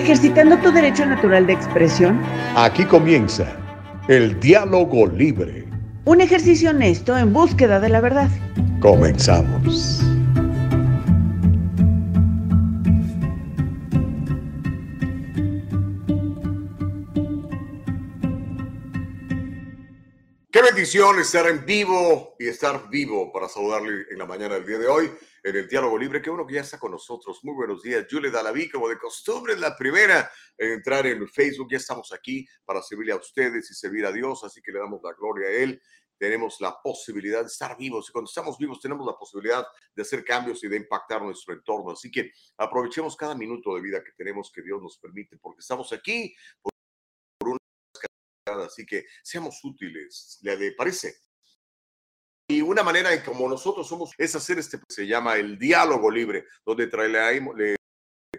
ejercitando tu derecho natural de expresión. Aquí comienza el diálogo libre. Un ejercicio honesto en búsqueda de la verdad. Comenzamos. Qué bendición estar en vivo y estar vivo para saludarle en la mañana del día de hoy en el Diálogo Libre. Qué bueno que ya está con nosotros. Muy buenos días. Julie Dalaví, como de costumbre, es la primera en entrar en Facebook. Ya estamos aquí para servirle a ustedes y servir a Dios, así que le damos la gloria a Él. Tenemos la posibilidad de estar vivos y cuando estamos vivos tenemos la posibilidad de hacer cambios y de impactar nuestro entorno. Así que aprovechemos cada minuto de vida que tenemos que Dios nos permite porque estamos aquí por así que seamos útiles. ¿Le parece? Y una manera en como nosotros somos es hacer este, se llama el diálogo libre, donde traemos, le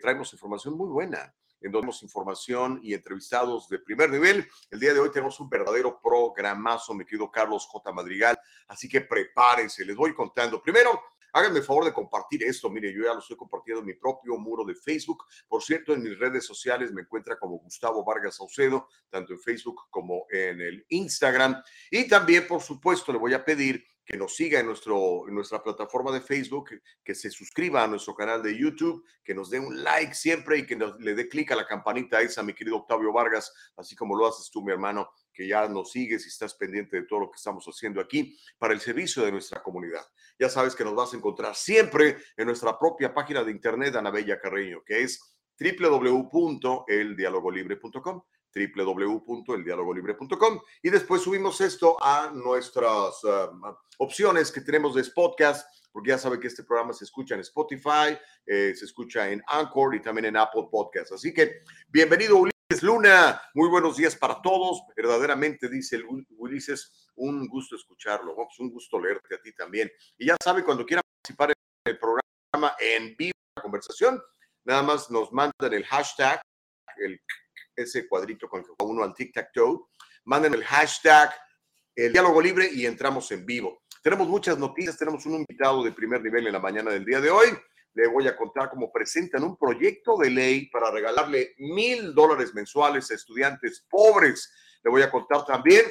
traemos información muy buena, en donde tenemos información y entrevistados de primer nivel. El día de hoy tenemos un verdadero programazo, me querido Carlos J. Madrigal, así que prepárense, les voy contando. Primero, Háganme el favor de compartir esto. Mire, yo ya lo estoy compartiendo en mi propio muro de Facebook. Por cierto, en mis redes sociales me encuentra como Gustavo Vargas Saucedo, tanto en Facebook como en el Instagram. Y también, por supuesto, le voy a pedir que nos siga en, nuestro, en nuestra plataforma de Facebook, que se suscriba a nuestro canal de YouTube, que nos dé un like siempre y que le dé clic a la campanita esa, mi querido Octavio Vargas, así como lo haces tú, mi hermano, que ya nos sigues y estás pendiente de todo lo que estamos haciendo aquí para el servicio de nuestra comunidad. Ya sabes que nos vas a encontrar siempre en nuestra propia página de internet, Anabella Carreño, que es www.eldialogolibre.com www.eldialogolibre.com y después subimos esto a nuestras um, opciones que tenemos de podcast, porque ya sabe que este programa se escucha en Spotify, eh, se escucha en Anchor y también en Apple Podcast. Así que bienvenido Ulises Luna, muy buenos días para todos. Verdaderamente dice Ulises, un gusto escucharlo, un gusto leerte a ti también. Y ya sabe, cuando quiera participar en el programa en vivo, la conversación, nada más nos mandan el hashtag, el ese cuadrito con que uno al tic-tac-toe, manden el hashtag el diálogo libre y entramos en vivo. Tenemos muchas noticias, tenemos un invitado de primer nivel en la mañana del día de hoy. Le voy a contar cómo presentan un proyecto de ley para regalarle mil dólares mensuales a estudiantes pobres. Le voy a contar también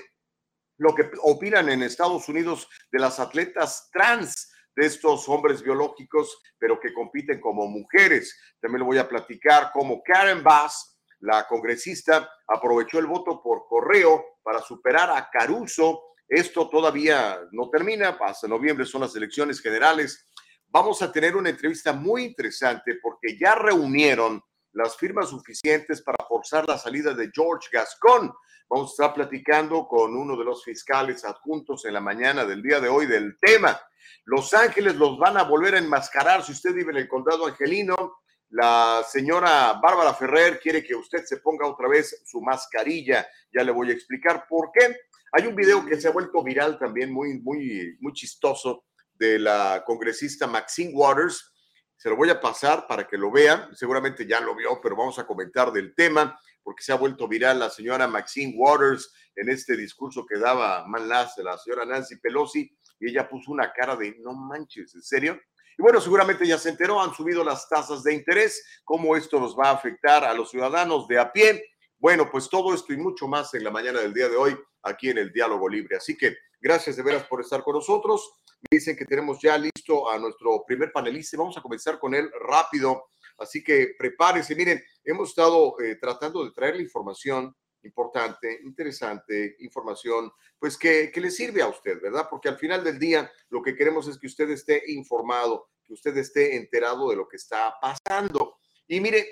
lo que opinan en Estados Unidos de las atletas trans, de estos hombres biológicos, pero que compiten como mujeres. También le voy a platicar cómo Karen Bass la congresista aprovechó el voto por correo para superar a Caruso. Esto todavía no termina, hasta noviembre son las elecciones generales. Vamos a tener una entrevista muy interesante porque ya reunieron las firmas suficientes para forzar la salida de George Gascon. Vamos a estar platicando con uno de los fiscales adjuntos en la mañana del día de hoy del tema. Los Ángeles los van a volver a enmascarar si usted vive en el condado angelino la señora Bárbara Ferrer quiere que usted se ponga otra vez su mascarilla. Ya le voy a explicar por qué. Hay un video que se ha vuelto viral también, muy, muy, muy chistoso, de la congresista Maxine Waters. Se lo voy a pasar para que lo vean. Seguramente ya lo vio, pero vamos a comentar del tema porque se ha vuelto viral la señora Maxine Waters en este discurso que daba Manlas de la señora Nancy Pelosi y ella puso una cara de no manches, ¿en serio? Y bueno, seguramente ya se enteró, han subido las tasas de interés, cómo esto nos va a afectar a los ciudadanos de a pie. Bueno, pues todo esto y mucho más en la mañana del día de hoy aquí en el Diálogo Libre. Así que gracias de veras por estar con nosotros. Me dicen que tenemos ya listo a nuestro primer panelista. Vamos a comenzar con él rápido. Así que prepárense. Miren, hemos estado eh, tratando de traer la información importante, interesante, información, pues que, que, le sirve a usted, ¿verdad? Porque al final del día lo que queremos es que usted esté informado, que usted esté enterado de lo que está pasando. Y mire,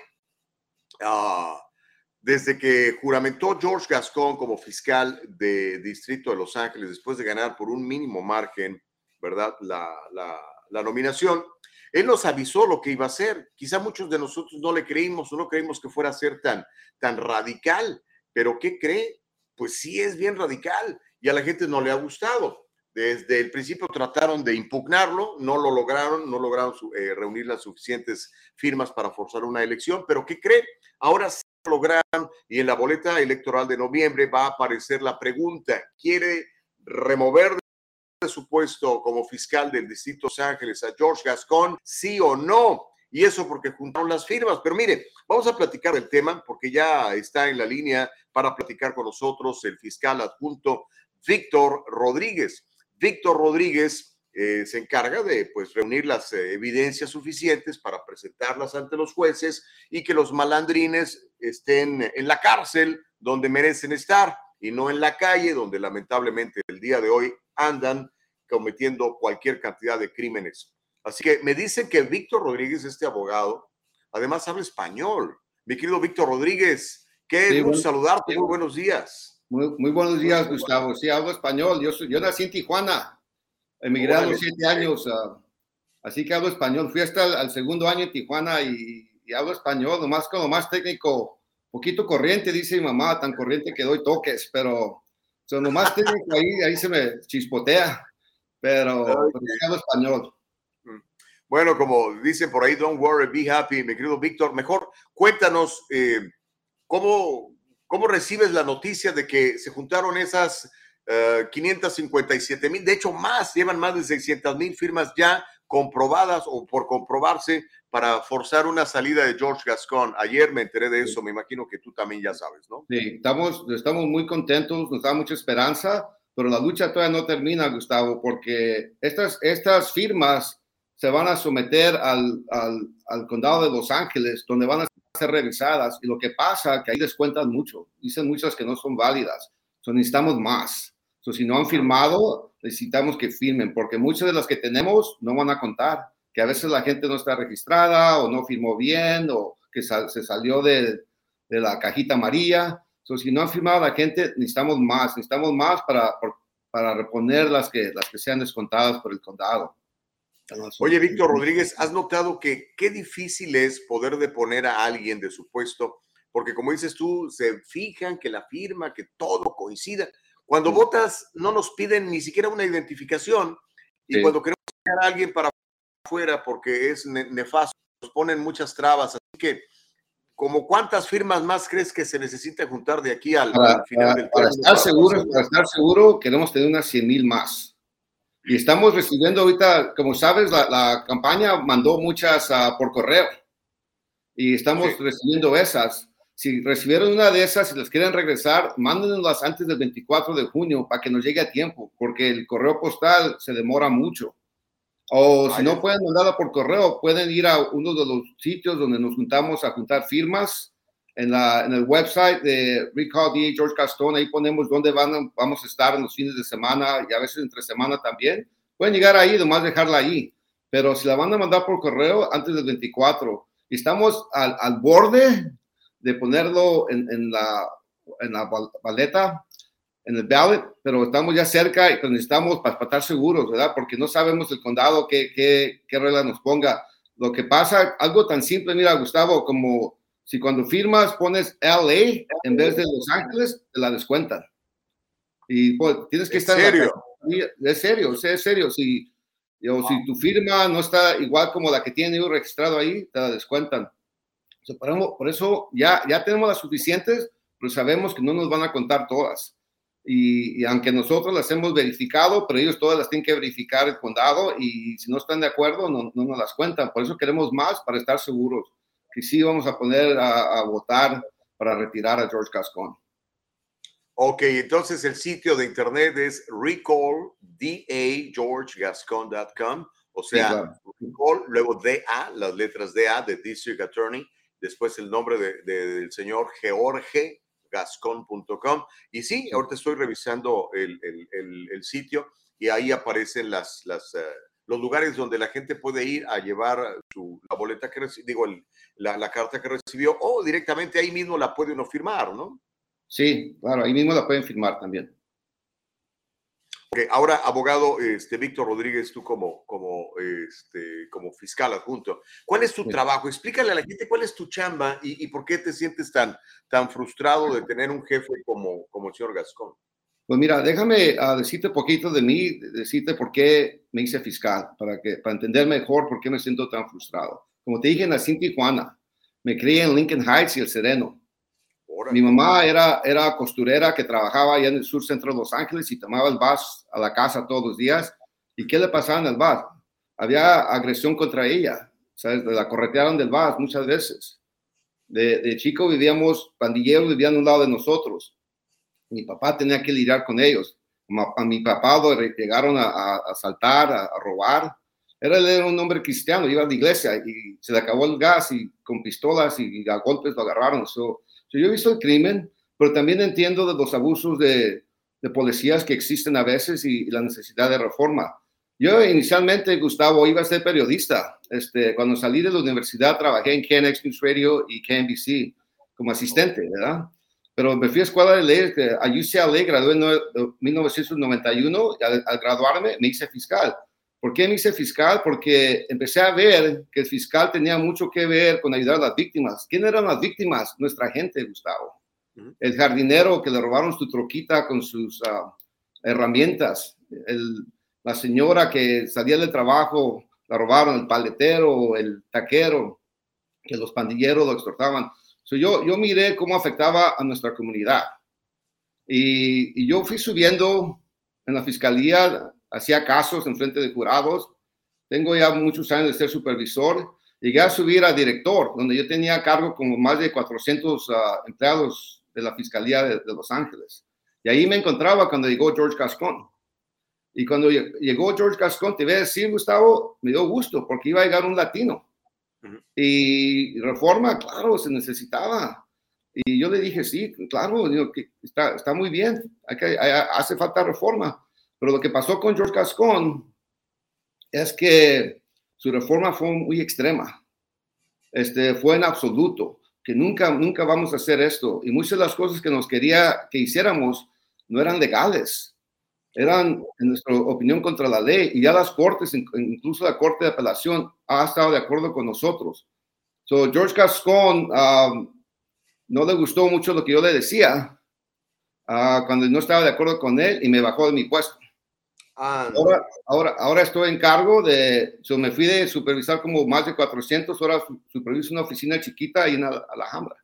ah, desde que juramentó George Gascon como fiscal de Distrito de Los Ángeles, después de ganar por un mínimo margen, ¿verdad? La, la, la nominación, él nos avisó lo que iba a hacer. Quizá muchos de nosotros no le creímos o no creímos que fuera a ser tan, tan radical. Pero ¿qué cree? Pues sí es bien radical y a la gente no le ha gustado. Desde el principio trataron de impugnarlo, no lo lograron, no lograron eh, reunir las suficientes firmas para forzar una elección, pero ¿qué cree? Ahora sí lo lograron y en la boleta electoral de noviembre va a aparecer la pregunta, ¿quiere remover de su puesto como fiscal del Distrito de Los Ángeles a George Gascon? ¿Sí o no? Y eso porque juntaron las firmas. Pero mire, vamos a platicar del tema porque ya está en la línea para platicar con nosotros el fiscal adjunto Víctor Rodríguez. Víctor Rodríguez eh, se encarga de pues, reunir las eh, evidencias suficientes para presentarlas ante los jueces y que los malandrines estén en la cárcel donde merecen estar y no en la calle donde lamentablemente el día de hoy andan cometiendo cualquier cantidad de crímenes. Así que me dicen que Víctor Rodríguez, este abogado, además habla español. Mi querido Víctor Rodríguez, qué saludarte, muy buenos días. Muy, muy buenos días, Gustavo. Sí, hablo español. Yo, soy, yo nací en Tijuana, emigré a los siete años, uh, así que hablo español. Fui hasta el, segundo año en Tijuana y, hablo español, nomás como más técnico, poquito corriente, dice mi mamá, tan corriente que doy toques, pero son nomás técnico ahí, ahí se me chispotea, pero, pero hablo español. Bueno, como dice por ahí, don't worry, be happy, mi querido Víctor. Mejor cuéntanos eh, cómo, cómo recibes la noticia de que se juntaron esas 557 eh, mil, de hecho más, llevan más de 600 mil firmas ya comprobadas o por comprobarse para forzar una salida de George Gascon. Ayer me enteré de eso, me imagino que tú también ya sabes, ¿no? Sí, estamos, estamos muy contentos, nos da mucha esperanza, pero la lucha todavía no termina, Gustavo, porque estas, estas firmas se van a someter al, al, condado de Los Ángeles, donde van a ser revisadas. Y lo que pasa que ahí descuentan mucho. Dicen muchas que no son válidas. So, necesitamos más. So, si no han firmado, necesitamos que firmen, porque muchas de las que tenemos no van a contar. Que a veces la gente no está registrada o no firmó bien o que se salió de, de, la cajita amarilla. So, si no han firmado la gente, necesitamos más. Necesitamos más para, para reponer las que, las que sean descontadas por el condado. Oye, Víctor Rodríguez, ¿has notado que qué difícil es poder deponer a alguien de su puesto? Porque como dices tú, se fijan que la firma, que todo coincida. Cuando votas no nos piden ni siquiera una identificación y cuando queremos sacar a alguien para afuera porque es nefasto, nos ponen muchas trabas. Así que, como cuántas firmas más crees que se necesita juntar de aquí al, final del para estar seguro, para estar seguro, queremos tener unas 100 mil más. Y estamos recibiendo ahorita, como sabes, la, campaña mandó muchas uh, por correo y estamos recibiendo esas. Si recibieron una de esas y las quieren regresar, mándenlas antes del 24 de junio para que nos llegue a tiempo, porque el correo postal se demora mucho. O si no pueden mandarla por correo, pueden ir a uno de los sitios donde nos juntamos a juntar firmas en, la, en el website de Recall D. George Castón, ahí ponemos dónde van, vamos a estar en los fines de semana y a veces entre semana también. Pueden llegar ahí, nomás dejarla ahí. Pero si la van a mandar por correo antes del 24, estamos al, al borde de ponerlo en, en, la, en la baleta, en el ballot, pero estamos ya cerca y pues necesitamos para, estar seguros, ¿verdad? Porque no sabemos el condado qué, qué, qué regla nos ponga. Lo que pasa, algo tan simple, mira, Gustavo, como si cuando firmas pones LA en vez de Los Ángeles, te la descuentan. Y pues, tienes que estar. Serio? es serio, es serio. Si, o si tu firma no está igual como la que tiene registrado ahí, te la descuentan. por eso ya, ya tenemos las suficientes, pero sabemos que no nos van a contar todas. Y, y, aunque nosotros las hemos verificado, pero ellos todas las tienen que verificar el condado y si no están de acuerdo, no, no nos las cuentan. Por eso queremos más para estar seguros que sí vamos a poner a, votar para retirar a George Gascon. Ok, entonces el sitio de internet es recalldageorgegascon.com, o sea, recall, luego DA, las letras DA de District Attorney, después el nombre de, del señor George gascon.com. Y sí, ahorita estoy revisando el, el, el, sitio y ahí aparecen las, las, uh, los lugares donde la gente puede ir a llevar su, la boleta que digo, la, la, carta que recibió, o directamente ahí mismo la puede uno firmar, ¿no? Sí, claro, ahí mismo la pueden firmar también. Okay, ahora, abogado este, Víctor Rodríguez, tú como, como, este, como fiscal adjunto, ¿cuál es tu trabajo? Explícale a la gente cuál es tu chamba y, y, por qué te sientes tan, tan frustrado de tener un jefe como, como el señor Gascón. Pues mira, déjame uh, decirte poquito de mí, decirte por qué me hice fiscal, para, que, para entender mejor por qué me siento tan frustrado. Como te dije, nací en Tijuana, me crié en Lincoln Heights y El Sereno. Mi mamá era, era costurera que trabajaba allá en el sur centro de Los Ángeles y tomaba el bus a la casa todos los días. ¿Y qué le pasaba en el bus? Había agresión contra ella. ¿sabes? La corretearon del bus muchas veces. De, de chico vivíamos, pandilleros vivían a un lado de nosotros. Mi papá tenía que lidiar con ellos. A mi papá llegaron a, a, a asaltar, a, a robar. Era, era un hombre cristiano, iba a la iglesia y se le acabó el gas y con pistolas y, y a golpes lo agarraron. So, so yo he visto el crimen, pero también entiendo de los abusos de, de policías que existen a veces y, y, la necesidad de reforma. Yo inicialmente, Gustavo, iba a ser periodista. Este, cuando salí de la universidad trabajé en KNX News Radio y KNBC como asistente, ¿verdad? Pero me fui a escuela de leyes a UCLA, gradué en 1991 y al, al graduarme me hice fiscal. ¿Por qué me hice fiscal? Porque empecé a ver que el fiscal tenía mucho que ver con ayudar a las víctimas. ¿Quién eran las víctimas? Nuestra gente, Gustavo. El jardinero que le robaron su troquita con sus uh, herramientas. El, la señora que salía del trabajo, la robaron, el paletero, el taquero, que los pandilleros lo extortaban. So yo, yo miré cómo afectaba a nuestra comunidad. Y, y yo fui subiendo en la fiscalía hacía casos en frente de jurados. Tengo ya muchos años de ser supervisor. Llegué a subir a director, donde yo tenía cargo como más de 400 uh, empleados de la Fiscalía de, de, Los Ángeles. Y ahí me encontraba cuando llegó George Gascon. Y cuando llegó George Gascon, te voy a decir, Gustavo, me dio gusto porque iba a llegar un latino. Y reforma, claro, se necesitaba. Y yo le dije, sí, claro, digo, que está, está muy bien, que, hace falta reforma. Pero lo que pasó con George Gascon es que su reforma fue muy extrema. Este, fue en absoluto, que nunca, nunca vamos a hacer esto. Y muchas de las cosas que nos quería que hiciéramos no eran legales. Eran, en nuestra opinión, contra la ley. Y ya las cortes, incluso la Corte de Apelación, ha estado de acuerdo con nosotros. So, George Gascon um, no le gustó mucho lo que yo le decía uh, cuando no estaba de acuerdo con él y me bajó de mi puesto. Ah, no. ahora, ahora, ahora, estoy en cargo de, so me fui de supervisar como más de 400, ahora superviso una oficina chiquita ahí en Alhambra.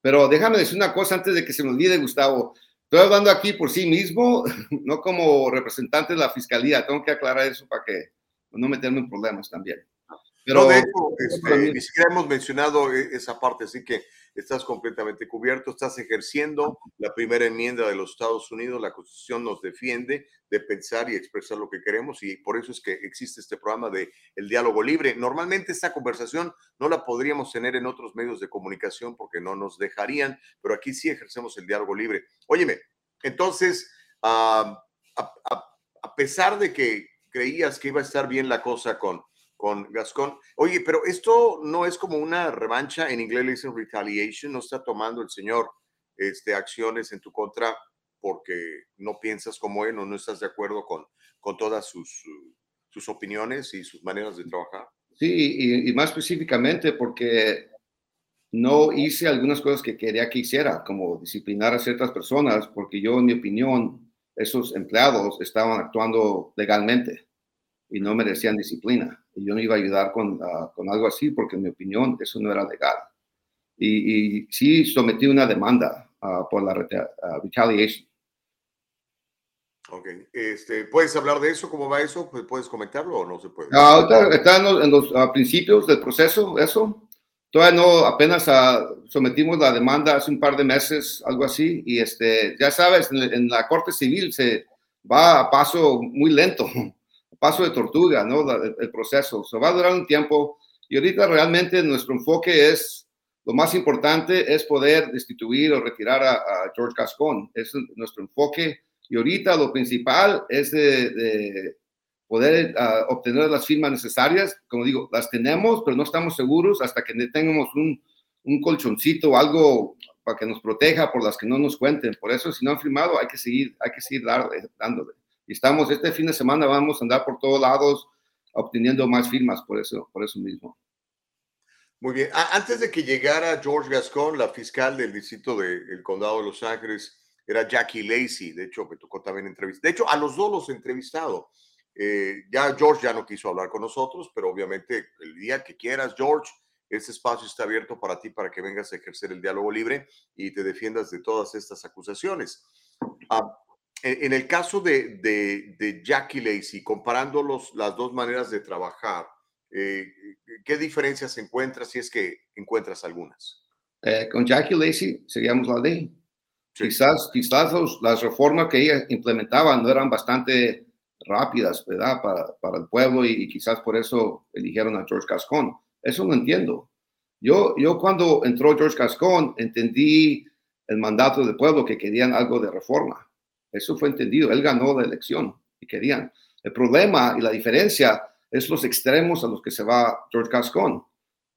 Pero déjame decir una cosa antes de que se me olvide, Gustavo. Estoy hablando aquí por sí mismo, no como representante de la fiscalía. Tengo que aclarar eso para que no meterme en problemas también. Pero, no, de hecho, este, ni siquiera hemos mencionado e, esa parte, así que estás completamente cubierto, estás ejerciendo la primera enmienda de los Estados Unidos, la Constitución nos defiende de pensar y expresar lo que queremos y por eso es que existe este programa de el diálogo libre. Normalmente esta conversación no la podríamos tener en otros medios de comunicación porque no nos dejarían, pero aquí sí ejercemos el diálogo libre. Óyeme, entonces, uh, a, a, a pesar de que creías que iba a estar bien la cosa con con Gascón. Oye, pero esto no es como una revancha, en inglés le dicen retaliation, no está tomando el señor este, acciones en tu contra porque no piensas como él o no estás de acuerdo con, con todas sus, sus opiniones y sus maneras de trabajar. Sí, y, y, más específicamente porque no hice algunas cosas que quería que hiciera, como disciplinar a ciertas personas, porque yo, en mi opinión, esos empleados estaban actuando legalmente y no merecían disciplina y yo no iba a ayudar con, uh, con algo así porque en mi opinión eso no era legal. Y, y sí sometí una demanda uh, por la uh, retaliation. Ok, este, ¿puedes hablar de eso? ¿Cómo va eso? ¿Puedes comentarlo o no se puede? ahorita está en los, en los principios del proceso, eso. Todavía no, apenas sometimos la demanda hace un par de meses, algo así, y este, ya sabes, en, en la Corte Civil se va a paso muy lento paso de tortuga, ¿no? El, el proceso. Se va a durar un tiempo y ahorita realmente nuestro enfoque es, lo más importante es poder destituir o retirar a, a George Gascon. Es nuestro enfoque y ahorita lo principal es de, de poder uh, obtener las firmas necesarias. Como digo, las tenemos, pero no estamos seguros hasta que tengamos un, un colchoncito, algo para que nos proteja por las que no nos cuenten. Por eso, si no han firmado, hay que seguir, hay que seguir darle, dándole. Y estamos, este fin de semana vamos a andar por todos lados obteniendo más firmas por eso, por eso mismo. Muy bien. Antes de que llegara George Gascon, la fiscal del distrito del de, condado de Los Ángeles era Jackie Lacey. De hecho, me tocó también entrevistar. De hecho, a los dos los he entrevistado. Eh, ya George ya no quiso hablar con nosotros, pero obviamente el día que quieras, George, este espacio está abierto para ti, para que vengas a ejercer el diálogo libre y te defiendas de todas estas acusaciones. Ah, en el caso de, de, de Jackie Lacey, comparando los, las dos maneras de trabajar, Eh, ¿Qué diferencias encuentras si es que encuentras algunas? Eh, con Jackie Lacey seguíamos la ley. Quizás, quizás las reformas que ella implementaba no eran bastante rápidas, ¿verdad? Para, para el pueblo y, quizás por eso eligieron a George Gascon. Eso no entiendo. Yo, yo cuando entró George Gascon entendí el mandato del pueblo que querían algo de reforma. Eso fue entendido. Él ganó la elección y querían. El problema y la diferencia es los extremos a los que se va George Gascon.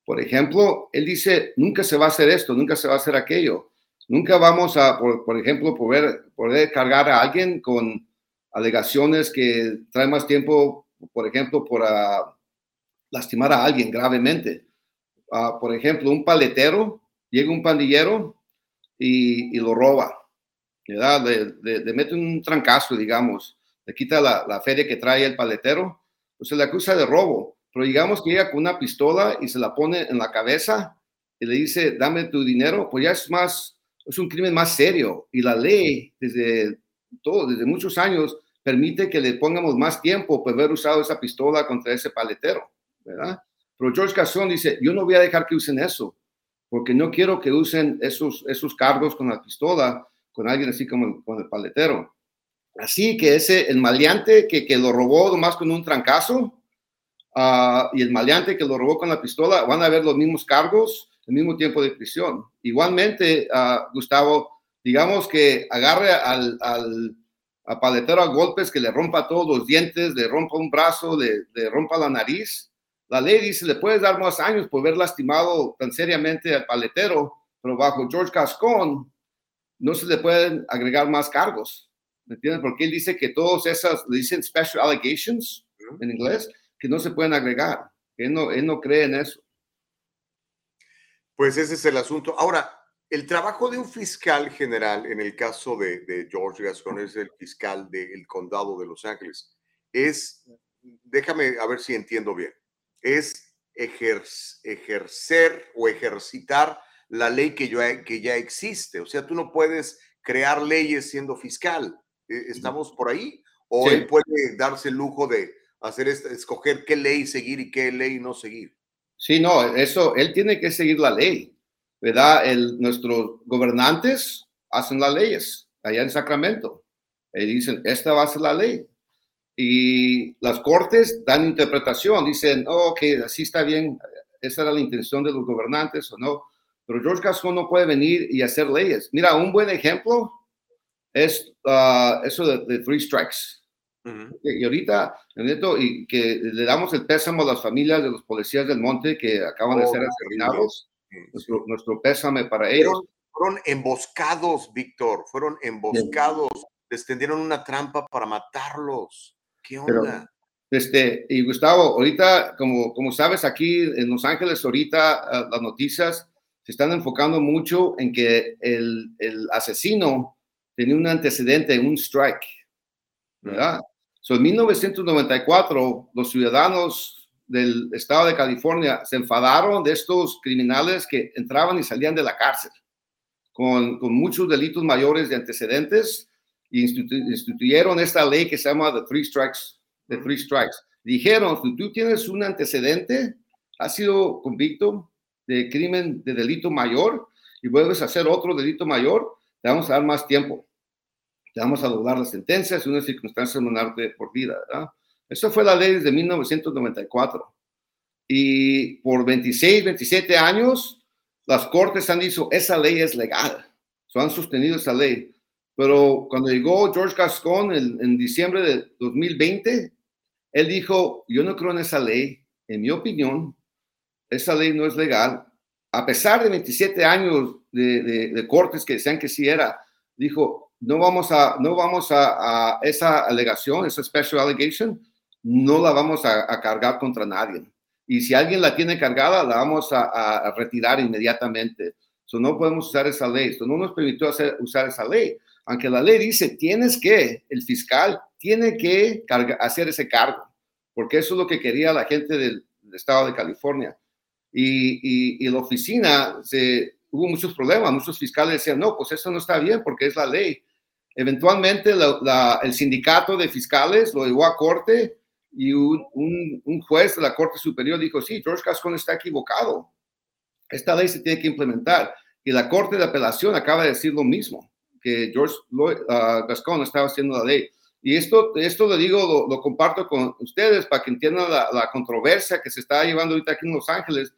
Por ejemplo, él dice, nunca se va a hacer esto, nunca se va a hacer aquello. Nunca vamos a, por, ejemplo, poder, poder cargar a alguien con alegaciones que traen más tiempo, por ejemplo, por uh, lastimar a alguien gravemente. Uh, por ejemplo, un paletero, llega un pandillero y lo roba, ¿verdad? Le, le, mete un trancazo, digamos, le quita la, la feria que trae el paletero, pues se le acusa de robo. Pero digamos que llega con una pistola y se la pone en la cabeza y le dice, dame tu dinero, pues ya es más es un crimen más serio y la ley desde todo, desde muchos años permite que le pongamos más tiempo por haber usado esa pistola contra ese paletero, ¿verdad? Pero George Gasson dice, yo no voy a dejar que usen eso, porque no quiero que usen esos, esos cargos con la pistola con alguien así como con el paletero. Así que ese, el maleante que, que lo robó nomás con un trancazo uh, y el maleante que lo robó con la pistola van a ver los mismos cargos el mismo tiempo de prisión. Igualmente, uh, Gustavo, digamos que agarre al, al paletero a golpes, que le rompa todos los dientes, le rompa un brazo, le, le, rompa la nariz. La ley dice, le puedes dar más años por haber lastimado tan seriamente al paletero, pero bajo George Gascon no se le pueden agregar más cargos. ¿Me entiendes? Porque él dice que todas esas, le dicen special allegations en inglés, que no se pueden agregar. Él no, él no cree en eso. Pues ese es el asunto. Ahora, el trabajo de un fiscal general, en el caso de, George Gascon, es el fiscal del condado de Los Ángeles, es, déjame a ver si entiendo bien, es ejercer o ejercitar la ley que, que ya existe. O sea, tú no puedes crear leyes siendo fiscal. ¿E, ¿Estamos por ahí? ¿O él puede darse el lujo de hacer escoger qué ley seguir y qué ley no seguir? Sí, no, eso, él tiene que seguir la ley, ¿verdad? El, nuestros gobernantes hacen las leyes allá en Sacramento. Y dicen, esta va a ser la ley. Y las cortes dan interpretación, dicen, oh, que así está bien, esa era la intención de los gobernantes o no. Pero George Gascon no puede venir y hacer leyes. Mira, un buen ejemplo es uh, eso de, de three strikes. Y ahorita, Neto, y que le damos el pésamo a las familias de los policías del monte que acaban de oh, ser asesinados. Nuestro, pésame para ellos. Fueron emboscados, Víctor, fueron emboscados. Les tendieron una trampa para matarlos. ¿Qué onda? este, y Gustavo, ahorita, como, como sabes, aquí en Los Ángeles, ahorita ah, las noticias se están enfocando mucho en que el, el asesino tenía un antecedente, un strike, ¿verdad? en 1994, los ciudadanos del estado de California se enfadaron de estos criminales que entraban y salían de la cárcel con, con muchos delitos mayores de antecedentes y instituyeron esta ley que se llama The Three Strikes. The Three Strikes. Dijeron, si tú tienes un antecedente, has sido convicto de crimen, de delito mayor y vuelves a hacer otro delito mayor, te vamos a dar más tiempo vamos a doblar las sentencias y una circunstancia de por vida. ¿verdad? Eso fue la ley desde 1994. Y por 26, 27 años, las cortes han dicho, esa ley es legal. So, han sostenido esa ley. Pero cuando llegó George Gascon en diciembre de 2020, él dijo, yo no creo en esa ley. En mi opinión, esa ley no es legal. A pesar de 27 años de, de, de cortes que decían que sí era, dijo, no vamos a, no vamos a, esa alegación, esa special allegation, no la vamos a, cargar contra nadie. Y si alguien la tiene cargada, la vamos a, retirar inmediatamente. So, no podemos usar esa ley. Esto no nos permitió hacer, usar esa ley. Aunque la ley dice, tienes que, el fiscal tiene que hacer ese cargo, porque eso es lo que quería la gente del, estado de California. Y, y, la oficina, se, hubo muchos problemas, muchos fiscales decían, no, pues eso no está bien porque es la ley. Eventualmente el sindicato de fiscales lo llevó a corte y un, un, juez de la Corte Superior dijo, sí, George Gascon está equivocado. Esta ley se tiene que implementar. Y la Corte de Apelación acaba de decir lo mismo, que George uh, Gascon estaba haciendo la ley. Y esto, esto lo digo, lo, comparto con ustedes para que entiendan la, la, controversia que se está llevando ahorita aquí en Los Ángeles,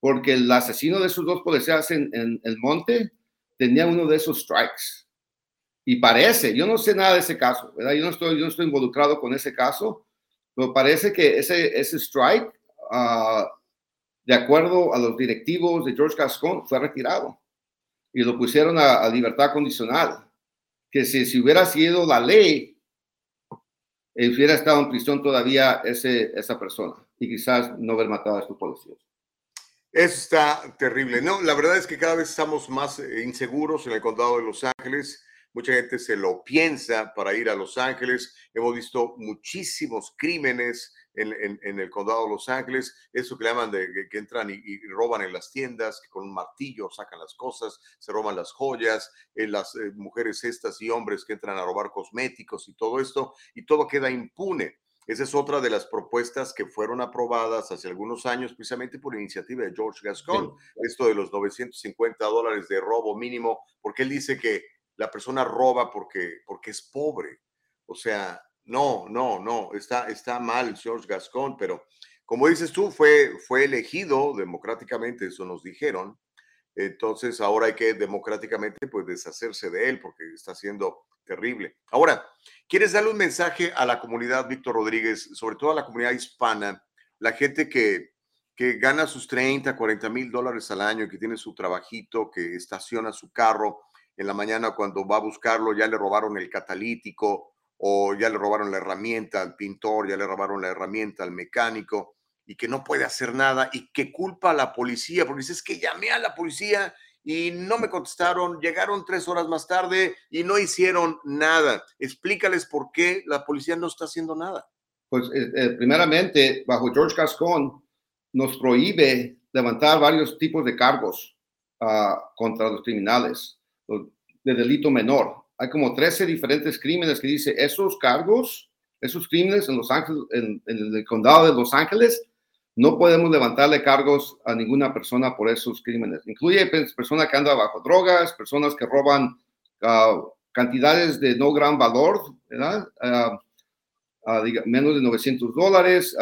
porque el asesino de esos dos policías en, en el monte tenía uno de esos strikes. Y parece, yo no sé nada de ese caso, ¿verdad? Yo no estoy, yo no estoy involucrado con ese caso, pero parece que ese, ese strike, uh, de acuerdo a los directivos de George Gascon, fue retirado y lo pusieron a, libertad condicional. Que si, si, hubiera sido la ley, hubiera estado en prisión todavía ese, esa persona y quizás no haber matado a estos policías. Eso está terrible. No, la verdad es que cada vez estamos más eh, inseguros en el condado de Los Ángeles. Mucha gente se lo piensa para ir a Los Ángeles. Hemos visto muchísimos crímenes en, el condado de Los Ángeles, eso que llaman de que, entran y, roban en las tiendas, que con un martillo sacan las cosas, se roban las joyas, en eh, las eh, mujeres estas y hombres que entran a robar cosméticos y todo esto, y todo queda impune. Esa es otra de las propuestas que fueron aprobadas hace algunos años precisamente por iniciativa de George Gascon, esto de los 950 dólares de robo mínimo, porque él dice que la persona roba porque, porque es pobre. O sea, no, no, no, está, está mal George Gascon, pero como dices tú, fue, fue elegido democráticamente, eso nos dijeron. Entonces ahora hay que democráticamente pues deshacerse de él porque está siendo terrible. Ahora, ¿quieres darle un mensaje a la comunidad, Víctor Rodríguez, sobre todo a la comunidad hispana, la gente que, que gana sus 30, 40 mil dólares al año, que tiene su trabajito, que estaciona su carro, en la mañana cuando va a buscarlo ya le robaron el catalítico o ya le robaron la herramienta al pintor, ya le robaron la herramienta al mecánico y que no puede hacer nada y que culpa a la policía porque dice es que llamé a la policía y no me contestaron, llegaron tres horas más tarde y no hicieron nada. Explícales por qué la policía no está haciendo nada. Pues eh, eh, primeramente, bajo George Gascon, nos prohíbe levantar varios tipos de cargos ah, contra los criminales de delito menor. Hay como 13 diferentes crímenes que dice esos cargos, esos crímenes en Los Ángeles, en, el condado de Los Ángeles, no podemos levantarle cargos a ninguna persona por esos crímenes. Incluye personas que andan bajo drogas, personas que roban ah, cantidades de no gran valor, ¿verdad? Ah, ah, menos de 900 dólares,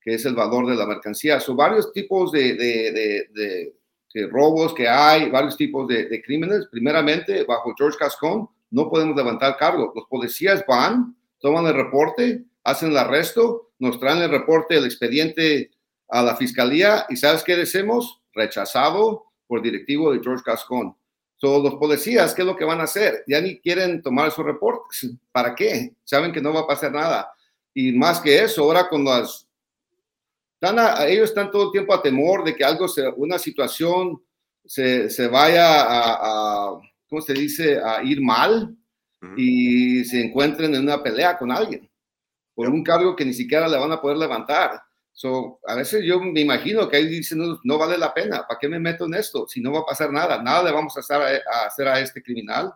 que es el valor de la mercancía. Son varios tipos de, de que robos que hay, varios tipos de, crímenes. Primeramente, bajo George Gascon, no podemos levantar cargos. Los policías van, toman el reporte, hacen el arresto, nos traen el reporte, el expediente a la fiscalía y ¿sabes qué decimos? Rechazado por directivo de George Gascon. Todos los policías, ¿qué es lo que van a hacer? Ya ni quieren tomar esos reportes. ¿Para qué? Saben que no va a pasar nada. Y más que eso, ahora con las ellos están todo el tiempo a temor de que algo, se, una situación se, se vaya a, ¿cómo se dice?, a ir mal y se encuentren en una pelea con alguien por un cargo que ni siquiera le van a poder levantar. So, a veces yo me imagino que ahí dicen, no, vale la pena, ¿para qué me meto en esto? Si no va a pasar nada, nada le vamos a hacer a, hacer a este criminal.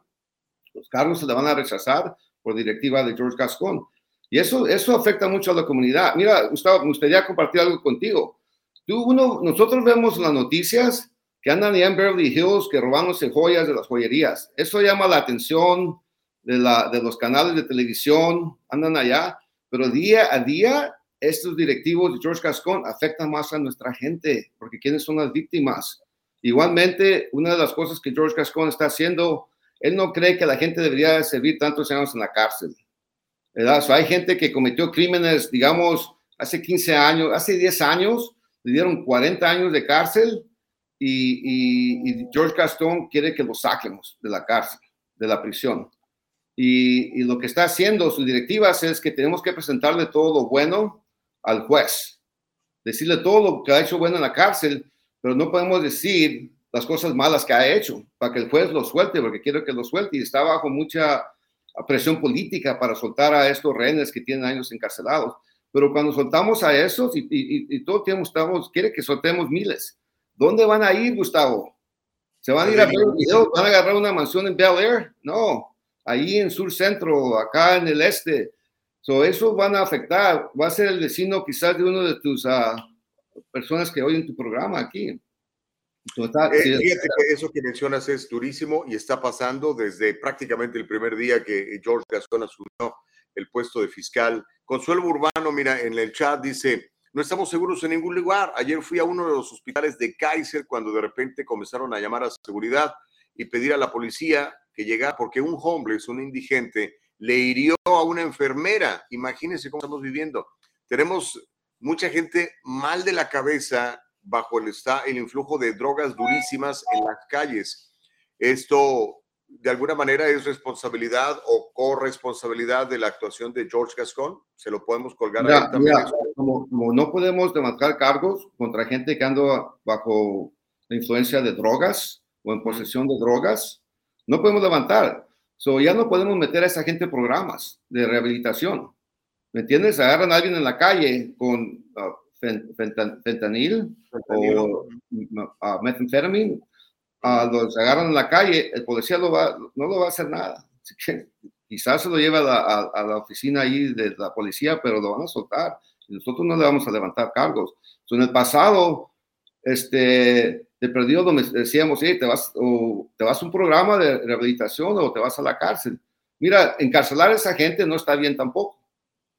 Los cargos se le van a rechazar por directiva de George Gascon. Y eso, eso afecta mucho a la comunidad. Mira, Gustavo, me gustaría compartir algo contigo. Tú, uno, nosotros vemos las noticias que andan allá en Beverly Hills, que robándose joyas de las joyerías. Eso llama la atención de, la, de los canales de televisión, andan allá, pero día a día estos directivos de George Gascon afectan más a nuestra gente, porque ¿quiénes son las víctimas? Igualmente, una de las cosas que George Gascon está haciendo, él no cree que la gente debería servir tantos años en la cárcel hay gente que cometió crímenes, digamos, hace 15 años, hace 10 años, le dieron 40 años de cárcel y, George Gaston quiere que lo saquemos de la cárcel, de la prisión. Y, lo que está haciendo sus directivas es que tenemos que presentarle todo lo bueno al juez, decirle todo lo que ha hecho bueno en la cárcel, pero no podemos decir las cosas malas que ha hecho para que el juez lo suelte, porque quiero que lo suelte y está bajo mucha presión política para soltar a estos rehenes que tienen años encarcelados. Pero cuando soltamos a esos y, todo el tiempo estamos, quiere que soltemos miles. ¿Dónde van a ir, Gustavo? ¿Se van a ir a ver ¿Van a agarrar una mansión en Bel Air? No, ahí en sur centro, acá en el este. So, eso van a afectar, va a ser el vecino quizás de uno de tus uh, personas que oyen tu programa aquí. Total, eh, fíjate que eso que mencionas es durísimo y está pasando desde prácticamente el primer día que George Gascon asumió el puesto de fiscal. Consuelo Urbano, mira, en el chat dice, no estamos seguros en ningún lugar. Ayer fui a uno de los hospitales de Kaiser cuando de repente comenzaron a llamar a seguridad y pedir a la policía que llegara porque un homeless, un indigente, le hirió a una enfermera. Imagínense cómo estamos viviendo. Tenemos mucha gente mal de la cabeza bajo el, está, el influjo de drogas durísimas en las calles. Esto de alguna manera es responsabilidad o corresponsabilidad de la actuación de George Gascon? ¿Se lo podemos colgar a también? como, no podemos levantar cargos contra gente que anda bajo la influencia de drogas o en posesión de drogas, no podemos levantar. So, ya no podemos meter a esa gente en programas de rehabilitación. ¿Me entiendes? Agarran a alguien en la calle con uh, fentanil, o uh, methamphetamine los agarran en la calle, el policía no lo va a hacer nada. quizás se lo lleva a, la oficina ahí de la policía, pero lo van a soltar. Nosotros no le vamos a levantar cargos. en el pasado, este, de perdido decíamos, te vas, o te vas a un programa de rehabilitación o te vas a la cárcel. Mira, encarcelar a esa gente no está bien tampoco,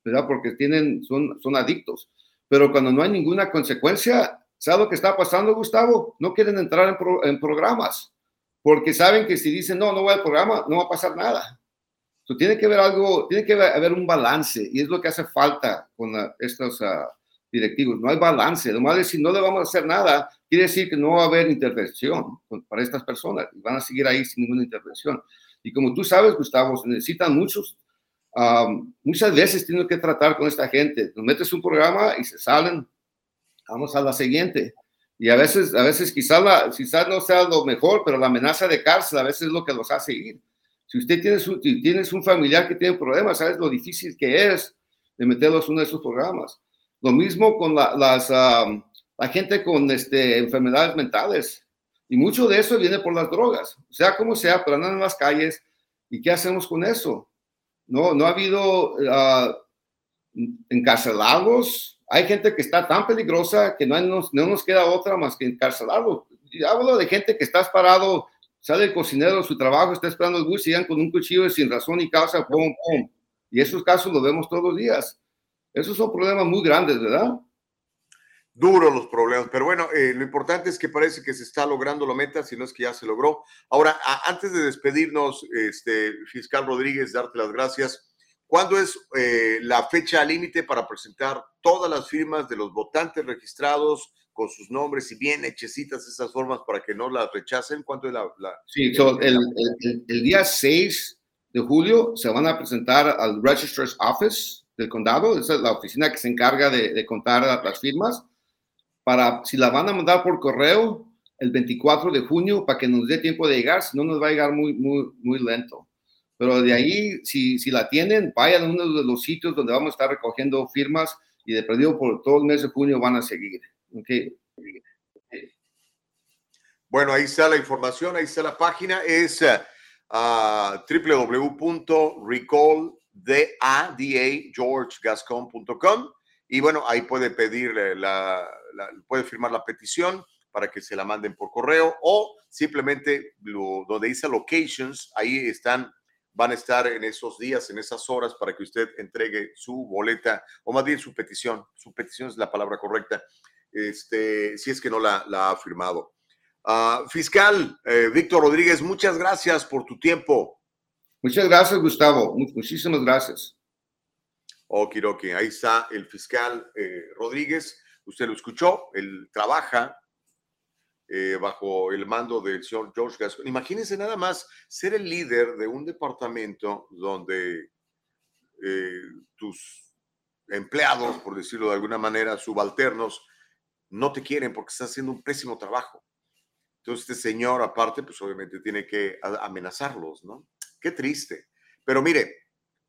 ¿verdad? Porque tienen, son, son adictos. Pero cuando no hay ninguna consecuencia, ¿Sabes lo que está pasando, Gustavo? No quieren entrar en, programas porque saben que si dicen no, no voy al programa, no va a pasar nada. So, tiene que haber algo, tiene que haber un balance y es lo que hace falta con estos uh, directivos. No hay balance. Nomás decir no le vamos a hacer nada, quiere decir que no va a haber intervención para estas personas y van a seguir ahí sin ninguna intervención. Y como tú sabes, Gustavo, se necesitan muchos. Um, muchas veces tienen que tratar con esta gente. Nos metes un programa y se salen vamos a la siguiente. Y a veces, a veces quizás, la, quizás no sea lo mejor, pero la amenaza de cárcel a veces es lo que los hace ir. Si usted tiene su, tienes un familiar que tiene problemas, sabes lo difícil que es de meterlos en uno de esos programas. Lo mismo con la, las, la gente con este, enfermedades mentales. Y mucho de eso viene por las drogas. Sea como sea, pero andan en las calles. ¿Y qué hacemos con eso? No, no ha habido uh, encarcelados hay gente que está tan peligrosa que no nos, no nos queda otra más que encarcelarlo. Y hablo de gente que está parado, sale el cocinero su trabajo, está esperando el bus y con un cuchillo sin razón y causa, pum, pum. Y esos casos los vemos todos los días. Esos son problemas muy grandes, ¿verdad? Duros los problemas, pero bueno, eh, lo importante es que parece que se está logrando la meta, si no es que ya se logró. Ahora, antes de despedirnos, este, fiscal Rodríguez, darte las gracias. ¿Cuándo es eh, la fecha límite para presentar todas las firmas de los votantes registrados con sus nombres y bien hechecitas esas formas para que no las rechacen? ¿Cuándo es la...? sí, el, el, día 6 de julio se van a presentar al Registrar's Office del condado, esa es la oficina que se encarga de, de contar las firmas, para si la van a mandar por correo el 24 de junio para que nos dé tiempo de llegar, si no nos va a llegar muy, muy, muy lento. Pero de ahí, si, si la tienen, vayan a uno de los sitios donde vamos a estar recogiendo firmas y de perdido por todo el mes de junio van a seguir. Okay. Bueno, ahí está la información, ahí está la página, es uh, www.recalldageorgegascon.com y bueno, ahí puede pedir la, puede firmar la petición para que se la manden por correo o simplemente lo, donde dice locations, ahí están van a estar en esos días, en esas horas, para que usted entregue su boleta, o más bien su petición. Su petición es la palabra correcta, este, si es que no la, ha firmado. Ah, fiscal eh, Víctor Rodríguez, muchas gracias por tu tiempo. Muchas gracias, Gustavo. Muchísimas gracias. Okiroki, ahí está el fiscal eh, Rodríguez. Usted lo escuchó, él trabaja eh, bajo el mando del señor George Gascon. Imagínense nada más ser el líder de un departamento donde eh, tus empleados, por decirlo de alguna manera, subalternos, no te quieren porque estás haciendo un pésimo trabajo. Entonces, este señor, aparte, pues obviamente tiene que amenazarlos, ¿no? Qué triste. Pero mire,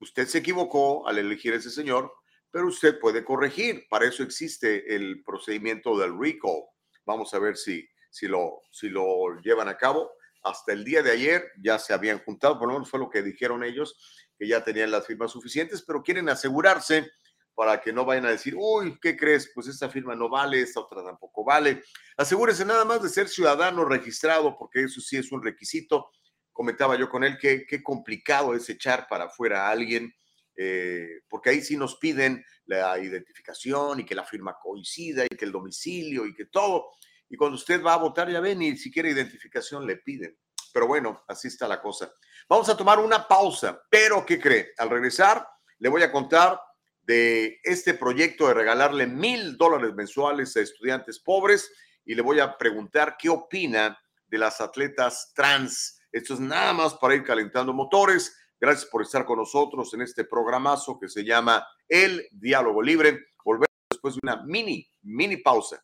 usted se equivocó al elegir a ese señor, pero usted puede corregir. Para eso existe el procedimiento del recall. Vamos a ver si si lo, si lo llevan a cabo. Hasta el día de ayer ya se habían juntado, por lo menos fue lo que dijeron ellos, que ya tenían las firmas suficientes, pero quieren asegurarse para que no vayan a decir, uy, ¿qué crees? Pues esta firma no vale, esta otra tampoco vale. Asegúrese nada más de ser ciudadano registrado, porque eso sí es un requisito. Comentaba yo con él que qué complicado es echar para afuera a alguien, eh, porque ahí sí nos piden la identificación y que la firma coincida y que el domicilio y que todo. Y cuando usted va a votar, ya ven, ni siquiera identificación le piden. Pero bueno, así está la cosa. Vamos a tomar una pausa, pero ¿qué cree? Al regresar, le voy a contar de este proyecto de regalarle mil dólares mensuales a estudiantes pobres y le voy a preguntar qué opina de las atletas trans. Esto es nada más para ir calentando motores. Gracias por estar con nosotros en este programazo que se llama El Diálogo Libre. Volvemos después de una mini, mini pausa.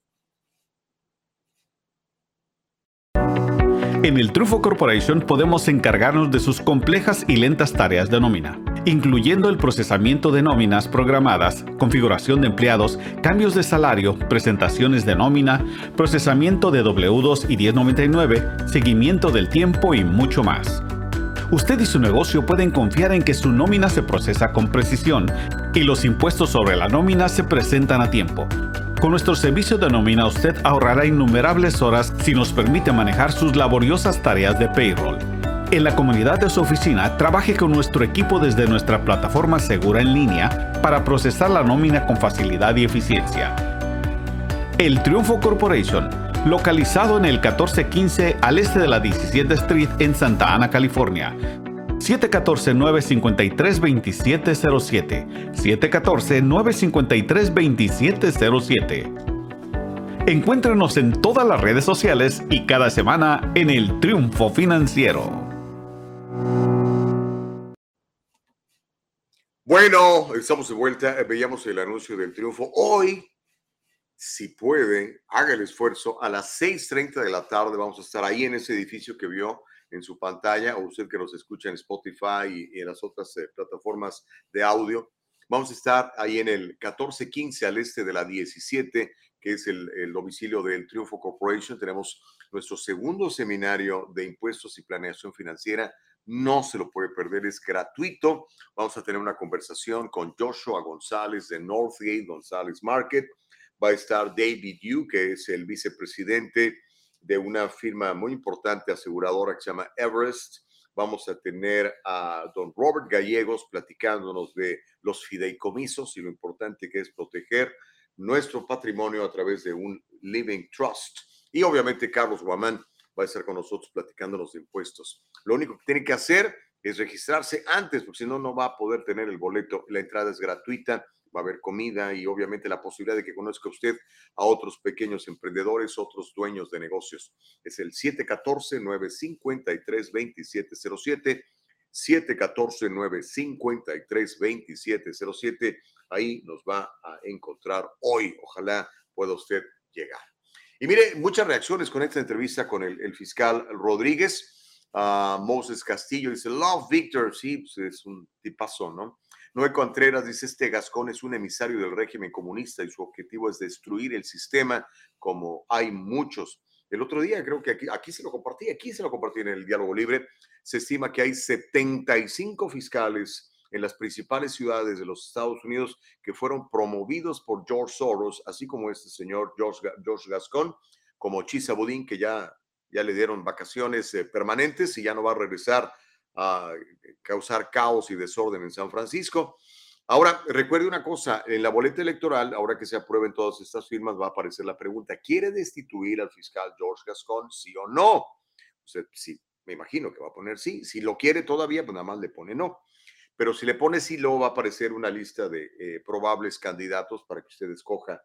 En el Trufo Corporation podemos encargarnos de sus complejas y lentas tareas de nómina, incluyendo el procesamiento de nóminas programadas, configuración de empleados, cambios de salario, presentaciones de nómina, procesamiento de W2 y 1099, seguimiento del tiempo y mucho más. Usted y su negocio pueden confiar en que su nómina se procesa con precisión y los impuestos sobre la nómina se presentan a tiempo. Con nuestro servicio de nómina usted ahorrará innumerables horas si nos permite manejar sus laboriosas tareas de payroll. En la comunidad de su oficina, trabaje con nuestro equipo desde nuestra plataforma segura en línea para procesar la nómina con facilidad y eficiencia. El Triunfo Corporation, localizado en el 1415 al este de la 17 Street en Santa Ana, California, 714-953-2707. 714-953-2707. Encuéntrenos en todas las redes sociales y cada semana en el Triunfo Financiero. Bueno, estamos de vuelta. Veíamos el anuncio del triunfo. Hoy, si puede, haga el esfuerzo. A las 6.30 de la tarde vamos a estar ahí en ese edificio que vio en su pantalla o usted que nos escucha en Spotify y, en las otras eh, plataformas de audio. Vamos a estar ahí en el 1415 al este de la 17, que es el, el domicilio del Triunfo Corporation. Tenemos nuestro segundo seminario de impuestos y planeación financiera. No se lo puede perder, es gratuito. Vamos a tener una conversación con Joshua González de Northgate González Market. Va a estar David Yu, que es el vicepresidente de una firma muy importante aseguradora que se llama Everest. Vamos a tener a don Robert Gallegos platicándonos de los fideicomisos y lo importante que es proteger nuestro patrimonio a través de un Living Trust. Y obviamente Carlos Guamán va a estar con nosotros platicándonos de impuestos. Lo único que tiene que hacer es registrarse antes, porque si no, no va a poder tener el boleto. La entrada es gratuita va a haber comida y obviamente la posibilidad de que conozca usted a otros pequeños emprendedores, otros dueños de negocios. Es el 714-953-2707. 714-953-2707. Ahí nos va a encontrar hoy. Ojalá pueda usted llegar. Y mire, muchas reacciones con esta entrevista con el, fiscal Rodríguez. Uh, Moses Castillo dice, Love Victor, sí, pues es un tipazo, ¿no? Noé Contreras dice, este Gascón es un emisario del régimen comunista y su objetivo es destruir el sistema como hay muchos. El otro día creo que aquí, aquí se lo compartí, aquí se lo compartí en el diálogo libre, se estima que hay 75 fiscales en las principales ciudades de los Estados Unidos que fueron promovidos por George Soros, así como este señor George, George Gascon, como Chisa Budín, que ya, ya le dieron vacaciones eh, permanentes y ya no va a regresar a causar caos y desorden en San Francisco. Ahora, recuerde una cosa, en la boleta electoral, ahora que se aprueben todas estas firmas, va a aparecer la pregunta, ¿quiere destituir al fiscal George Gascon, sí o no? Usted, me imagino que va a poner sí. Si lo quiere todavía, pues nada más le pone no. Pero si le pone sí, luego va a aparecer una lista de eh, probables candidatos para que usted escoja.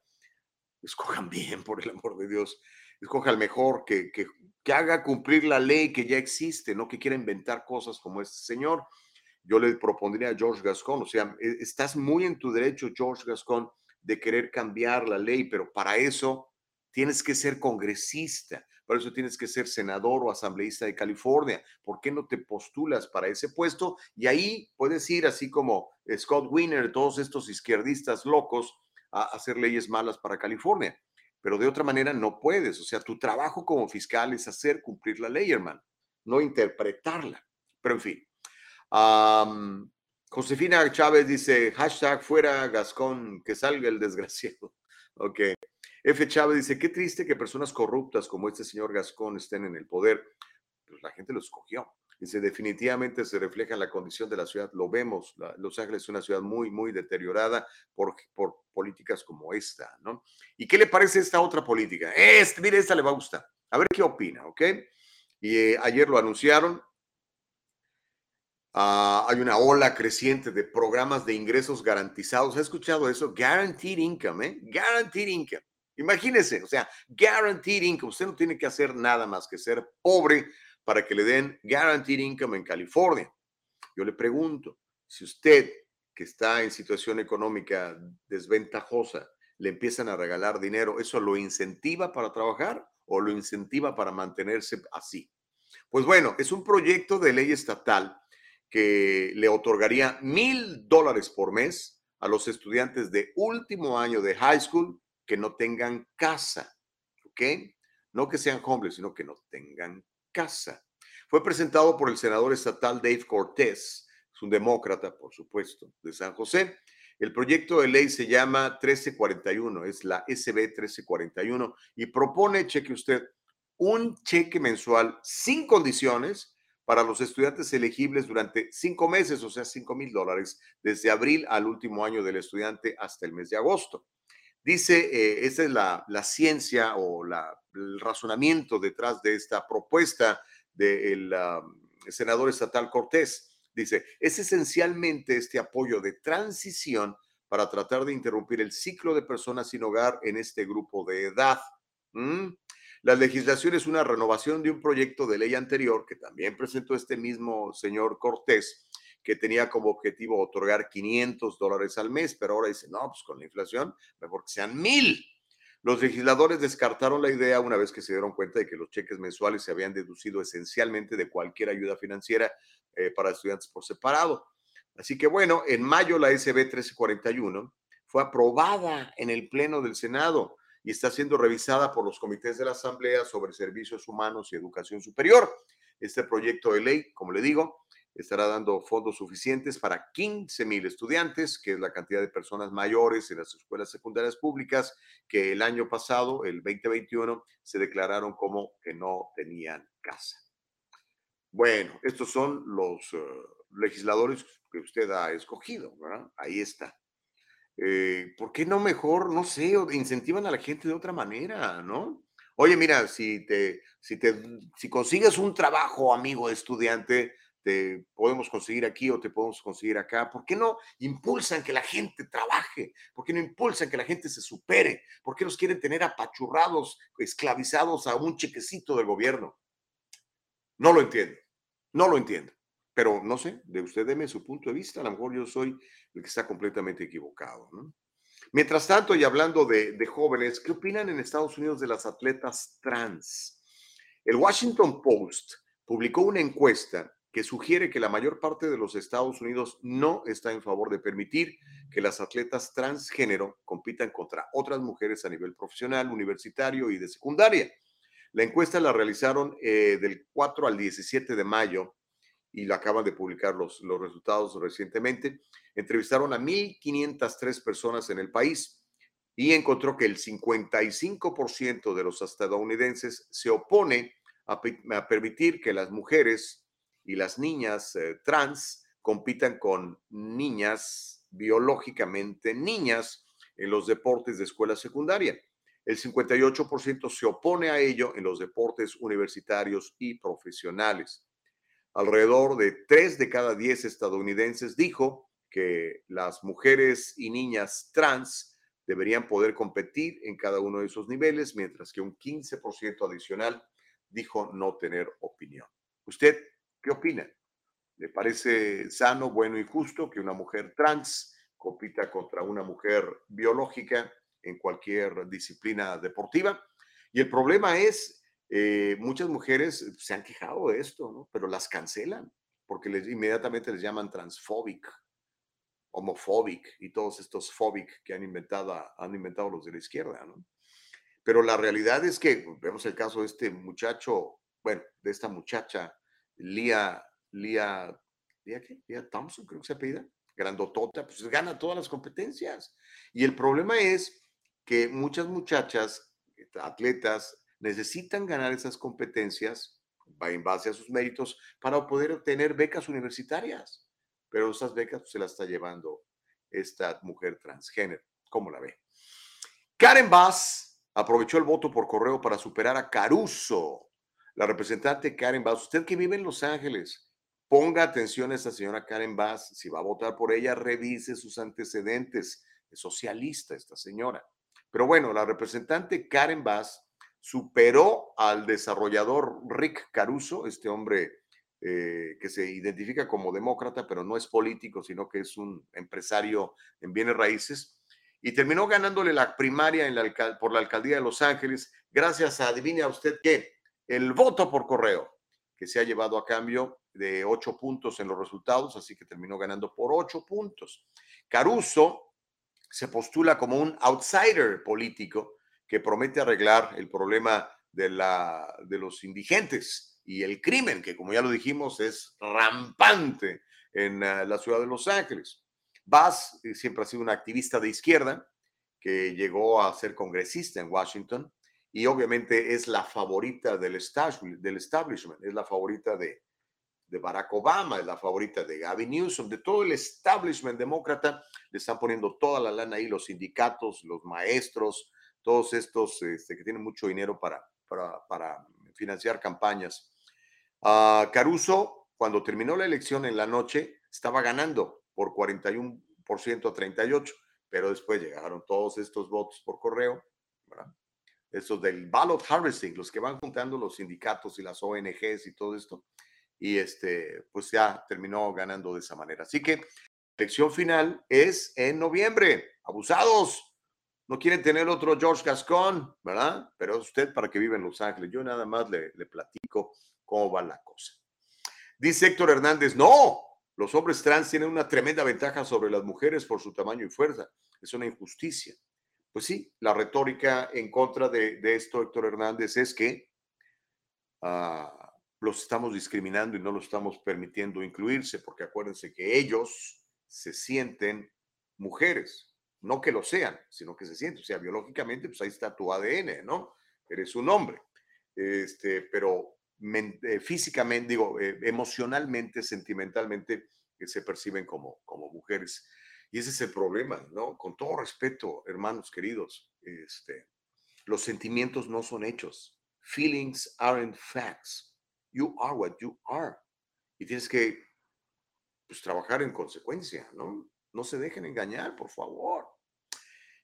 Escojan bien, por el amor de Dios. Escoja el mejor, que, que que haga cumplir la ley que ya existe, no que quiera inventar cosas como este señor. Yo le propondría a George Gascon, o sea, e, estás muy en tu derecho, George Gascon, de querer cambiar la ley, pero para eso tienes que ser congresista, para eso tienes que ser senador o asambleísta de California. ¿Por qué no te postulas para ese puesto? Y ahí puedes ir, así como Scott Wiener, todos estos izquierdistas locos, a hacer leyes malas para California pero de otra manera no puedes. O sea, tu trabajo como fiscal es hacer cumplir la ley, hermano, no interpretarla. Pero en fin. Josefina Chávez dice, hashtag fuera Gascón, que salga el desgraciado. Ok. F. Chávez dice, qué triste que personas corruptas como este señor Gascón estén en el poder. Pues la gente lo escogió. Dice, definitivamente se refleja en la condición de la ciudad. Lo vemos. Los Ángeles es una ciudad muy, muy deteriorada por, por políticas como esta, ¿no? ¿Y qué le parece esta otra política? Este, mire, esta le va a gustar. A ver qué opina, ¿ok? Y eh, ayer lo anunciaron, Ah, hay una ola creciente de programas de ingresos garantizados. ¿Ha escuchado eso? Guaranteed income, ¿eh? Guaranteed income. Imagínese, o sea, guaranteed income. Usted no tiene que hacer nada más que ser pobre para que le den guaranteed income en California. Yo le pregunto, si usted que está en situación económica desventajosa, le empiezan a regalar dinero, ¿eso lo incentiva para trabajar o lo incentiva para mantenerse así? Pues bueno, es un proyecto de ley estatal que le otorgaría mil dólares por mes a los estudiantes de último año de high school que no tengan casa, ¿ok? No que sean hombres, sino que no tengan casa. Fue presentado por el senador estatal Dave Cortés, es un demócrata, por supuesto, de San José. El proyecto de ley se llama 1341, es la SB 1341, y propone, cheque usted, un cheque mensual sin condiciones para los estudiantes elegibles durante cinco meses, o sea, cinco mil dólares, desde abril al último año del estudiante hasta el mes de agosto. Dice, eh, esa es la, ciencia o el razonamiento detrás de esta propuesta del senador estatal Cortés. Dice, es esencialmente este apoyo de transición para tratar de interrumpir el ciclo de personas sin hogar en este grupo de edad. ¿Mm? La legislación es una renovación de un proyecto de ley anterior que también presentó este mismo señor Cortés, que tenía como objetivo otorgar 500 dólares al mes, pero ahora dice, no, pues con la inflación, mejor que sean mil. Los legisladores descartaron la idea una vez que se dieron cuenta de que los cheques mensuales se habían deducido esencialmente de cualquier ayuda financiera eh, para estudiantes por separado. Así que bueno, en mayo la SB 1341 fue aprobada en el Pleno del Senado y está siendo revisada por los comités de la Asamblea sobre Servicios Humanos y Educación Superior. Este proyecto de ley, como le digo, estará dando fondos suficientes para 15 mil estudiantes, que es la cantidad de personas mayores en las escuelas secundarias públicas que el año pasado, el 2021, se declararon como que no tenían casa. Bueno, estos son los eh, legisladores que usted ha escogido, ¿verdad? Ahí está. Eh, ¿por qué no mejor, no sé, incentivan a la gente de otra manera, ¿no? Oye, mira, si te, si te, si consigues un trabajo, amigo estudiante, te podemos conseguir aquí o te podemos conseguir acá. ¿Por qué no impulsan que la gente trabaje? ¿Por qué no impulsan que la gente se supere? ¿Por qué nos quieren tener apachurrados, esclavizados a un chequecito del gobierno? No lo entiendo, no lo entiendo. Pero no sé, de usted deme su punto de vista, a lo mejor yo soy el que está completamente equivocado. Mientras tanto, y hablando de, de jóvenes, ¿qué opinan en Estados Unidos de las atletas trans? El Washington Post publicó una encuesta que sugiere que la mayor parte de los Estados Unidos no está en favor de permitir que las atletas transgénero compitan contra otras mujeres a nivel profesional, universitario y de secundaria. La encuesta la realizaron eh, del 4 al 17 de mayo y lo acaban de publicar los, los resultados recientemente, entrevistaron a 1.503 personas en el país y encontró que el 55% de los estadounidenses se opone a, permitir que las mujeres y las niñas eh, trans compitan con niñas biológicamente niñas en los deportes de escuela secundaria. El 58% se opone a ello en los deportes universitarios y profesionales alrededor de tres de cada diez estadounidenses dijo que las mujeres y niñas trans deberían poder competir en cada uno de esos niveles, mientras que un 15% adicional dijo no tener opinión. ¿Usted qué opina? ¿Le parece sano, bueno y justo que una mujer trans compita contra una mujer biológica en cualquier disciplina deportiva? Y el problema es eh, muchas mujeres se han quejado de esto, pero las cancelan porque les, inmediatamente les llaman transfóbic, homofóbic y todos estos fóbic que han inventado, han inventado los de la izquierda. ¿no? Pero la realidad es que vemos el caso de este muchacho, bueno, de esta muchacha, Lia, Lia, ¿Lia qué? Lia Thompson, creo que se apellida. grandotota, pues gana todas las competencias. Y el problema es que muchas muchachas, atletas, necesitan ganar esas competencias en base a sus méritos para poder obtener becas universitarias. Pero esas becas pues, se las está llevando esta mujer transgénero. ¿Cómo la ve? Karen Bass aprovechó el voto por correo para superar a Caruso. La representante Karen Bass, usted que vive en Los Ángeles, ponga atención a esta señora Karen Bass. Si va a votar por ella, revise sus antecedentes. Es socialista esta señora. Pero bueno, la representante Karen Bass superó al desarrollador Rick Caruso, este hombre eh, que se identifica como demócrata, pero no es político, sino que es un empresario en bienes raíces, y terminó ganándole la primaria por la alcaldía de Los Ángeles, gracias a, adivine a usted qué, el voto por correo, que se ha llevado a cambio de ocho puntos en los resultados, así que terminó ganando por ocho puntos. Caruso se postula como un outsider político que promete arreglar el problema de, la, de los indigentes y el crimen, que como ya lo dijimos es rampante en ah, la ciudad de Los Ángeles. Bass eh, siempre ha sido una activista de izquierda que llegó a ser congresista en Washington y obviamente es la favorita del establishment, es la favorita de, de Barack Obama, es la favorita de Gavin Newsom, de todo el establishment demócrata, le están poniendo toda la lana ahí, los sindicatos, los maestros, todos estos este, que tienen mucho dinero para, para, financiar campañas. Uh, Caruso, cuando terminó la elección en la noche, estaba ganando por 41% a 38%, pero después llegaron todos estos votos por correo, ¿verdad? Estos del ballot harvesting, los que van juntando los sindicatos y las ONGs y todo esto, y este, pues ya terminó ganando de esa manera. Así que elección final es en noviembre. Abusados, no quieren tener otro George Gascon, ¿verdad? Pero usted para que vive en Los Ángeles. Yo nada más le, le platico cómo va la cosa. Dice Héctor Hernández, no, los hombres trans tienen una tremenda ventaja sobre las mujeres por su tamaño y fuerza. Es una injusticia. Pues sí, la retórica en contra de, esto, Héctor Hernández, es que ah, los estamos discriminando y no los estamos permitiendo incluirse, porque acuérdense que ellos se sienten mujeres, no que lo sean, sino que se sienten, o sea, biológicamente, pues ahí está tu ADN, ¿no? Eres un hombre, este, pero eh, físicamente, digo, eh, emocionalmente, sentimentalmente, que se perciben como, como mujeres. Y ese es el problema, ¿no? Con todo respeto, hermanos queridos, este, los sentimientos no son hechos. Feelings aren't facts. You are what you are. Y tienes que pues, trabajar en consecuencia, ¿no? No se dejen engañar, por favor.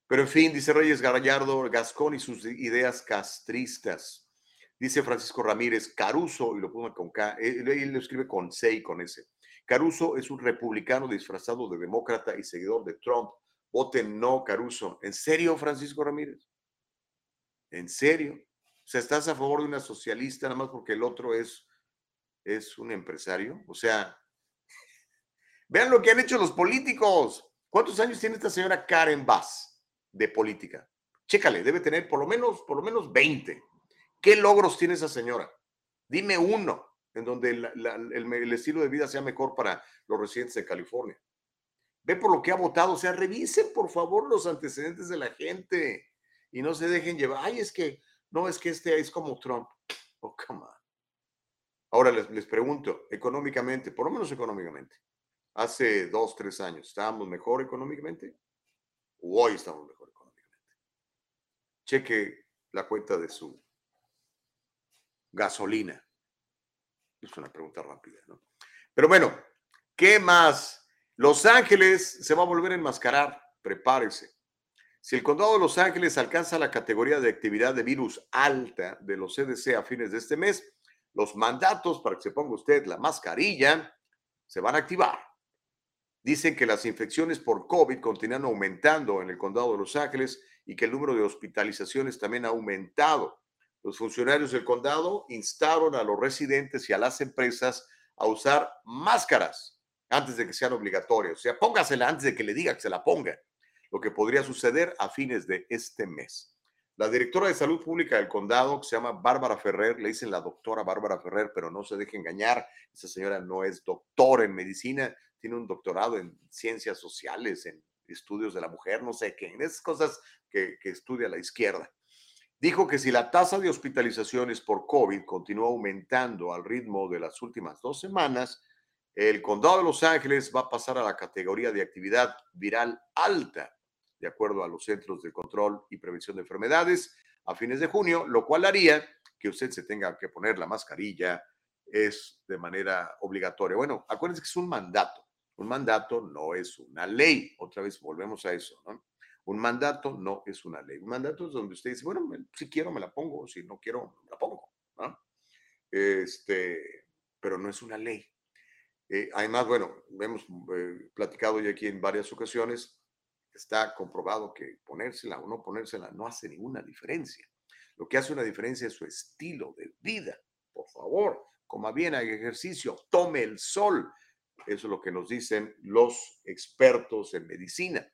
Pero en fin, dice Reyes Gallardo, Gascón y sus ideas castristas. Dice Francisco Ramírez, Caruso, y lo pone con K, él, lo escribe con C y con S. Caruso es un republicano disfrazado de demócrata y seguidor de Trump. Voten no, Caruso. ¿En serio, Francisco Ramírez? ¿En serio? O sea, ¿estás a favor de una socialista nada más porque el otro es, es un empresario? O sea, vean lo que han hecho los políticos. ¿Cuántos años tiene esta señora Karen Bass de política? Chécale, debe tener por lo menos, por lo menos 20. ¿Qué logros tiene esa señora? Dime uno en donde el, estilo de vida sea mejor para los residentes de California. Ve por lo que ha votado, o sea, revisen por favor los antecedentes de la gente y no se dejen llevar. Ay, es que, no, es que este es como Trump. Oh, come on. Ahora les, les pregunto, económicamente, por lo menos económicamente, hace dos, tres años, ¿estábamos mejor económicamente? ¿O hoy estamos mejor económicamente? Cheque la cuenta de su gasolina. Es una pregunta rápida, ¿no? Pero bueno, ¿qué más? Los Ángeles se va a volver a enmascarar. Prepárese. Si el condado de Los Ángeles alcanza la categoría de actividad de virus alta de los CDC a fines de este mes, los mandatos para que se ponga usted la mascarilla se van a activar. Dicen que las infecciones por COVID continúan aumentando en el condado de Los Ángeles y que el número de hospitalizaciones también ha aumentado. Los funcionarios del condado instaron a los residentes y a las empresas a usar máscaras antes de que sean obligatorias. O sea, póngasela antes de que le diga que se la ponga, lo que podría suceder a fines de este mes. La directora de salud pública del condado, que se llama Bárbara Ferrer, le dicen la doctora Bárbara Ferrer, pero no se deje engañar, esa señora no es doctora en medicina, tiene un doctorado en ciencias sociales, en estudios de la mujer, no sé qué, en esas cosas que, que estudia la izquierda. Dijo que si la tasa de hospitalizaciones por COVID continúa aumentando al ritmo de las últimas dos semanas, el condado de Los Ángeles va a pasar a la categoría de actividad viral alta, de acuerdo a los Centros de Control y Prevención de Enfermedades, a fines de junio, lo cual haría que usted se tenga que poner la mascarilla es de manera obligatoria. Bueno, acuérdense que es un mandato. Un mandato no es una ley. Otra vez volvemos a eso, ¿no? Un mandato no es una ley. Un mandato es donde usted dice, bueno, si quiero me la pongo, si no quiero me la pongo, ¿no? Este, pero no es una ley. Eh, además, bueno, hemos eh, platicado ya aquí en varias ocasiones, está comprobado que ponérsela o no ponérsela no hace ninguna diferencia. Lo que hace una diferencia es su estilo de vida. Por favor, coma bien, haga ejercicio, tome el sol. Eso es lo que nos dicen los expertos en medicina.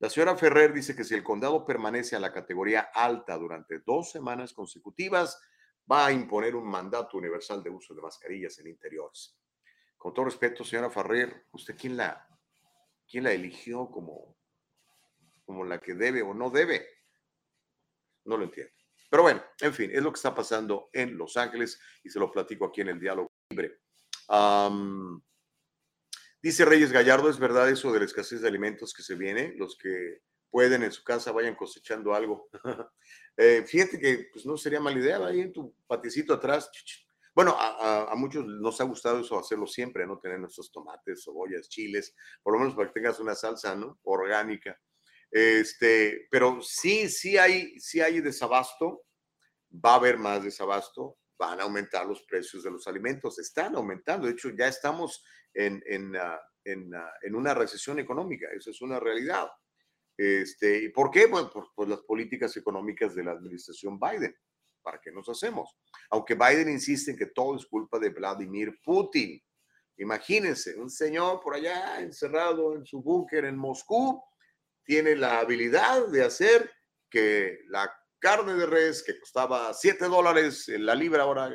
La señora Ferrer dice que si el condado permanece a la categoría alta durante dos semanas consecutivas, va a imponer un mandato universal de uso de mascarillas en interiores. Con todo respeto, señora Ferrer, ¿usted quién la, quién la eligió como, como la que debe o no debe? No lo entiendo. Pero bueno, en fin, es lo que está pasando en Los Ángeles y se lo platico aquí en el diálogo libre. Dice Reyes Gallardo, ¿es verdad eso de la escasez de alimentos que se viene? Los que pueden en su casa vayan cosechando algo. Eh, fíjate que pues, no sería mala idea, ahí en tu paticito atrás. Bueno, a, a, muchos nos ha gustado eso, hacerlo siempre, ¿no? Tener nuestros tomates, cebollas, chiles, por lo menos para que tengas una salsa, ¿no? Orgánica. Este, pero sí, sí hay, sí hay desabasto, va a haber más desabasto, van a aumentar los precios de los alimentos, están aumentando, de hecho ya estamos en, en, uh, en, uh, en una recesión económica, eso es una realidad. Este, ¿Y por qué? Bueno, por, por, las políticas económicas de la administración Biden. ¿Para qué nos hacemos? Aunque Biden insiste en que todo es culpa de Vladimir Putin. Imagínense, un señor por allá encerrado en su búnker en Moscú, tiene la habilidad de hacer que la carne de res que costaba 7 dólares la libra ahora,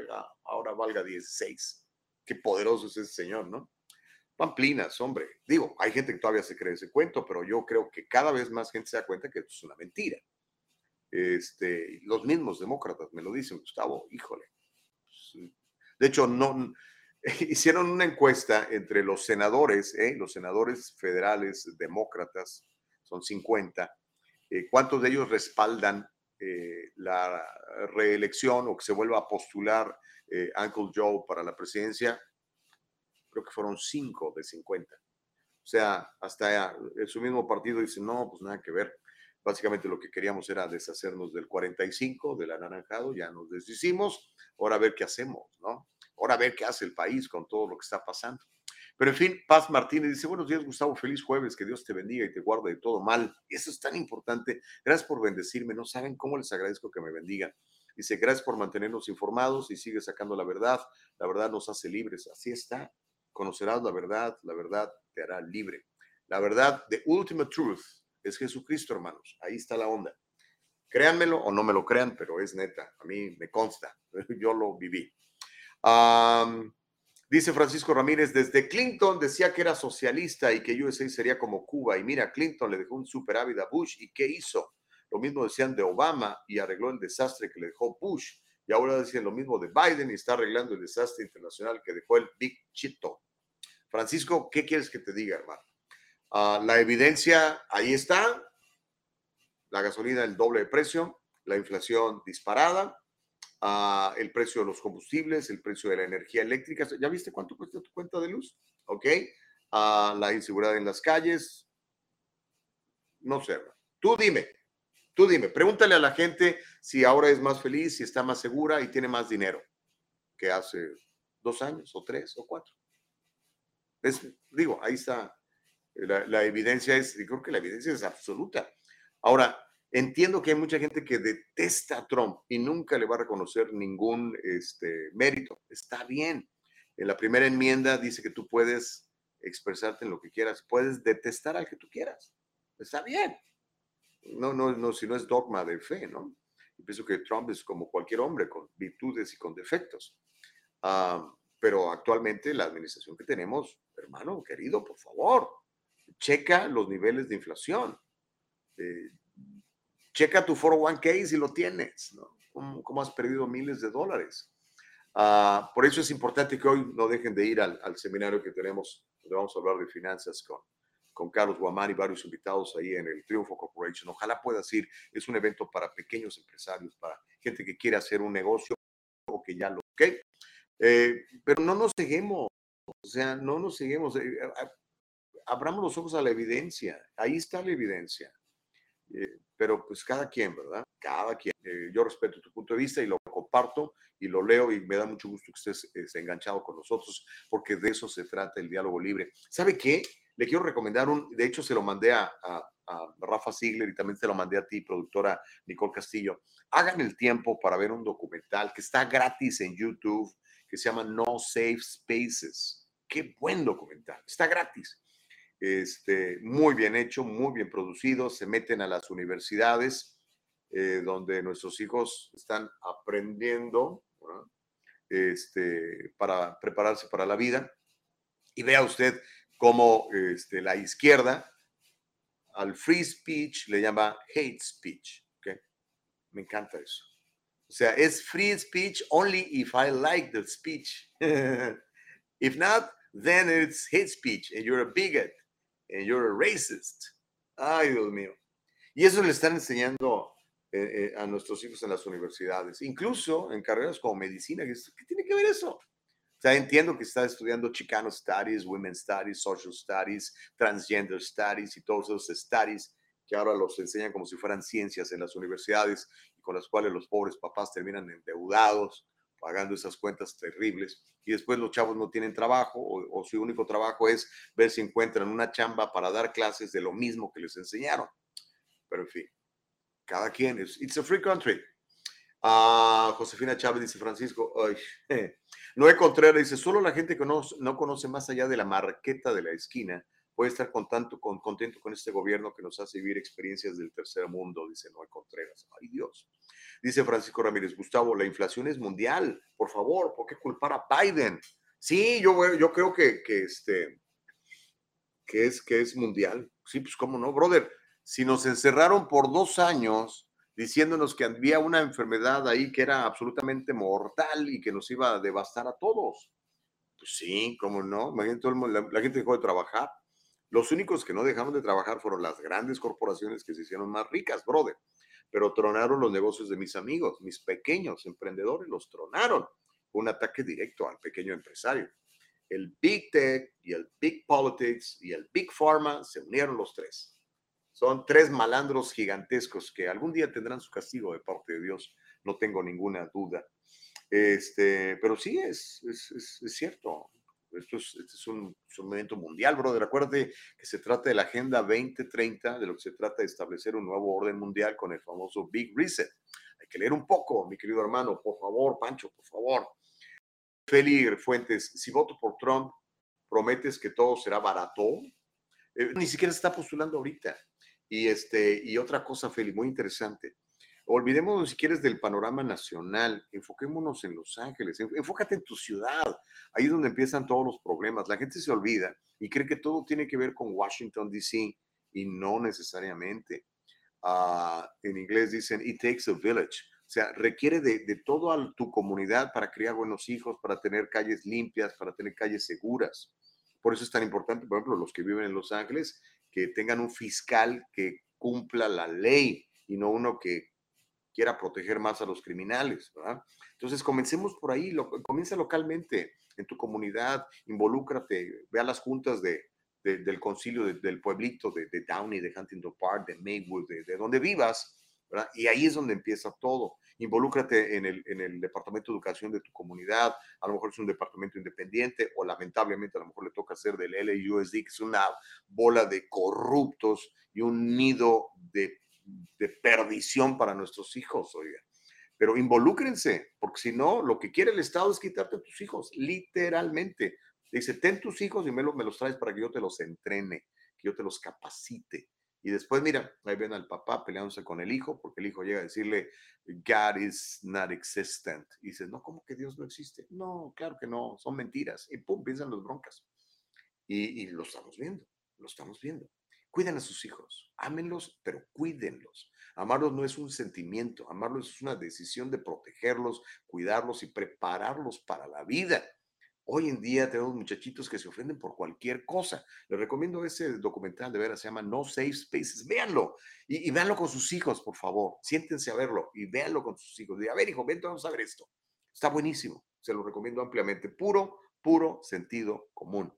ahora valga 16. Qué poderoso es ese señor, ¿no? Pamplinas, hombre. Digo, hay gente que todavía se cree ese cuento, pero yo creo que cada vez más gente se da cuenta que esto es una mentira. Este, los mismos demócratas me lo dicen, Gustavo, híjole. De hecho, no, hicieron una encuesta entre los senadores, ¿eh? los senadores federales demócratas, son 50. Eh, ¿Cuántos de ellos respaldan eh, la reelección o que se vuelva a postular eh, Uncle Joe para la presidencia? Creo que fueron 5 de 50. O sea, hasta su mismo partido dice, no, pues nada que ver. Básicamente lo que queríamos era deshacernos del 45, del anaranjado, ya nos deshicimos, ahora a ver qué hacemos, ¿no? Ahora a ver qué hace el país con todo lo que está pasando. Pero en fin, Paz Martínez dice, buenos días Gustavo, feliz jueves, que Dios te bendiga y te guarde de todo mal. Eso es tan importante. Gracias por bendecirme, no saben cómo les agradezco que me bendigan. Dice, gracias por mantenernos informados y sigue sacando la verdad. La verdad nos hace libres. Así está. Conocerás la verdad, la verdad te hará libre. La verdad, the ultimate truth, es Jesucristo, hermanos. Ahí está la onda. Créanmelo o no me lo crean, pero es neta. A mí me consta. Yo lo viví. Dice Francisco Ramírez, desde Clinton decía que era socialista y que USA sería como Cuba. Y mira, Clinton le dejó un superávit a Bush. ¿Y qué hizo? Lo mismo decían de Obama y arregló el desastre que le dejó Bush. Y ahora dicen lo mismo de Biden y está arreglando el desastre internacional que dejó el Big Chito. Francisco, ¿qué quieres que te diga, hermano? Uh, la evidencia ahí está. La gasolina el doble de precio, la inflación disparada, uh, el precio de los combustibles, el precio de la energía eléctrica. ¿Ya viste cuánto cuesta tu cuenta de luz? ¿Ok? Uh, la inseguridad en las calles. No sé. Tú dime, tú dime, pregúntale a la gente si ahora es más feliz, si está más segura y tiene más dinero que hace dos años o tres o cuatro. Es, digo, ahí está. La, la evidencia es, creo que la evidencia es absoluta. Ahora, Entiendo que hay mucha gente que detesta a Trump y nunca le va a reconocer ningún este, mérito. Está bien. En la primera enmienda dice que tú puedes expresarte en lo que quieras, puedes detestar al que tú quieras. Está bien. No, no, no, si no es dogma de fe, ¿no? Y pienso que Trump es como cualquier hombre, con virtudes y con defectos. Uh, pero actualmente la administración que tenemos hermano querido, por favor, checa los niveles de inflación. Eh, checa tu 401k si lo tienes, ¿no? ¿Cómo, has perdido miles de dólares? Ah, por eso es importante que hoy no dejen de ir al, al, seminario que tenemos, donde vamos a hablar de finanzas con, con Carlos Guamán y varios invitados ahí en el Triunfo Corporation. Ojalá puedas ir. Es un evento para pequeños empresarios, para gente que quiere hacer un negocio o que ya lo... ¿ok? Eh, pero no nos seguimos, o sea, no nos seguimos. Eh, abramos los ojos a la evidencia. Ahí está la evidencia. Eh, pero pues cada quien, ¿verdad? Cada quien. yo respeto tu punto de vista y lo comparto y lo leo y me da mucho gusto que estés, enganchado con nosotros porque de eso se trata el diálogo libre. ¿Sabe qué? Le quiero recomendar un, de hecho se lo mandé a, a, Rafa Ziegler y también se lo mandé a ti, productora Nicole Castillo. Hagan el tiempo para ver un documental que está gratis en YouTube, que se llama No Safe Spaces. Qué buen documental, está gratis. Este, muy bien hecho, muy bien producido, se meten a las universidades eh, donde nuestros hijos están aprendiendo este, para prepararse para la vida. Y vea usted como este, la izquierda al free speech le llama hate speech. ¿okay? Me encanta eso. O sea, es free speech only if I like the speech. if not, then it's hate speech and you're a bigot you're a racist. Ay, Dios mío. Y eso le están enseñando eh, eh, a nuestros hijos en las universidades, incluso en carreras como medicina. ¿Qué tiene que ver eso? sea, entiendo que está estudiando Chicano Studies, Women Studies, Social Studies, Transgender Studies y todos esos studies que ahora los enseñan como si fueran ciencias en las universidades y con las cuales los pobres papás terminan endeudados, pagando esas cuentas terribles. Y después los chavos no tienen trabajo o, su único trabajo es ver si encuentran una chamba para dar clases de lo mismo que les enseñaron. Pero en fin, cada quien es, it's a free country. Ah, Josefina Chávez dice Francisco, ay, Noé Contreras dice, solo la gente que no, no, conoce más allá de la marqueta de la esquina puede estar con, contento con este gobierno que nos hace vivir experiencias del tercer mundo, dice Noé Contreras. Ay Dios. Dice Francisco Ramírez, Gustavo, la inflación es mundial, por favor, ¿por qué culpar a Biden? Sí, yo, yo creo que, que, este, que, es, que es mundial. Sí, pues cómo no, brother. Si nos encerraron por dos años diciéndonos que había una enfermedad ahí que era absolutamente mortal y que nos iba a devastar a todos. Pues sí, cómo no, la, gente dejó de trabajar. Los únicos que no dejaron de trabajar fueron las grandes corporaciones que se hicieron más ricas, brother. Pero tronaron los negocios de mis amigos, mis pequeños emprendedores, los tronaron. Un ataque directo al pequeño empresario. El Big Tech y el Big Politics y el Big Pharma se unieron los tres son tres malandros gigantescos que algún día tendrán su castigo de parte de Dios, no tengo ninguna duda. Este, pero sí, es, es, es, cierto. Esto es, este es un, un, movimiento mundial, brother. Acuérdate que se trata de la Agenda 2030, de lo que se trata de establecer un nuevo orden mundial con el famoso Big Reset. Hay que leer un poco, mi querido hermano, por favor, Pancho, por favor. Feli Fuentes, si voto por Trump, prometes que todo será barato. Eh, ni siquiera se está postulando ahorita. Y, este, y otra cosa, Feli, muy interesante. Olvidémonos, si quieres, del panorama nacional. Enfoquémonos en Los Ángeles. Enfócate en tu ciudad. Ahí es donde empiezan todos los problemas. La gente se olvida y cree que todo tiene que ver con Washington, D.C. y no necesariamente. Ah, en inglés dicen, it takes a village. O sea, requiere de, de toda tu comunidad para criar buenos hijos, para tener calles limpias, para tener calles seguras. Por eso es tan importante, por ejemplo, los que viven en Los Ángeles, que tengan un fiscal que cumpla la ley y no uno que quiera proteger más a los criminales. ¿verdad? Entonces, comencemos por ahí, lo, comienza localmente, en tu comunidad, involúcrate, ve a las juntas de, del concilio del pueblito de, Downey, de Huntington Park, de Maywood, de, donde vivas, ¿verdad? y ahí es donde empieza todo involúcrate en el, en el departamento de educación de tu comunidad, a lo mejor es un departamento independiente o lamentablemente a lo mejor le toca ser del LAUSD, que es una bola de corruptos y un nido de, de perdición para nuestros hijos, oiga. Pero involúcrense, porque si no, lo que quiere el Estado es quitarte a tus hijos, literalmente. Dice, ten tus hijos y me, me los traes para que yo te los entrene, que yo te los capacite. Y después, mira, ahí ven al papá peleándose con el hijo, porque el hijo llega a decirle, God is not existent. Y dices, no, ¿cómo que Dios no existe? No, claro que no, son mentiras. Y pum, piensan los broncas. Y, y lo estamos viendo, lo estamos viendo. Cuiden a sus hijos, ámenlos, pero cuídenlos. Amarlos no es un sentimiento, amarlos es una decisión de protegerlos, cuidarlos y prepararlos para la vida. Hoy en día tenemos muchachitos que se ofenden por cualquier cosa. Les recomiendo ese documental de veras, se llama No Safe Spaces. Véanlo y, y véanlo con sus hijos, por favor. Siéntense a verlo y véanlo con sus hijos. Y a ver, hijo, vente, vamos a ver esto. Está buenísimo. Se lo recomiendo ampliamente. Puro, puro sentido común.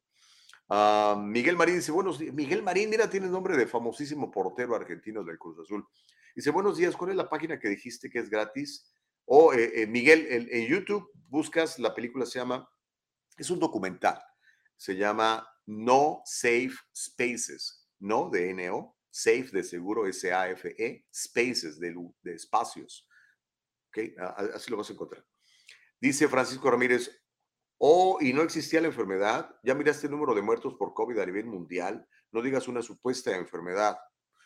Uh, Miguel Marín dice, buenos días. Miguel Marín, mira, tiene nombre de famosísimo portero argentino del Cruz Azul. Dice, buenos días, ¿cuál es la página que dijiste que es gratis? O eh, eh, Miguel, en, en YouTube buscas, la película se llama es un documental. Se llama No Safe Spaces. No de NO, Safe de seguro, S-A-F-E, Spaces de, de espacios. ¿Ok? Así lo vas a encontrar. Dice Francisco Ramírez, oh, y no existía la enfermedad. ¿Ya miraste el número de muertos por COVID a nivel mundial? No digas una supuesta enfermedad.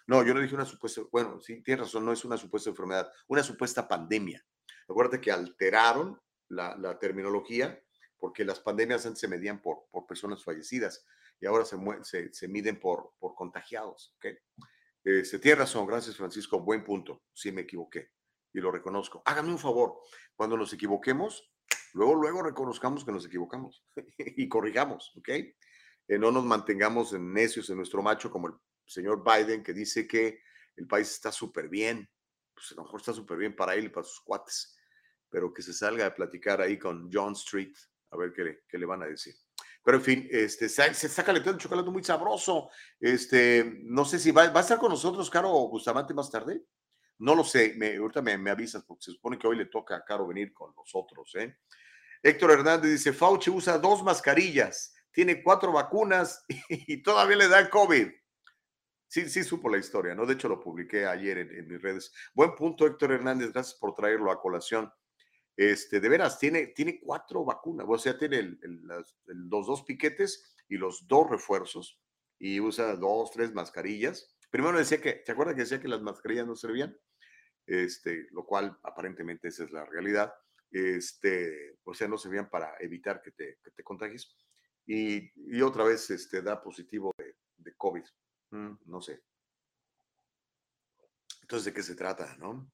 No, yo no dije una supuesta, bueno, sí, tienes razón, no es una supuesta enfermedad, una supuesta pandemia. Acuérdate que alteraron la, la terminología porque las pandemias antes se medían por, por personas fallecidas y ahora se, se, se miden por, por contagiados. ¿okay? Eh, se tiene razón, gracias Francisco, buen punto, sí me equivoqué y lo reconozco. Háganme un favor, cuando nos equivoquemos, luego, luego reconozcamos que nos equivocamos y corrigamos, ¿ok? Eh, no nos mantengamos en necios en nuestro macho como el señor Biden que dice que el país está súper bien, pues a lo mejor está súper bien para él y para sus cuates, pero que se salga a platicar ahí con John Street a ver qué le, qué le van a decir. Pero en fin, este, se, está calentando chocolate muy sabroso. Este, no sé si va, va a estar con nosotros Caro Bustamante más tarde. No lo sé, me, ahorita me, me, avisas porque se supone que hoy le toca a Caro venir con nosotros. ¿eh? Héctor Hernández dice, Fauci usa dos mascarillas, tiene cuatro vacunas y, todavía le da COVID. Sí, sí supo la historia, ¿no? De hecho, lo publiqué ayer en, en mis redes. Buen punto, Héctor Hernández, gracias por traerlo a colación. Este, de veras, tiene, tiene cuatro vacunas, o sea, tiene el, el, los dos piquetes y los dos refuerzos y usa dos, tres mascarillas. Primero decía que, ¿te acuerdas que decía que las mascarillas no servían? Este, lo cual aparentemente esa es la realidad. Este, o sea, no servían para evitar que te, que contagies. Y, otra vez este, da positivo de, de COVID. Mm, no sé. Entonces, ¿de qué se trata, no?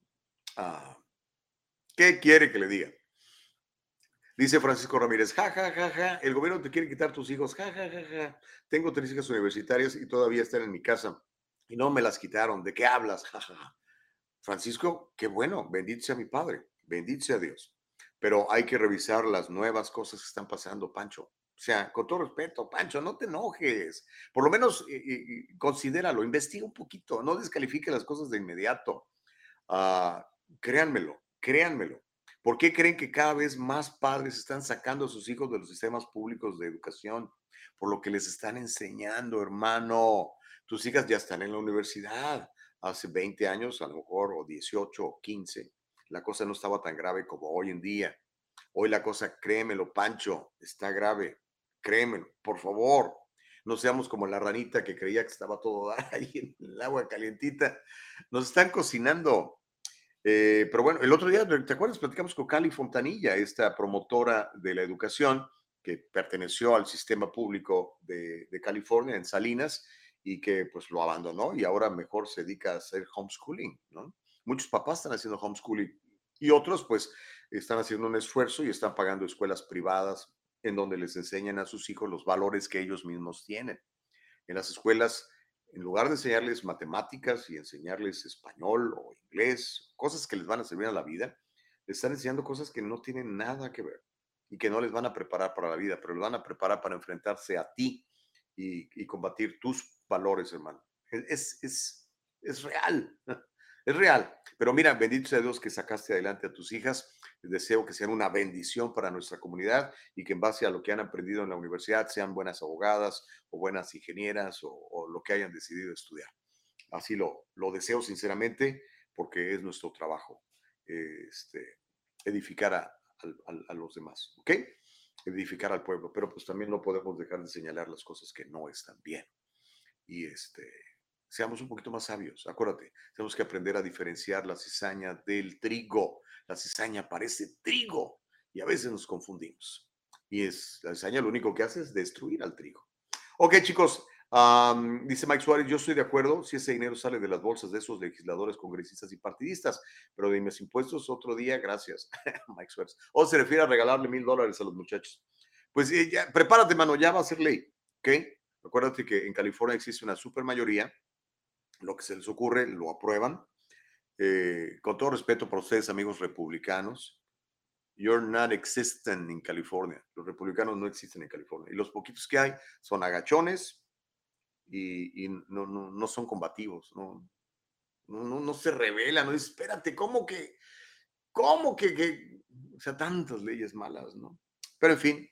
Ah, ¿Qué quiere que le diga? Dice Francisco Ramírez, ja, ja, ja, ja, el gobierno te quiere quitar tus hijos, ja, ja, ja, ja. Tengo tres hijas universitarias y todavía están en mi casa y no me las quitaron. ¿De qué hablas? Ja, ja, ja. Francisco, qué bueno, bendito sea mi padre, bendito sea Dios. Pero hay que revisar las nuevas cosas que están pasando, Pancho. O sea, con todo respeto, Pancho, no te enojes. Por lo menos eh, eh, considéralo, investiga un poquito, no descalifique las cosas de inmediato. Uh, créanmelo, créanmelo. ¿Por qué creen que cada vez más padres están sacando a sus hijos de los sistemas públicos de educación? Por lo que les están enseñando, hermano. Tus hijas ya están en la universidad. Hace 20 años, a lo mejor, o 18 o 15, la cosa no estaba tan grave como hoy en día. Hoy la cosa, créemelo, Pancho, está grave. Créemelo, por favor. No seamos como la ranita que creía que estaba todo ahí en el agua calientita. Nos están cocinando. Eh, pero bueno, el otro día, ¿te acuerdas? Platicamos con Cali Fontanilla, esta promotora de la educación que perteneció al sistema público de, de, California en Salinas y que pues lo abandonó y ahora mejor se dedica a hacer homeschooling, ¿no? Muchos papás están haciendo homeschooling y otros pues están haciendo un esfuerzo y están pagando escuelas privadas en donde les enseñan a sus hijos los valores que ellos mismos tienen. En las escuelas en lugar de enseñarles matemáticas y enseñarles español o inglés, cosas que les van a servir a la vida, les están enseñando cosas que no tienen nada que ver y que no les van a preparar para la vida, pero les van a preparar para enfrentarse a ti y, y combatir tus valores, hermano. Es, es, es real, es real. Pero mira, bendito sea Dios que sacaste adelante a tus hijas deseo que sean una bendición para nuestra comunidad y que en base a lo que han aprendido en la universidad sean buenas abogadas o buenas ingenieras o, lo que hayan decidido estudiar. Así lo, lo deseo sinceramente porque es nuestro trabajo este, edificar a, a, a, los demás, ¿ok? Edificar al pueblo, pero pues también no podemos dejar de señalar las cosas que no están bien. Y este, seamos un poquito más sabios. Acuérdate, tenemos que aprender a diferenciar la cizaña del trigo. La cizaña parece trigo y a veces nos confundimos. Y es la cizaña lo único que hace es destruir al trigo. Ok, chicos, am, dice Mike Suárez, yo estoy de acuerdo si ese dinero sale de las bolsas de esos legisladores, congresistas y partidistas, pero de mis impuestos otro día, gracias, Mike Suárez. O se refiere a regalarle mil dólares a los muchachos. Pues eh, ya, prepárate, mano, ya va a ser ley, ¿ok? Acuérdate que en California existe una supermayoría, lo que se les ocurre lo aprueban. Eh, con todo respeto para ustedes, amigos republicanos, you're not existent in California. Los republicanos no existen en California. Y los poquitos que hay son agachones y, y no, no, no son combativos, no, no, no, se rebelan, no espérate, ¿cómo que, cómo que, que, o sea, tantas leyes malas, ¿no? Pero en fin,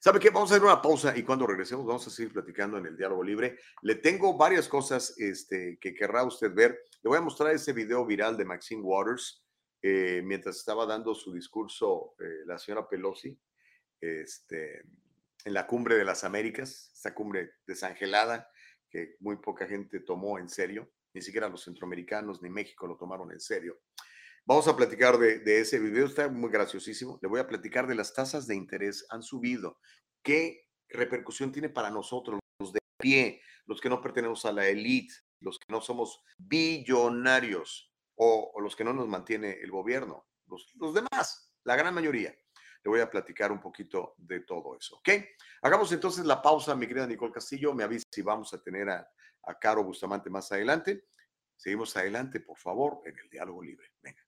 ¿Sabe qué? Vamos a hacer una pausa y cuando regresemos vamos a seguir platicando en el diálogo libre. Le tengo varias cosas este, que querrá usted ver. Le voy a mostrar ese video viral de Maxine Waters eh, mientras estaba dando su discurso eh, la señora Pelosi este, en la cumbre de las Américas, esta cumbre desangelada que muy poca gente tomó en serio, ni siquiera los centroamericanos ni México lo tomaron en serio. Vamos a platicar de, de, ese video, está muy graciosísimo. Le voy a platicar de las tasas de interés han subido. ¿Qué repercusión tiene para nosotros, los de pie, los que no pertenecemos a la élite, los que no somos billonarios o, o, los que no nos mantiene el gobierno? Los, los demás, la gran mayoría. Le voy a platicar un poquito de todo eso, ¿ok? Hagamos entonces la pausa, mi querida Nicole Castillo. Me avisa si vamos a tener a, a Caro Bustamante más adelante. Seguimos adelante, por favor, en el diálogo libre. Venga.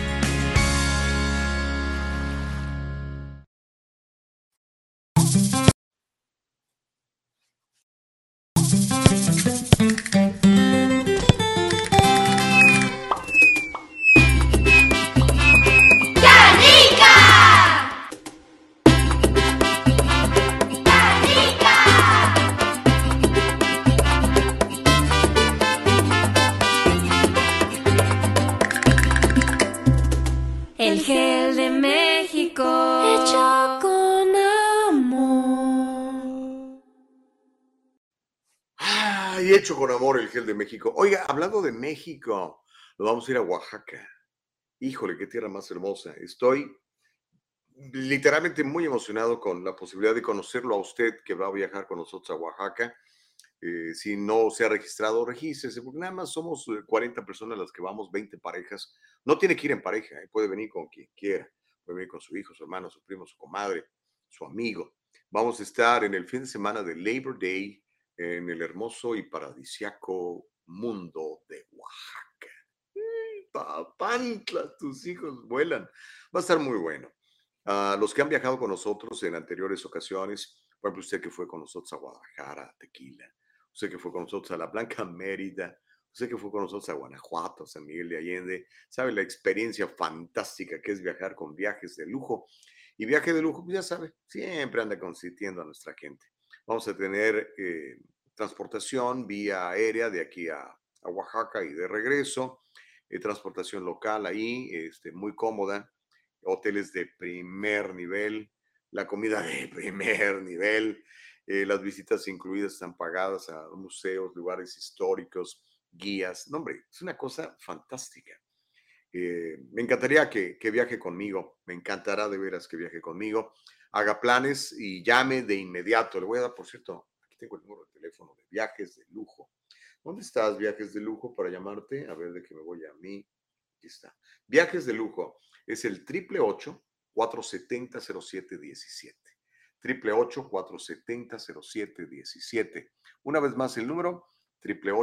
Con amor el gel de México. Oiga, hablando de México, vamos a ir a Oaxaca. Híjole, qué tierra más hermosa. Estoy literalmente muy emocionado con la posibilidad de conocerlo a usted que va a viajar con nosotros a Oaxaca. Eh, si no se ha registrado, regístrese, porque nada más somos 40 personas las que vamos, 20 parejas. No tiene que ir en pareja, eh, puede venir con quien quiera. Puede venir con su hijo, su hermano, su primo, su comadre, su amigo. Vamos a estar en el fin de semana de Labor Day en el hermoso y paradisiaco mundo de Oaxaca. Papantla, tus hijos vuelan. Va a estar muy bueno. Uh, los que han viajado con nosotros en anteriores ocasiones, por ejemplo, usted que fue con nosotros a Guadalajara, Tequila, usted que fue con nosotros a la Blanca Mérida, usted que fue con nosotros a Guanajuato, a San Miguel de Allende, sabe la experiencia fantástica que es viajar con viajes de lujo. Y viaje de lujo, pues ya sabe, siempre anda consintiendo a nuestra gente. Vamos a tener eh, transportación vía aérea de aquí a, a Oaxaca y de regreso, eh, transportación local ahí, este, muy cómoda, hoteles de primer nivel, la comida de primer nivel, eh, las visitas incluidas están pagadas a museos, lugares históricos, guías. No, hombre, es una cosa fantástica. Eh, me encantaría que, que, viaje conmigo, me encantará de veras que viaje conmigo. Haga planes y llame de inmediato. Le voy a dar, por cierto, aquí tengo el número de teléfono de viajes de lujo. ¿Dónde estás, viajes de lujo, para llamarte? A ver de qué me voy a mí. Aquí está. Viajes de lujo es el triple 470 0717 triple 470 0717 Una vez más el número, triple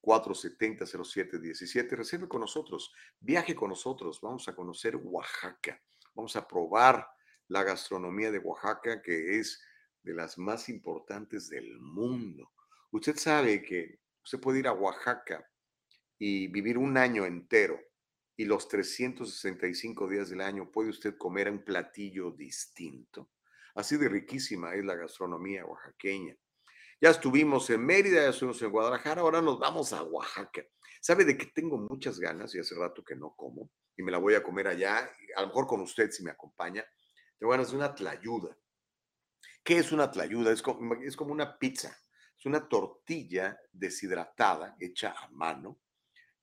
470 0717 Recibe con nosotros, viaje con nosotros, vamos a conocer Oaxaca, vamos a probar la gastronomía de Oaxaca, que es de las más importantes del mundo. Usted sabe que usted puede ir a Oaxaca y vivir un año entero y los 365 días del año puede usted comer un platillo distinto. Así de riquísima es la gastronomía oaxaqueña. Ya estuvimos en Mérida, ya estuvimos en Guadalajara, ahora nos vamos a Oaxaca. ¿Sabe de qué tengo muchas ganas y hace rato que no como? Y me la voy a comer allá, a lo mejor con usted si me acompaña. Tengo ganas de una tlayuda. ¿Qué es una tlayuda? Es como, es como una pizza. Es una tortilla deshidratada hecha a mano,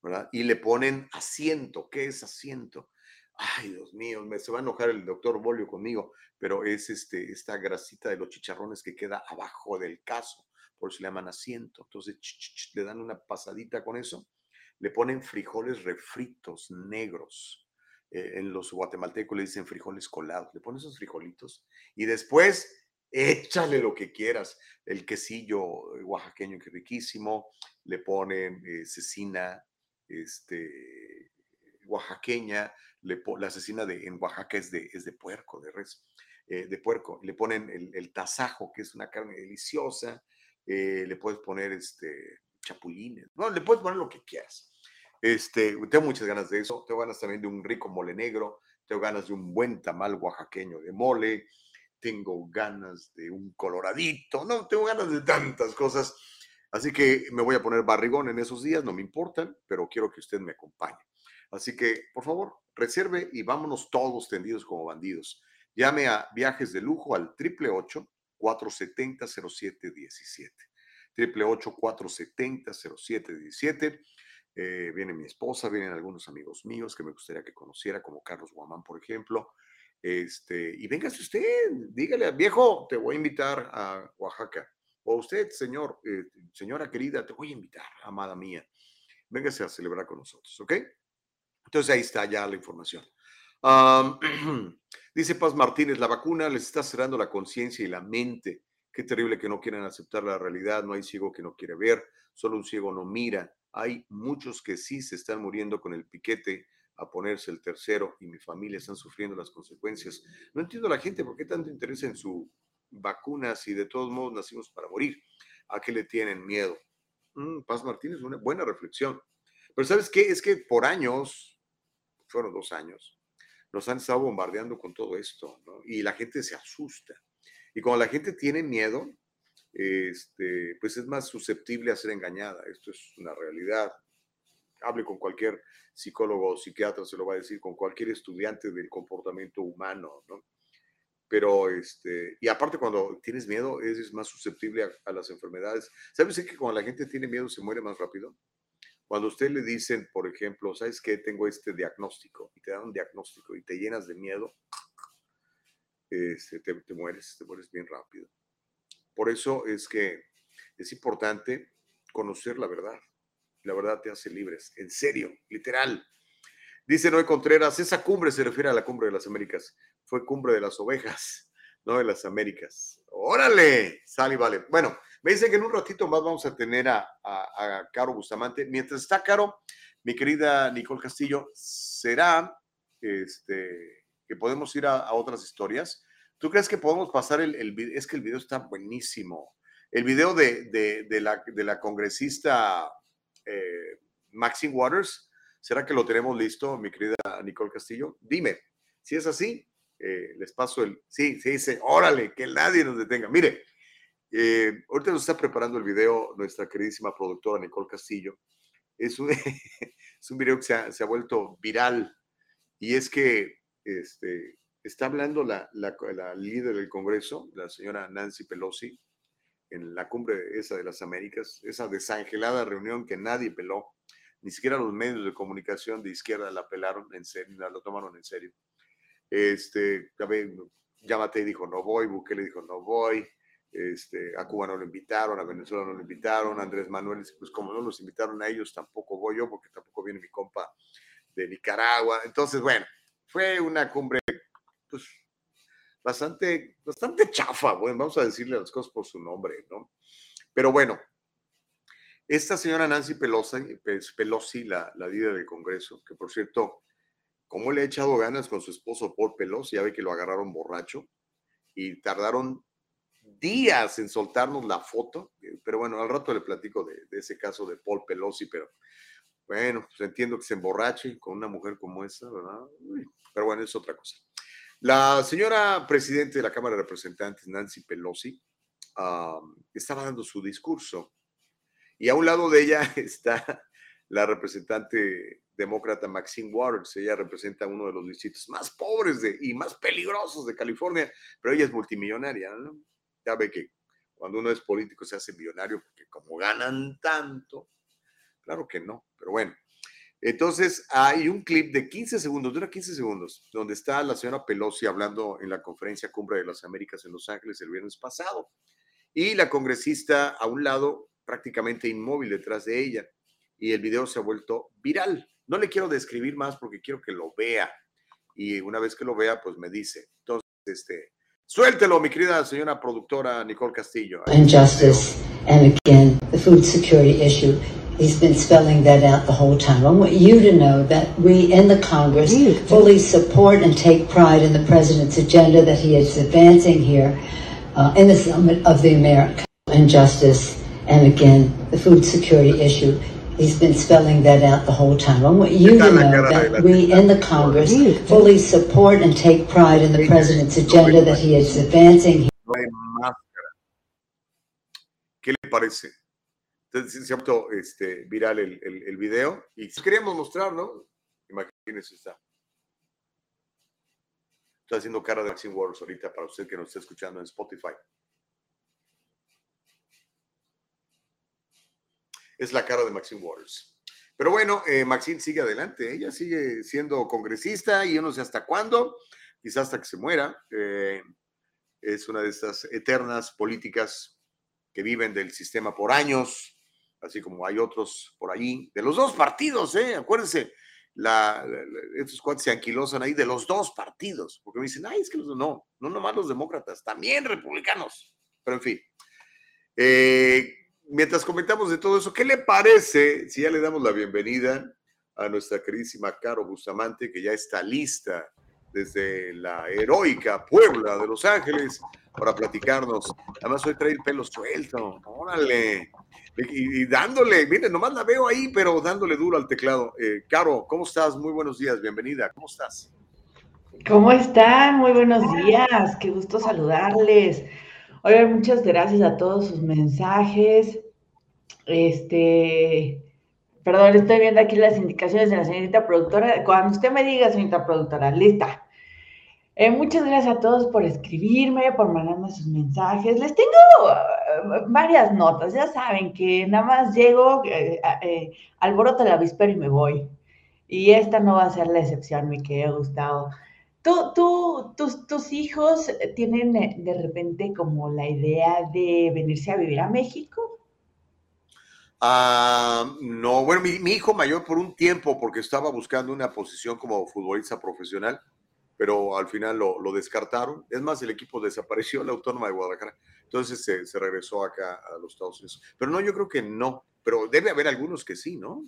¿verdad? Y le ponen asiento. ¿Qué es asiento? Ay, Dios mío, se va a enojar el doctor Bolio conmigo, pero es este, esta grasita de los chicharrones que queda abajo del caso, por eso le llaman asiento. Entonces le dan una pasadita con eso, le ponen frijoles refritos negros. Eh, en los guatemaltecos le dicen frijoles colados. Le ponen esos frijolitos y después échale lo que quieras. El quesillo oaxaqueño que es riquísimo, le ponen eh, cecina, este, oaxaqueña, la asesina de, en Oaxaca es de, es de puerco, de res, eh, de puerco. Le ponen el, tasajo, que es una carne deliciosa. Eh, le puedes poner este, chapulines. No, le puedes poner lo que quieras. Este, tengo muchas ganas de eso. Tengo ganas también de un rico mole negro. Tengo ganas de un buen tamal oaxaqueño de mole. Tengo ganas de un coloradito. No, tengo ganas de tantas cosas. Así que me voy a poner barrigón en esos días, no me importan, pero quiero que usted me acompañe. Así que, por favor, reserve y vámonos todos tendidos como bandidos. Llame a Viajes de Lujo al 888-470-0717. 888-470-0717. Eh, viene mi esposa, vienen algunos amigos míos que me gustaría que conociera, como Carlos Guamán, por ejemplo. Este, y véngase usted, dígale, viejo, te voy a invitar a Oaxaca. O usted, señor, eh, señora querida, te voy a invitar, amada mía. Véngase a celebrar con nosotros, ¿ok? Entonces ahí está ya la información. dice Paz Martínez, la vacuna les está cerrando la conciencia y la mente. Qué terrible que no quieran aceptar la realidad. No hay ciego que no quiere ver, solo un ciego no mira. Hay muchos que sí se están muriendo con el piquete a ponerse el tercero y mi familia están sufriendo las consecuencias. No entiendo la gente por qué tanto interés en su vacuna si de todos modos nacimos para morir. ¿A qué le tienen miedo? Mm, Paz Martínez, una buena reflexión. Pero ¿sabes qué? Es que por años, fueron dos años, nos han estado bombardeando con todo esto. Y la gente se asusta. Y cuando la gente tiene miedo, este, pues es más susceptible a ser engañada. Esto es una realidad. Hable con cualquier psicólogo o psiquiatra, se lo va a decir, con cualquier estudiante del comportamiento humano, ¿no? Pero, este, y aparte cuando tienes miedo, eres más susceptible a, a las enfermedades. ¿Sabes que cuando la gente tiene miedo se muere más rápido? Cuando usted le dicen, por ejemplo, ¿sabes qué? Tengo este diagnóstico y te dan un diagnóstico y te llenas de miedo, este, te, mueres, te mueres bien rápido. Por eso es que es importante conocer la verdad. La verdad te hace libres, en serio, literal. Dice Noé Contreras, esa cumbre se refiere a la cumbre de las Américas. Fue cumbre de las ovejas, no de las Américas. Órale, sale y vale. Bueno, me dicen que en un ratito más vamos a tener a, Caro Bustamante. Mientras está Caro, mi querida Nicole Castillo, será este, que podemos ir a, otras historias. ¿Tú crees que podemos pasar el, video? Es que el video está buenísimo. El video de, la, de la, congresista eh, Maxine Waters, ¿será que lo tenemos listo, mi querida Nicole Castillo? Dime, si es así, eh, les paso el... Sí, se dice, órale, que nadie nos detenga. Mire, eh, ahorita nos está preparando el video nuestra queridísima productora Nicole Castillo. Es un, es un video que se ha, vuelto viral y es que este, está hablando la, líder del Congreso, la señora Nancy Pelosi, en la cumbre esa de las Américas, esa desangelada reunión que nadie peló, ni siquiera los medios de comunicación de izquierda la pelaron en serio, la lo tomaron en serio. Este, Yamate dijo no voy, Bukele dijo no voy, este, a Cuba no lo invitaron, a Venezuela no lo invitaron, Andrés Manuel, pues como no los invitaron a ellos, tampoco voy yo, porque tampoco viene mi compa de Nicaragua. Entonces, bueno, fue una cumbre, pues, bastante, bastante chafa, bueno, vamos a decirle las cosas por su nombre, ¿no? Pero bueno, esta señora Nancy Pelosi, pues, Pelosi la, la líder del Congreso, que por cierto, como le ha echado ganas con su esposo Paul Pelosi, ya ve que lo agarraron borracho y tardaron días en soltarnos la foto, pero bueno, al rato le platico de, ese caso de Paul Pelosi, pero Bueno, pues entiendo que se emborrache con una mujer como esa, ¿verdad? Pero bueno, es otra cosa. La señora presidente de la Cámara de Representantes, Nancy Pelosi, estaba dando su discurso y a un lado de ella está la representante demócrata Maxine Waters. Ella representa uno de los distritos más pobres de, y más peligrosos de California, pero ella es multimillonaria. Ya ve que cuando uno es político se hace millonario porque como ganan tanto, claro que no, pero bueno. Entonces hay un clip de 15 segundos, dura 15 segundos, donde está la señora Pelosi hablando en la conferencia Cumbre de las Américas en Los Ángeles el viernes pasado. Y la congresista a un lado, prácticamente inmóvil detrás de ella. Y el video se ha vuelto viral. No le quiero describir más porque quiero que lo vea. Y una vez que lo vea, pues me dice. Entonces, este, suéltelo, mi querida señora productora Nicole Castillo. Injustice and again the food security issue. He's been spelling that out the whole time. I want you to know that we in the Congress fully support and take pride in the president's agenda that he is advancing here uh, in the summit of the America. justice and again the food security issue. He's been spelling that out the whole time. I want you to know that we in the Congress fully support and take pride in the president's agenda that he is advancing No hay máscara. ¿Qué le parece? Entonces se ha vuelto este, viral el, video y queríamos mostrar, ¿no? Imagínense está. Haciendo cara de Maxine Waters ahorita para usted que nos está escuchando en Spotify. Es la cara de Maxine Waters. Pero bueno, eh, Maxine sigue adelante. Ella sigue siendo congresista y yo no sé hasta cuándo, quizás hasta que se muera. Eh, es una de estas eternas políticas que viven del sistema por años, así como hay otros por allí, de los dos partidos, ¿eh? Acuérdense, la, la- estos cuates se anquilosan ahí de los dos partidos, porque me dicen, ay, es que los, no, no nomás los demócratas, también republicanos. Pero en fin, eh, mientras comentamos de todo eso, ¿qué le parece si ya le damos la bienvenida a nuestra queridísima Caro Bustamante, que ya está lista desde la heroica Puebla de Los Ángeles para platicarnos? Además, hoy trae el pelo suelto, órale. Y, dándole, miren, nomás la veo ahí, pero dándole duro al teclado. Eh, Caro, ¿cómo estás? Muy buenos días, bienvenida. ¿Cómo estás? ¿Cómo están? Muy buenos días. Qué gusto saludarles. Oigan, muchas gracias a todos sus mensajes. Este, perdón, estoy viendo aquí las indicaciones de la señorita productora. Cuando usted me diga, señorita productora, lista. Eh, muchas gracias a todos por escribirme, por mandarme sus mensajes. Les tengo eh, varias notas. Ya saben que nada más llego, eh, eh, alboroto el avispero y me voy. Y esta no va a ser la excepción, mi querido Gustavo. ¿Tú, tú, tus, tus hijos tienen eh, de repente como la idea de venirse a vivir a México? Ah, no, bueno, mi hijo mayor por un tiempo, porque estaba buscando una posición como futbolista profesional, pero al final lo, lo descartaron. Es más, el equipo desapareció, la Autónoma de Guadalajara. Entonces se, se regresó acá a los Estados Unidos. Pero no, yo creo que no. Pero debe haber algunos que sí, ¿no?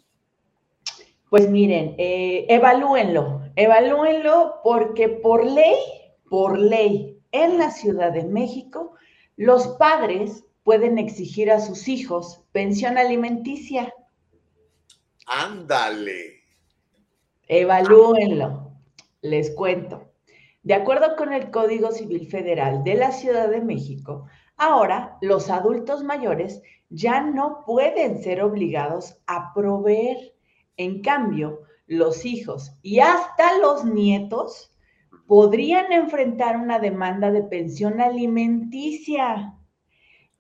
Pues miren, eh, evalúenlo, evalúenlo porque por ley, por ley, en la Ciudad de México, los padres pueden exigir a sus hijos pensión alimenticia. Ándale. Evalúenlo. Les cuento. De acuerdo con el Código Civil Federal de la Ciudad de México, ahora los adultos mayores ya no pueden ser obligados a proveer. En cambio, los hijos y hasta los nietos podrían enfrentar una demanda de pensión alimenticia.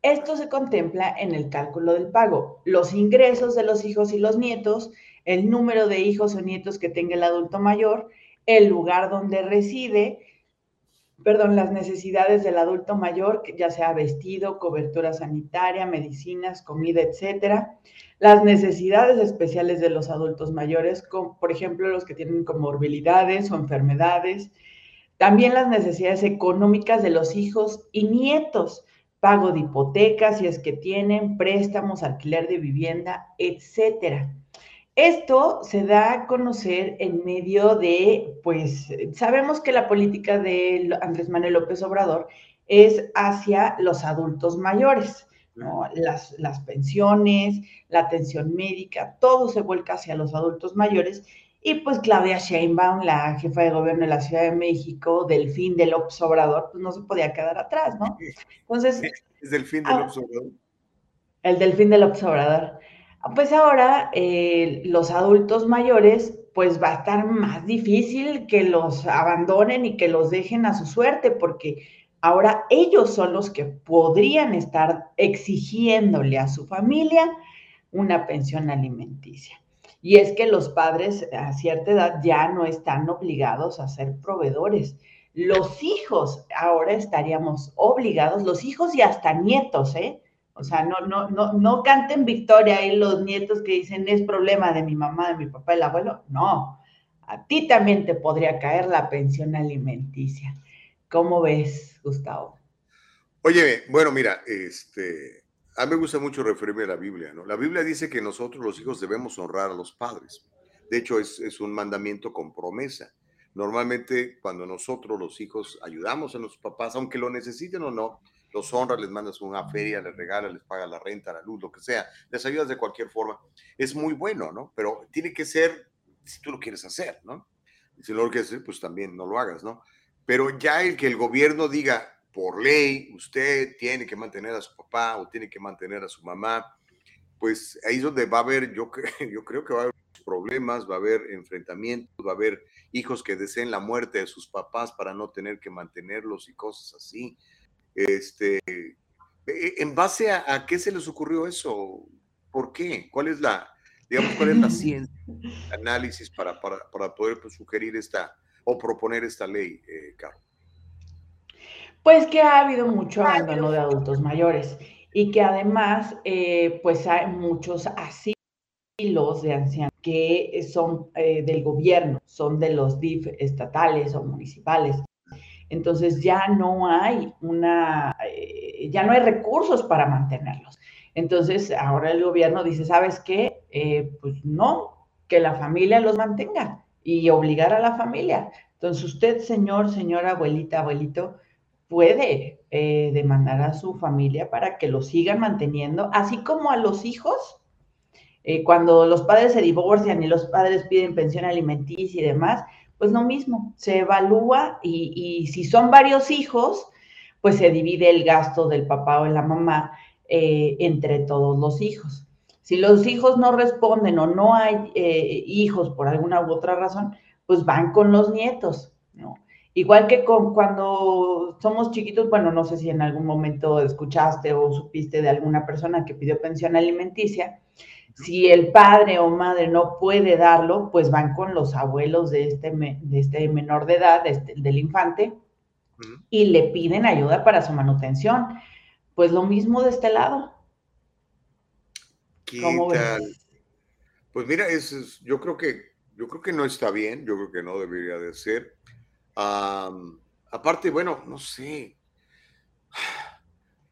Esto se contempla en el cálculo del pago. Los ingresos de los hijos y los nietos, el número de hijos o nietos que tenga el adulto mayor, el lugar donde reside, perdón, las necesidades del adulto mayor, ya sea vestido, cobertura sanitaria, medicinas, comida, etcétera. Las necesidades especiales de los adultos mayores, como, por ejemplo, los que tienen comorbilidades o enfermedades. También las necesidades económicas de los hijos y nietos, pago de hipotecas si es que tienen, préstamos, alquiler de vivienda, etcétera. Esto se da a conocer en medio de, pues, sabemos que la política de Andrés Manuel López Obrador es hacia los adultos mayores, Las, las pensiones, la atención médica, todo se vuelca hacia los adultos mayores y pues Claudia Sheinbaum, la jefa de gobierno de la Ciudad de México, del fin del Obrador, pues no se podía quedar atrás, ¿no? Entonces... Es del fin del ah, Obrador. El delfín del Obrador. Pues ahora eh, los adultos mayores, pues va a estar más difícil que los abandonen y que los dejen a su suerte, porque ahora ellos son los que podrían estar exigiéndole a su familia una pensión alimenticia. Y es que los padres a cierta edad ya no están obligados a ser proveedores. Los hijos ahora estaríamos obligados, los hijos y hasta nietos, ¿eh? O sea, no, no, no, no canten victoria ahí los nietos que dicen es problema de mi mamá, de mi papá, el abuelo. No, a ti también te podría caer la pensión alimenticia. ¿Cómo ves, Gustavo? Oye, bueno, mira, este, a mí me gusta mucho referirme a la Biblia, ¿no? La Biblia dice que nosotros los hijos debemos honrar a los padres. De hecho, es, un mandamiento con promesa. Normalmente, cuando nosotros los hijos ayudamos a nuestros papás, aunque lo necesiten o no, los honras, les mandas una feria, les regalas, les pagas la renta, la luz, lo que sea, les ayudas de cualquier forma. Es muy bueno, ¿no? Pero tiene que ser si tú lo quieres hacer, ¿no? Si no lo quieres hacer, pues también no lo hagas, ¿no? Pero ya el que el gobierno diga, por ley, usted tiene que mantener a su papá o tiene que mantener a su mamá, pues ahí es donde va a haber, yo, yo creo que va a haber problemas, va a haber enfrentamientos, va a haber hijos que deseen la muerte de sus papás para no tener que mantenerlos y cosas así. Este, e, ¿En base a, qué se les ocurrió eso? ¿Por qué? ¿Cuál es la, digamos, cuál es la ciencia, análisis para, para, poder pues, sugerir esta o proponer esta ley, eh, Carlos? Pues que ha habido mucho abandono de adultos mayores y que además, eh, pues hay muchos asilos de ancianos que son eh, del gobierno, son de los DIF estatales o municipales. Entonces ya no hay una, eh, ya no hay recursos para mantenerlos. Entonces ahora el gobierno dice, ¿sabes qué? pues no, que la familia los mantenga y obligar a la familia. Entonces usted, señor, señora, abuelita, abuelito, puede eh, demandar a su familia para que lo sigan manteniendo, así como a los hijos. Eh, cuando los padres se divorcian y los padres piden pensión alimenticia y demás, pues lo mismo, se evalúa y, si son varios hijos, pues se divide el gasto del papá o de la mamá eh, entre todos los hijos. Si los hijos no responden o no hay hijos por alguna u otra razón, pues van con los nietos, ¿no? Igual que con, cuando somos chiquitos, bueno, no sé si en algún momento escuchaste o supiste de alguna persona que pidió pensión alimenticia, si el padre o madre no puede darlo, pues van con los abuelos de este, de este menor de edad, este, del infante, y le piden ayuda para su manutención. Pues lo mismo de este lado. ¿Qué tal? Pues mira, es, yo creo que yo creo que no está bien, yo creo que no debería de ser aparte, bueno, no sé.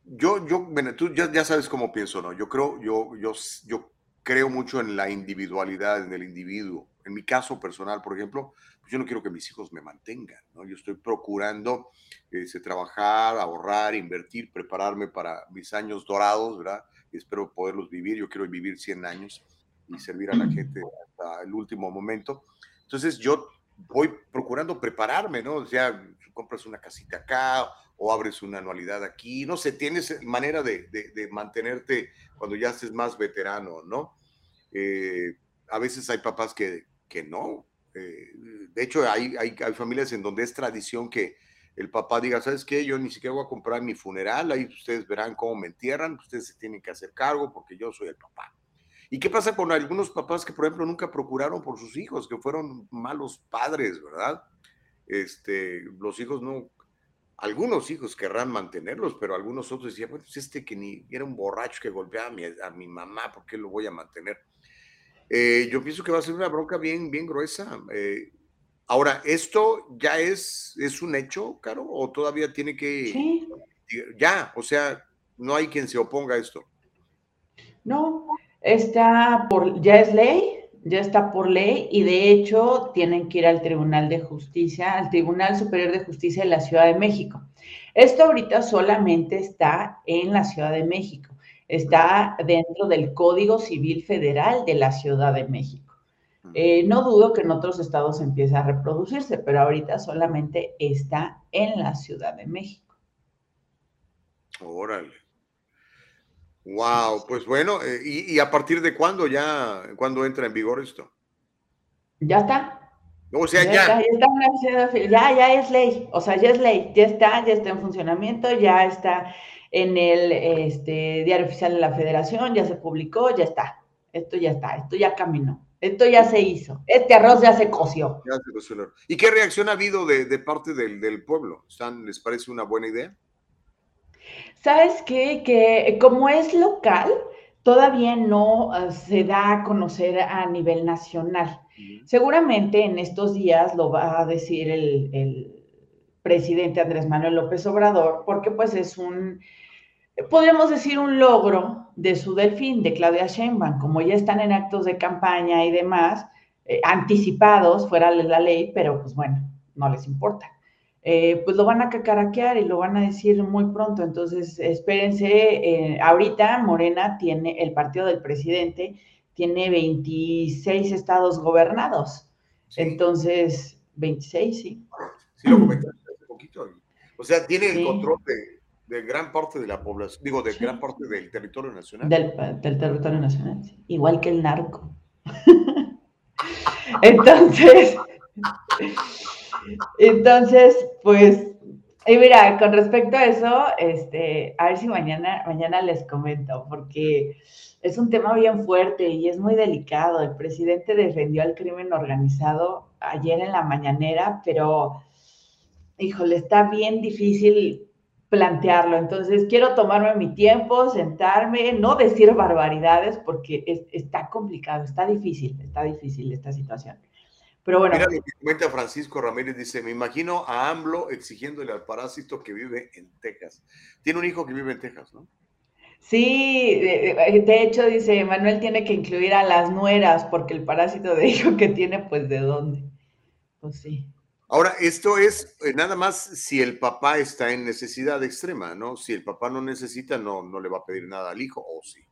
Yo, yo, bueno, tú ya, ya, sabes cómo pienso, ¿no? Yo creo, yo, yo, yo creo mucho en la individualidad, en el individuo. En mi caso personal, por ejemplo, pues yo no quiero que mis hijos me mantengan, ¿no? Yo estoy procurando este, trabajar, ahorrar, invertir, prepararme para mis años dorados, ¿verdad? Y espero poderlos vivir. Yo quiero vivir 100 años y servir a la gente hasta el último momento. Entonces, yo voy procurando prepararme, ¿no? O sea, compras una casita acá o abres una anualidad aquí, no sé, tienes manera de, mantenerte cuando ya estés más veterano, ¿no? Eh, a veces hay papás que, que no. Eh, de hecho, hay, hay, hay, familias en donde es tradición que el papá diga, ¿sabes qué? Yo ni siquiera voy a comprar mi funeral, ahí ustedes verán cómo me entierran, ustedes se tienen que hacer cargo porque yo soy el papá. ¿Y qué pasa con algunos papás que, por ejemplo, nunca procuraron por sus hijos, que fueron malos padres, ¿verdad? Este, los hijos no, algunos hijos querrán mantenerlos, pero algunos otros decían, bueno, pues este que ni era un borracho que golpeaba a mi, a mi mamá, ¿por qué lo voy a mantener? Eh, yo pienso que va a ser una bronca bien, bien gruesa. Eh, ahora, ¿esto ya es, es un hecho, Caro? ¿O todavía tiene que... Sí. Ya, o sea, no hay quien se oponga a esto. No, Está por, ya es ley, ya está por ley y de hecho tienen que ir al Tribunal de Justicia, al Tribunal Superior de Justicia de la Ciudad de México. Esto ahorita solamente está en la Ciudad de México. Está dentro del Código Civil Federal de la Ciudad de México. Eh, no dudo que en otros estados empiece a reproducirse, pero ahorita solamente está en la Ciudad de México. Órale. Wow, pues bueno, eh, y, a partir de cuándo ya, cuándo entra en vigor esto? Ya está. O sea, ya. Ya, está, ya, ya es ley, o sea, ya es ley, ya está, ya está en funcionamiento, ya está en el este, diario oficial de la federación, ya se publicó, ya está. Esto ya está, esto ya caminó, esto ya se hizo, este arroz ya se coció. Ya se coció. ¿Y qué reacción ha habido de, de parte del, del pueblo? ¿Están, ¿Les parece una buena idea? ¿Sabes qué? Que como es local, todavía no ah, se da a conocer a nivel nacional. Seguramente en estos días lo va a decir el, presidente Andrés Manuel López Obrador, porque pues es un, podríamos decir, un logro de su delfín, de Claudia Sheinbaum, como ya están en actos de campaña y demás, eh, anticipados fuera de la ley, pero pues bueno, no les importa. Eh, pues lo van a cacaraquear y lo van a decir muy pronto. Entonces, espérense, eh, ahorita Morena tiene, el partido del presidente tiene 26 estados gobernados. Entonces, 26, sí. Sí, lo comentaste hace poquito. O sea, tiene el control de, gran parte de la población, digo, de gran parte del territorio nacional. Del, del territorio nacional, sí. igual que el narco. Entonces, entonces, pues, y mira, con respecto a eso, este, a ver si mañana, mañana les comento, porque es un tema bien fuerte y es muy delicado. El presidente defendió al crimen organizado ayer en la mañanera, pero, híjole, está bien difícil plantearlo. Entonces, quiero tomarme mi tiempo, sentarme, no decir barbaridades, porque está complicado, está difícil, está difícil esta situación. Pero bueno. Mira lo que comenta Francisco Ramírez, dice, me imagino a AMLO exigiéndole al parásito que vive en Texas. Tiene un hijo que vive en Texas, ¿no? Sí, de, hecho dice, Manuel tiene que incluir a las nueras porque el parásito de hijo que tiene, pues de dónde. Pues sí. Ahora, esto es eh, nada más si el papá está en necesidad extrema, ¿no? Si el papá no necesita, no, no le va a pedir nada al hijo, o sí.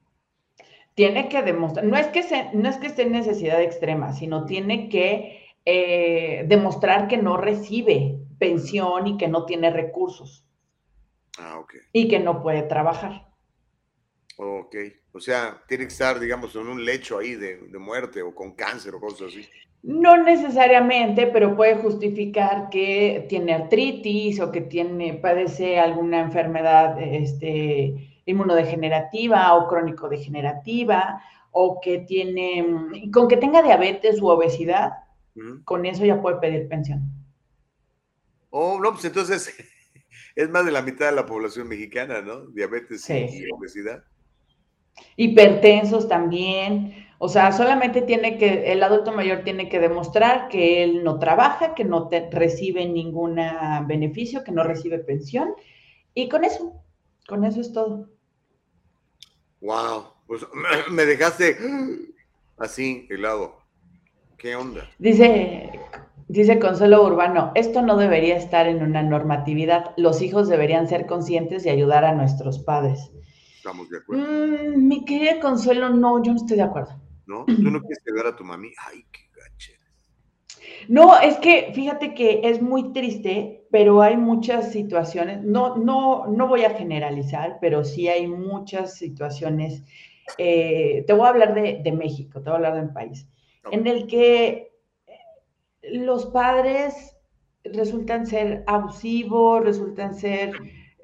Tiene que demostrar, no es que, no es que esté en necesidad extrema, sino tiene que eh, demostrar que no recibe pensión y que no tiene recursos. Ah, ok. Y que no puede trabajar. Ok, o sea, tiene que estar, digamos, en un lecho ahí de, muerte o con cáncer o cosas así. No necesariamente, pero puede justificar que tiene artritis o que tiene, padece alguna enfermedad este, inmunodegenerativa o crónico-degenerativa o que tiene, con que tenga diabetes u obesidad, con eso ya puede pedir pensión. Oh, no, pues entonces es más de la mitad de la población mexicana, ¿no? Diabetes y obesidad. Hipertensos también. O sea, solamente tiene que, el adulto mayor tiene que demostrar que él no trabaja, que no recibe ningún beneficio, que no recibe pensión. Y con eso, con eso es todo. Wow, pues me dejaste así helado. ¿Qué onda? Dice, dice Consuelo Urbano, esto no debería estar en una normatividad. Los hijos deberían ser conscientes y ayudar a nuestros padres. Estamos de acuerdo. Mm, mi querida Consuelo, no, yo no estoy de acuerdo. ¿No? ¿Tú no quieres ayudar a tu mami? Ay, qué gache. No, es que fíjate que es muy triste, pero hay muchas situaciones, no, no, no voy a generalizar, pero sí hay muchas situaciones. Eh, te voy a hablar de, de México, te voy a hablar de un país en el que los padres resultan ser abusivos, resultan ser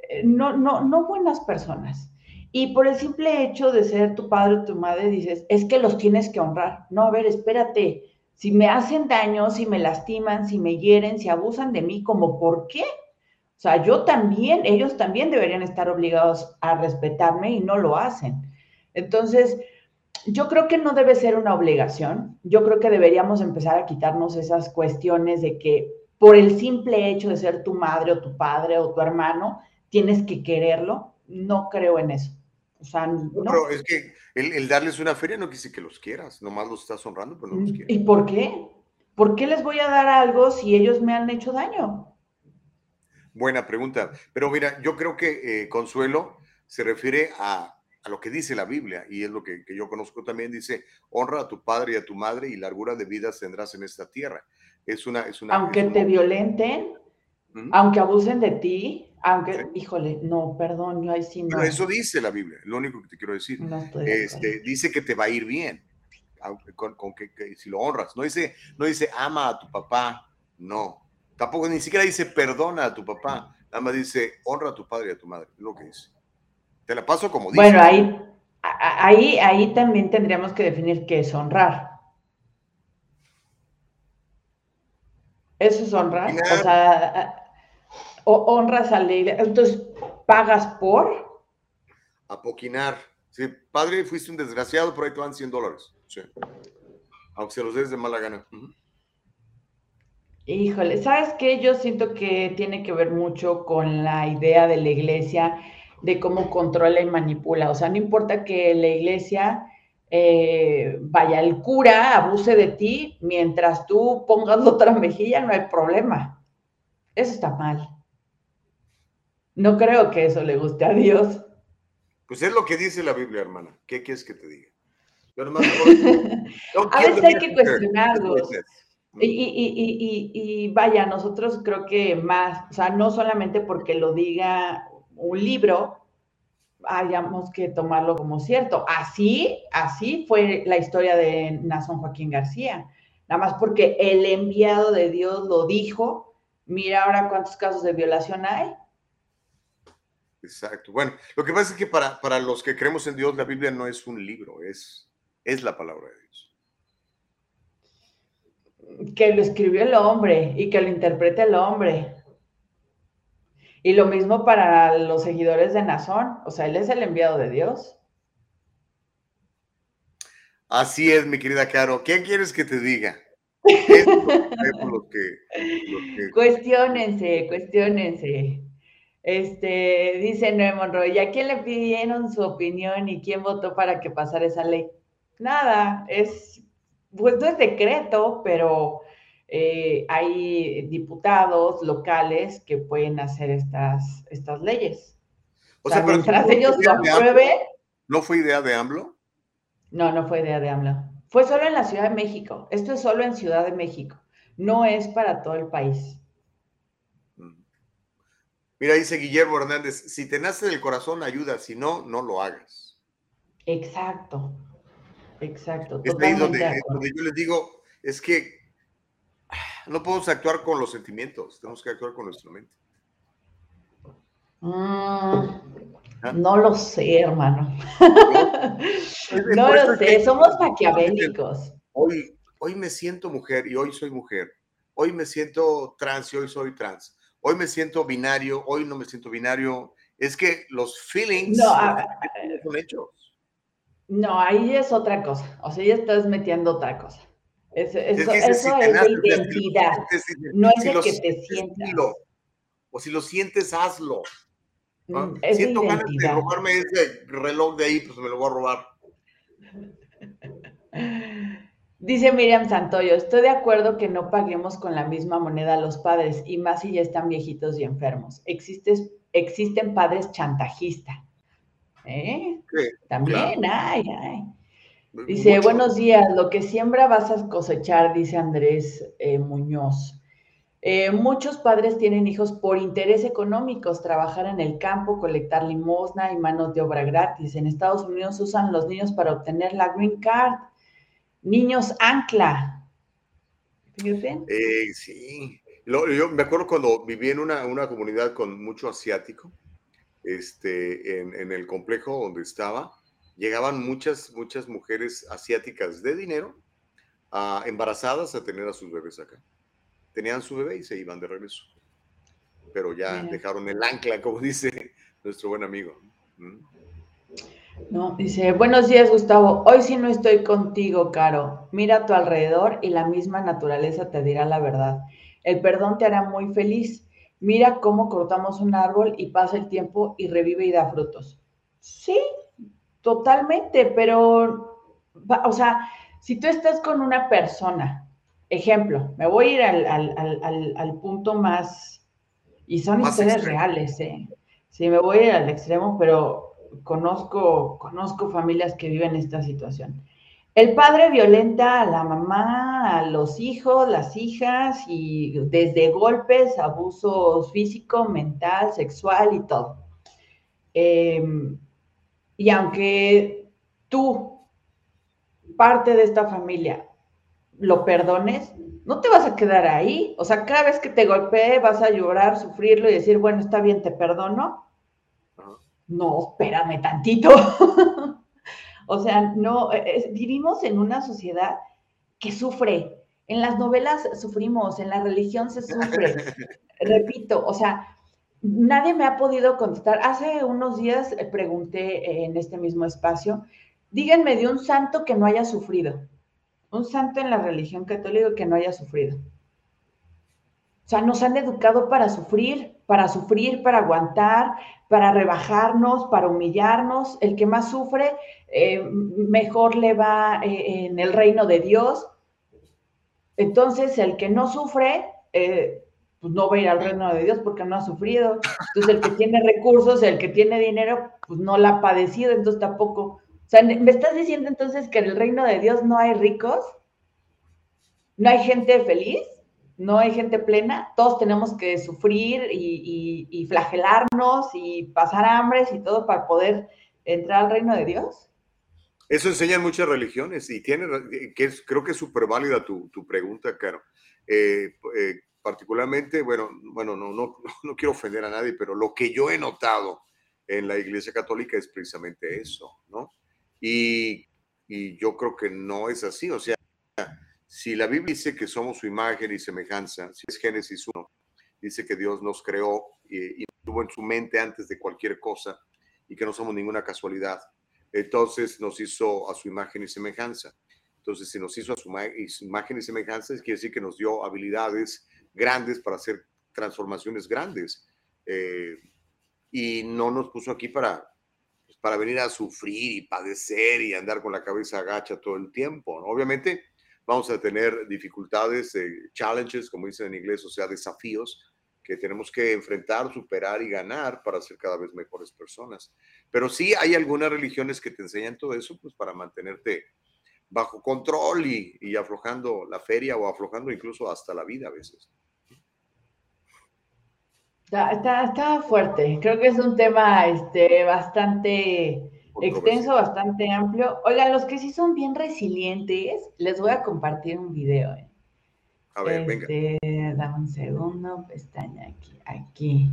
eh, no, no, no buenas personas. Y por el simple hecho de ser tu padre o tu madre dices, es que los tienes que honrar. No, a ver, espérate, si me hacen daño, si me lastiman, si me hieren, si abusan de mí, ¿como por qué? O sea, yo también, ellos también deberían estar obligados a respetarme y no lo hacen. Entonces, yo creo que no debe ser una obligación. Yo creo que deberíamos empezar a quitarnos esas cuestiones de que por el simple hecho de ser tu madre o tu padre o tu hermano, tienes que quererlo. No creo en eso. O sea, no. Pero es que el, darles una feria no quiere que los quieras, nomás los estás honrando, pero no los quieres. ¿Y por qué? ¿Por qué les voy a dar algo si ellos me han hecho daño? Buena pregunta. Pero mira, yo creo que eh, Consuelo se refiere a a lo que dice la Biblia, y es lo que, que, yo conozco también, dice, honra a tu padre y a tu madre y largura de vida tendrás en esta tierra. Es una... Es una aunque es te violenten, aunque abusen de ti, aunque, sí. híjole, no, perdón, yo ahí sí no. Pero eso dice la Biblia, lo único que te quiero decir. No este, dice que te va a ir bien, con, con que, que, si lo honras. No dice, no dice ama a tu papá, no. Tampoco ni siquiera dice perdona a tu papá, nada más dice honra a tu padre y a tu madre, es lo que dice. Te la paso como dice. Bueno, ahí, ahí, ahí también tendríamos que definir qué es honrar. Eso es honrar. O sea, honras a la iglesia. Entonces, ¿pagas por? Apoquinar. Sí, padre, fuiste un desgraciado, por ahí te van 100 dólares. Sí. Aunque se los des de mala gana. Uh -huh. Híjole, ¿sabes qué? Yo siento que tiene que ver mucho con la idea de la iglesia de cómo controla y manipula. O sea, no importa que la iglesia eh, vaya, el cura abuse de ti, mientras tú pongas otra mejilla, no hay problema. Eso está mal. No creo que eso le guste a Dios. Pues es lo que dice la Biblia, hermana. ¿Qué quieres que te diga? Yo nomás, no, a veces hay que cuestionarlos. Y, y, y, y, vaya, nosotros creo que más, o sea, no solamente porque lo diga un libro, hayamos que tomarlo como cierto. Así, así fue la historia de Nazón Joaquín García. Nada más porque el enviado de Dios lo dijo, mira ahora cuántos casos de violación hay. Exacto. Bueno, lo que pasa es que para, para los que creemos en Dios, la Biblia no es un libro, es, es la palabra de Dios. Que lo escribió el hombre y que lo interprete el hombre. Y lo mismo para los seguidores de Nazón, o sea, él es el enviado de Dios. Así es, mi querida Caro. ¿Qué quieres que te diga? Es lo que, lo que... Cuestiónense, cuestiónense. Este, dice Noé Monroy, ¿a quién le pidieron su opinión y quién votó para que pasara esa ley? Nada, es, pues no es decreto, pero eh, hay diputados locales que pueden hacer estas, estas leyes. O sea, o sea mientras ellos lo aprueben. ¿No fue idea de AMLO? No, no fue idea de AMLO. Fue solo en la Ciudad de México. Esto es solo en Ciudad de México. No es para todo el país. Mira, dice Guillermo Hernández, si te nace del corazón, ayuda, si no, no lo hagas. Exacto, exacto. Es ahí donde, donde, yo les digo, es que no podemos actuar con los sentimientos, tenemos que actuar con nuestra mente. Mm, ¿Ah? No lo sé, hermano. no lo sé, somos maquiavélicos. Hoy, hoy me siento mujer y hoy soy mujer. Hoy me siento trans y hoy soy trans hoy me siento binario, hoy no me siento binario. Es que los feelings no, son hechos. No, ahí es otra cosa. O sea, ya estás metiendo otra cosa. Eso, es, que eso si es de identidad. Si no es si de que te sientas. O si lo sientes, hazlo. ¿no? Mm, es Siento ganas de robarme ese reloj de ahí, pues me lo voy a robar. Dice Miriam Santoyo, estoy de acuerdo que no paguemos con la misma moneda a los padres, y más si ya están viejitos y enfermos. Existe, existen padres chantajistas. ¿Eh? Sí, También claro. hay, hay. Dice, Mucho. buenos días, lo que siembra vas a cosechar, dice Andrés eh, Muñoz. Eh, muchos padres tienen hijos por interés económicos, trabajar en el campo, colectar limosna y manos de obra gratis. En Estados Unidos usan los niños para obtener la green card niños ancla. Eh, sí. Lo, yo me acuerdo cuando viví en una, una comunidad con mucho asiático, este, en, en, el complejo donde estaba, llegaban muchas, muchas mujeres asiáticas de dinero, uh, embarazadas a tener a sus bebés acá. Tenían su bebé y se iban de regreso. Pero ya dejaron el ancla, como dice nuestro buen amigo. ¿Mm? No, dice, buenos días Gustavo, hoy sí no estoy contigo, Caro. Mira a tu alrededor y la misma naturaleza te dirá la verdad. El perdón te hará muy feliz. Mira cómo cortamos un árbol y pasa el tiempo y revive y da frutos. Sí, totalmente, pero, o sea, si tú estás con una persona, ejemplo, me voy a ir al, al, al, al punto más, y son más historias extremo. reales, ¿eh? Sí, me voy a ir al extremo, pero conozco, conozco familias que viven esta situación. El padre violenta a la mamá, a los hijos, las hijas, y desde golpes, abuso físico, mental, sexual y todo. Em, y aunque tú, parte de esta familia, lo perdones, no te vas a quedar ahí. O sea, cada vez que te golpee vas a llorar, sufrirlo y decir, bueno, está bien, te perdono. No, espérame tantito. o sea, no, eh, vivimos en una sociedad que sufre. En las novelas sufrimos, en la religión se sufre. Repito, o sea, nadie me ha podido contestar. Hace unos días eh, pregunté en este mismo espacio, díganme de un santo que no haya sufrido un santo en la religión católica que no haya sufrido. O sea, nos han educado para sufrir, para sufrir, para aguantar, para rebajarnos, para humillarnos. El que más sufre, eh, mejor le va eh, en el reino de Dios. Entonces, el que no sufre, eh, pues no va a ir al reino de Dios porque no ha sufrido. Entonces, el que tiene recursos, el que tiene dinero, pues no la ha padecido, entonces tampoco o sea, ¿me estás diciendo entonces que en el reino de Dios no hay ricos? ¿No hay gente feliz? ¿No hay gente plena? Todos tenemos que sufrir y, flagelarnos y pasar hambres y todo para poder entrar al reino de Dios. Eso enseñan muchas religiones y tiene, que creo que es súper válida tu, pregunta, Caro. Eh, eh, particularmente, bueno, bueno no, no, no quiero ofender a nadie, pero lo que yo he notado en la Iglesia Católica es precisamente eso, ¿no? Y, yo creo que no es así. O sea, si la Biblia dice que somos su imagen y semejanza, si es Génesis 1, dice que Dios nos creó y, tuvo en su mente antes de cualquier cosa y que no somos ninguna casualidad. Entonces nos hizo a su imagen y semejanza. Entonces, si nos hizo a su imagen y semejanza, quiere decir que nos dio habilidades grandes para hacer transformaciones grandes. Eh, y no nos puso aquí para, para venir a sufrir y padecer y andar con la cabeza agacha todo el tiempo. Obviamente vamos a tener dificultades, eh, challenges, como dicen en inglés, o sea, desafíos que tenemos que enfrentar, superar y ganar para ser cada vez mejores personas. Pero sí hay algunas religiones que te enseñan todo eso, pues para mantenerte bajo control y, y aflojando la feria o aflojando incluso hasta la vida a veces. Está, está, fuerte. Creo que es un tema este, bastante extenso, bastante amplio. Oigan, los que sí son bien resilientes, les voy a compartir un video. Eh. A ver, venga. Este, dame un segundo, pestaña aquí, aquí.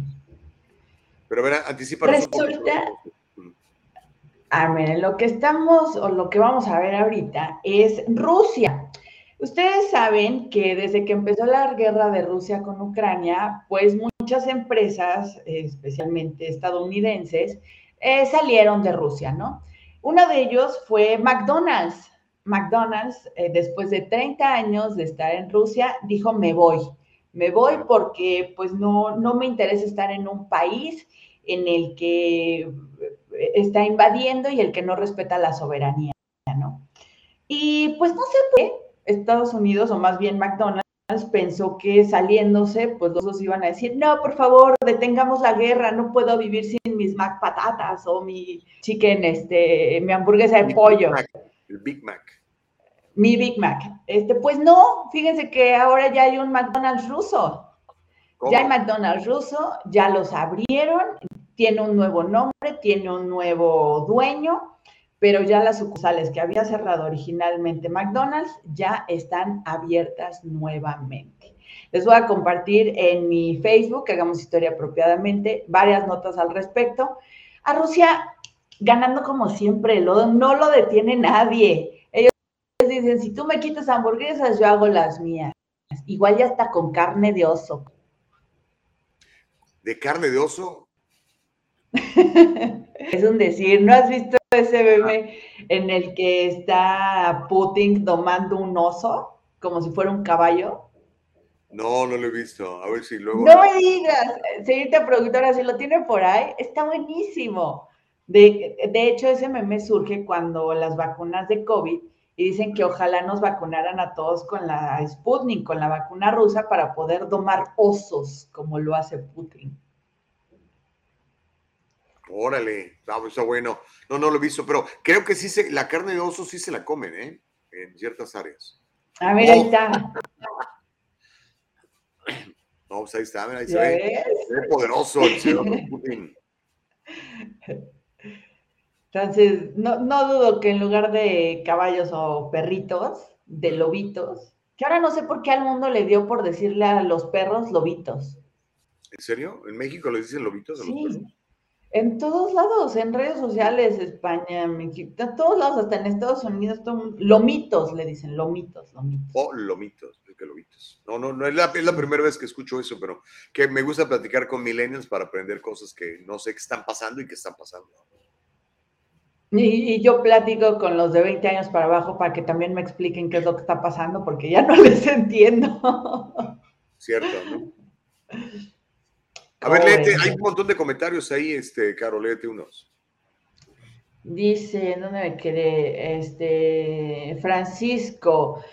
Pero a ver, anticipa. Resulta, a ver, lo que estamos, o lo que vamos a ver ahorita es Rusia. Ustedes saben que desde que empezó la guerra de Rusia con Ucrania, pues muchas empresas, especialmente estadounidenses, eh, salieron de Rusia, ¿no? Uno de ellos fue McDonald's. McDonald's, eh, después de 30 años de estar en Rusia, dijo, me voy. Me voy porque pues no, no me interesa estar en un país en el que está invadiendo y el que no respeta la soberanía, ¿no? Y pues no sé por qué Estados Unidos, o más bien McDonald's, pensó que saliéndose, pues los dos iban a decir, no, por favor, detengamos la guerra, no puedo vivir sin mis Mac patatas o mi chicken, este, mi hamburguesa de pollo. el Big Mac. Mi Big Mac. Este, pues no, fíjense que ahora ya hay un McDonald's ruso. Ya hay McDonald's ruso, ya los abrieron, tiene un nuevo nombre, tiene un nuevo dueño pero ya las sucursales que había cerrado originalmente McDonald's ya están abiertas nuevamente. Les voy a compartir en mi Facebook, que hagamos historia apropiadamente, varias notas al respecto. A Rusia ganando como siempre, no lo detiene nadie. Ellos dicen, si tú me quitas hamburguesas, yo hago las mías. Igual ya está con carne de oso. ¿De carne de oso? es un decir, ¿no has visto ese meme en el que está Putin tomando un oso como si fuera un caballo? No, no lo he visto. A ver si luego. No me digas, señorita productora, si lo tiene por ahí, está buenísimo. De, de hecho, ese meme surge cuando las vacunas de COVID y dicen que ojalá nos vacunaran a todos con la Sputnik, con la vacuna rusa, para poder domar osos, como lo hace Putin. Órale, pues está bueno. No, no lo he visto, pero creo que sí se, la carne de oso sí se la comen, ¿eh? En ciertas áreas. A ver, ahí Oh. está. No, pues ahí está, mira, ahí se ¿Ya ve. Se ve poderoso el señor Putin. Entonces, no, no dudo que en lugar de caballos o perritos, de lobitos, que ahora no sé por qué al mundo le dio por decirle a los perros lobitos. ¿En serio? ¿En México le dicen lobitos a los perros? En todos lados, en redes sociales, España, México, en todos lados, hasta en Estados Unidos, todo lomitos le dicen, lomitos, lomitos. O lomitos, es que lobitos. No, no, no es la, es la primera vez que escucho eso, pero que me gusta platicar con millennials para aprender cosas que no sé qué están pasando y que están pasando. Y, y yo platico con los de 20 años para abajo para que también me expliquen qué es lo que está pasando, porque ya no les entiendo. ¿Cierto? ¿no? A ver, ¿Cómo léete, hay un montón de comentarios ahí, este, Caro, léete unos. Dice, ¿dónde me quedé? Este, Francisco,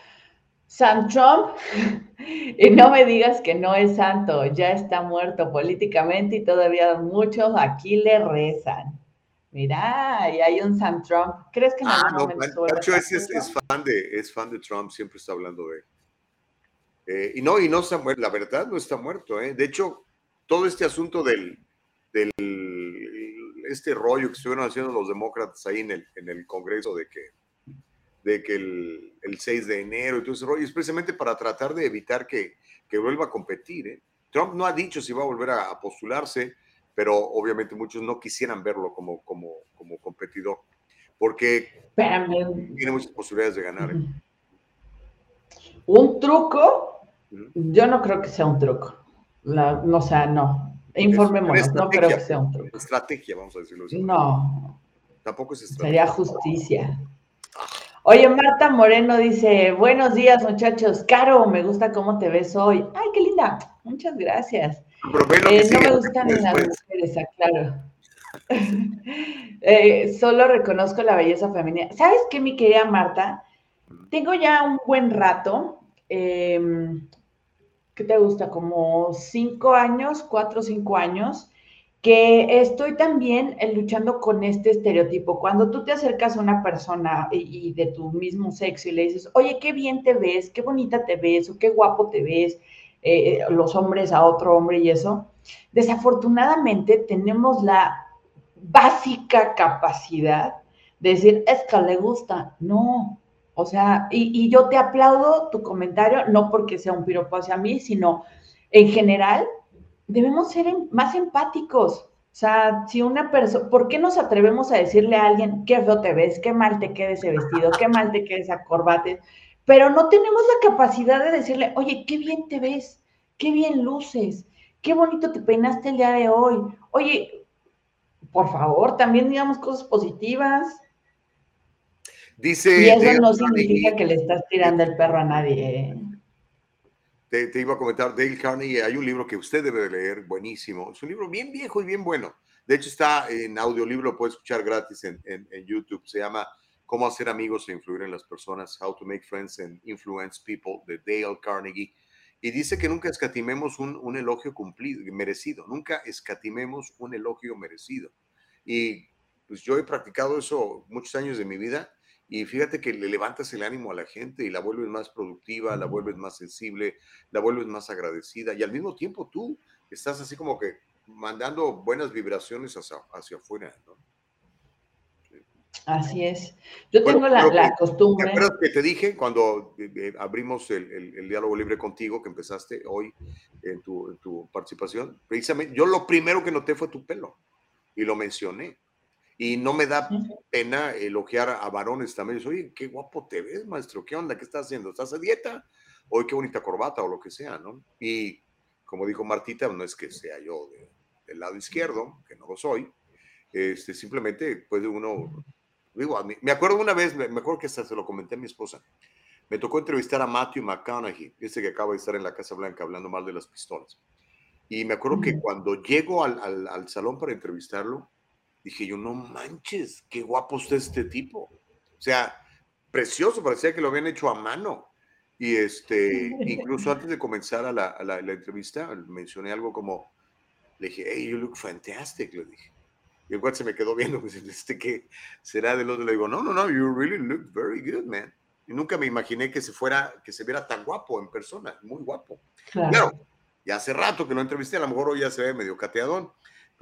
Sam Trump, y no me digas que no es santo, ya está muerto políticamente y todavía muchos aquí le rezan. Mira, y hay un Sam Trump. ¿Crees que en Ah, no, es, es, es fan de, es fan de Trump, siempre está hablando de él. Eh, y no, y no está muerto, la verdad no está muerto, ¿eh? De hecho, todo este asunto del, del este rollo que estuvieron haciendo los demócratas ahí en el, en el Congreso de que, de que el, el 6 de enero y todo ese rollo, es precisamente para tratar de evitar que, que vuelva a competir, ¿eh? Trump no ha dicho si va a volver a, a postularse, pero obviamente muchos no quisieran verlo como, como, como competidor, porque Espérame. tiene muchas posibilidades de ganar. ¿eh? Un truco, yo no creo que sea un truco. La, no, o sea, no. Informémonos, no creo que sea un truco. Estrategia, vamos a decirlo así. No, Tampoco es estrategia. sería justicia. Oye, Marta Moreno dice, buenos días muchachos, Caro, me gusta cómo te ves hoy. Ay, qué linda, muchas gracias. Eh, no me gustan las mujeres, aclaro. Eh, solo reconozco la belleza femenina. ¿Sabes qué, mi querida Marta? Tengo ya un buen rato. em, ¿Qué te gusta? Como cinco años, cuatro o cinco años, que estoy también eh, luchando con este estereotipo. Cuando tú te acercas a una persona y, de tu mismo sexo y le dices, oye, qué bien te ves, qué bonita te ves, o qué guapo te ves, eh, los hombres a otro hombre y eso, desafortunadamente tenemos la básica capacidad de decir, es que le gusta. No, o sea, y, yo te aplaudo tu comentario, no porque sea un piropo hacia mí, sino en general, debemos ser em- más empáticos. O sea, si una persona, ¿por qué nos atrevemos a decirle a alguien qué feo te ves, qué mal te queda ese vestido, qué mal te queda esa corbata? Pero no tenemos la capacidad de decirle, oye, qué bien te ves, qué bien luces, qué bonito te peinaste el día de hoy. Oye, por favor, también digamos cosas positivas. Dice. Y eso no Carnegie, significa que le estás tirando el perro a nadie. ¿eh? Te, te iba a comentar, Dale Carnegie, hay un libro que usted debe de leer, buenísimo. Es un libro bien viejo y bien bueno. De hecho, está en audiolibro, lo puede escuchar gratis en, en- en YouTube. Se llama Cómo hacer amigos e influir en las personas, How to Make Friends and Influence People, de Dale Carnegie. Y dice que nunca escatimemos un, un elogio cumplido, merecido. Nunca escatimemos un elogio merecido. Y pues yo he practicado eso muchos años de mi vida y fíjate que le levantas el ánimo a la gente y la vuelves más productiva, la vuelves más sensible, la vuelves más agradecida y al mismo tiempo tú estás así como que mandando buenas vibraciones hacia, hacia afuera, ¿no? Así es. Yo Bueno, tengo la, que- ¿Te costumbre. acuerdas que te dije cuando eh, eh, abrimos el, el- el diálogo libre contigo que empezaste hoy en tu, en tu participación? Precisamente, yo lo primero que noté fue tu pelo y lo mencioné. Y no me da pena elogiar a varones también. Yo, Oye, qué guapo te ves, maestro. ¿Qué onda? ¿Qué estás haciendo? ¿Estás a dieta? Oye, qué bonita corbata o lo que sea, ¿no? Y como dijo Martita, no es que sea yo de- del lado izquierdo, que no lo soy. Este, simplemente puede uno Digo, a mí- me acuerdo una vez, me acuerdo que hasta se lo comenté a mi esposa. Me tocó entrevistar a Matthew McConaughey, ese que acaba de estar en la Casa Blanca hablando mal de las pistolas. Y me acuerdo que cuando llego al, al- al salón para entrevistarlo, dije yo, no manches, qué guapo está este tipo. O sea, precioso, parecía que lo habían hecho a mano. Y este, incluso antes de comenzar a la, a la- la entrevista, mencioné algo como, le dije, hey, you look fantastic, le dije. Y el cuate se me quedó viendo, pues, este que será del otro. Le digo, no, no, no, you really look very good, man. Y nunca me imaginé que se fuera, que se viera tan guapo en persona, muy guapo. Claro. Claro, ya hace rato que lo entrevisté, a lo mejor hoy ya se ve medio cateadón,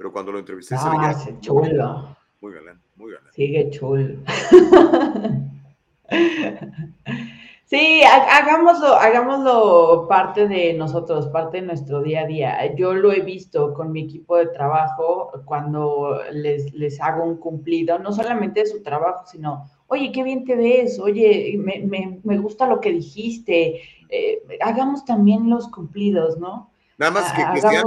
pero cuando lo entrevisté se Ah, veía ese chulo. muy galán, muy galán. Sigue chulo. Sí, ha- hagámoslo, hagámoslo parte de nosotros, parte de nuestro día a día. Yo lo he visto con mi equipo de trabajo cuando les, les hago un cumplido, no solamente de su trabajo, sino, oye, qué bien te ves, oye, me, me- me gusta lo que dijiste. Eh, hagamos también los cumplidos, ¿no? Nada más que, Ha- que sean,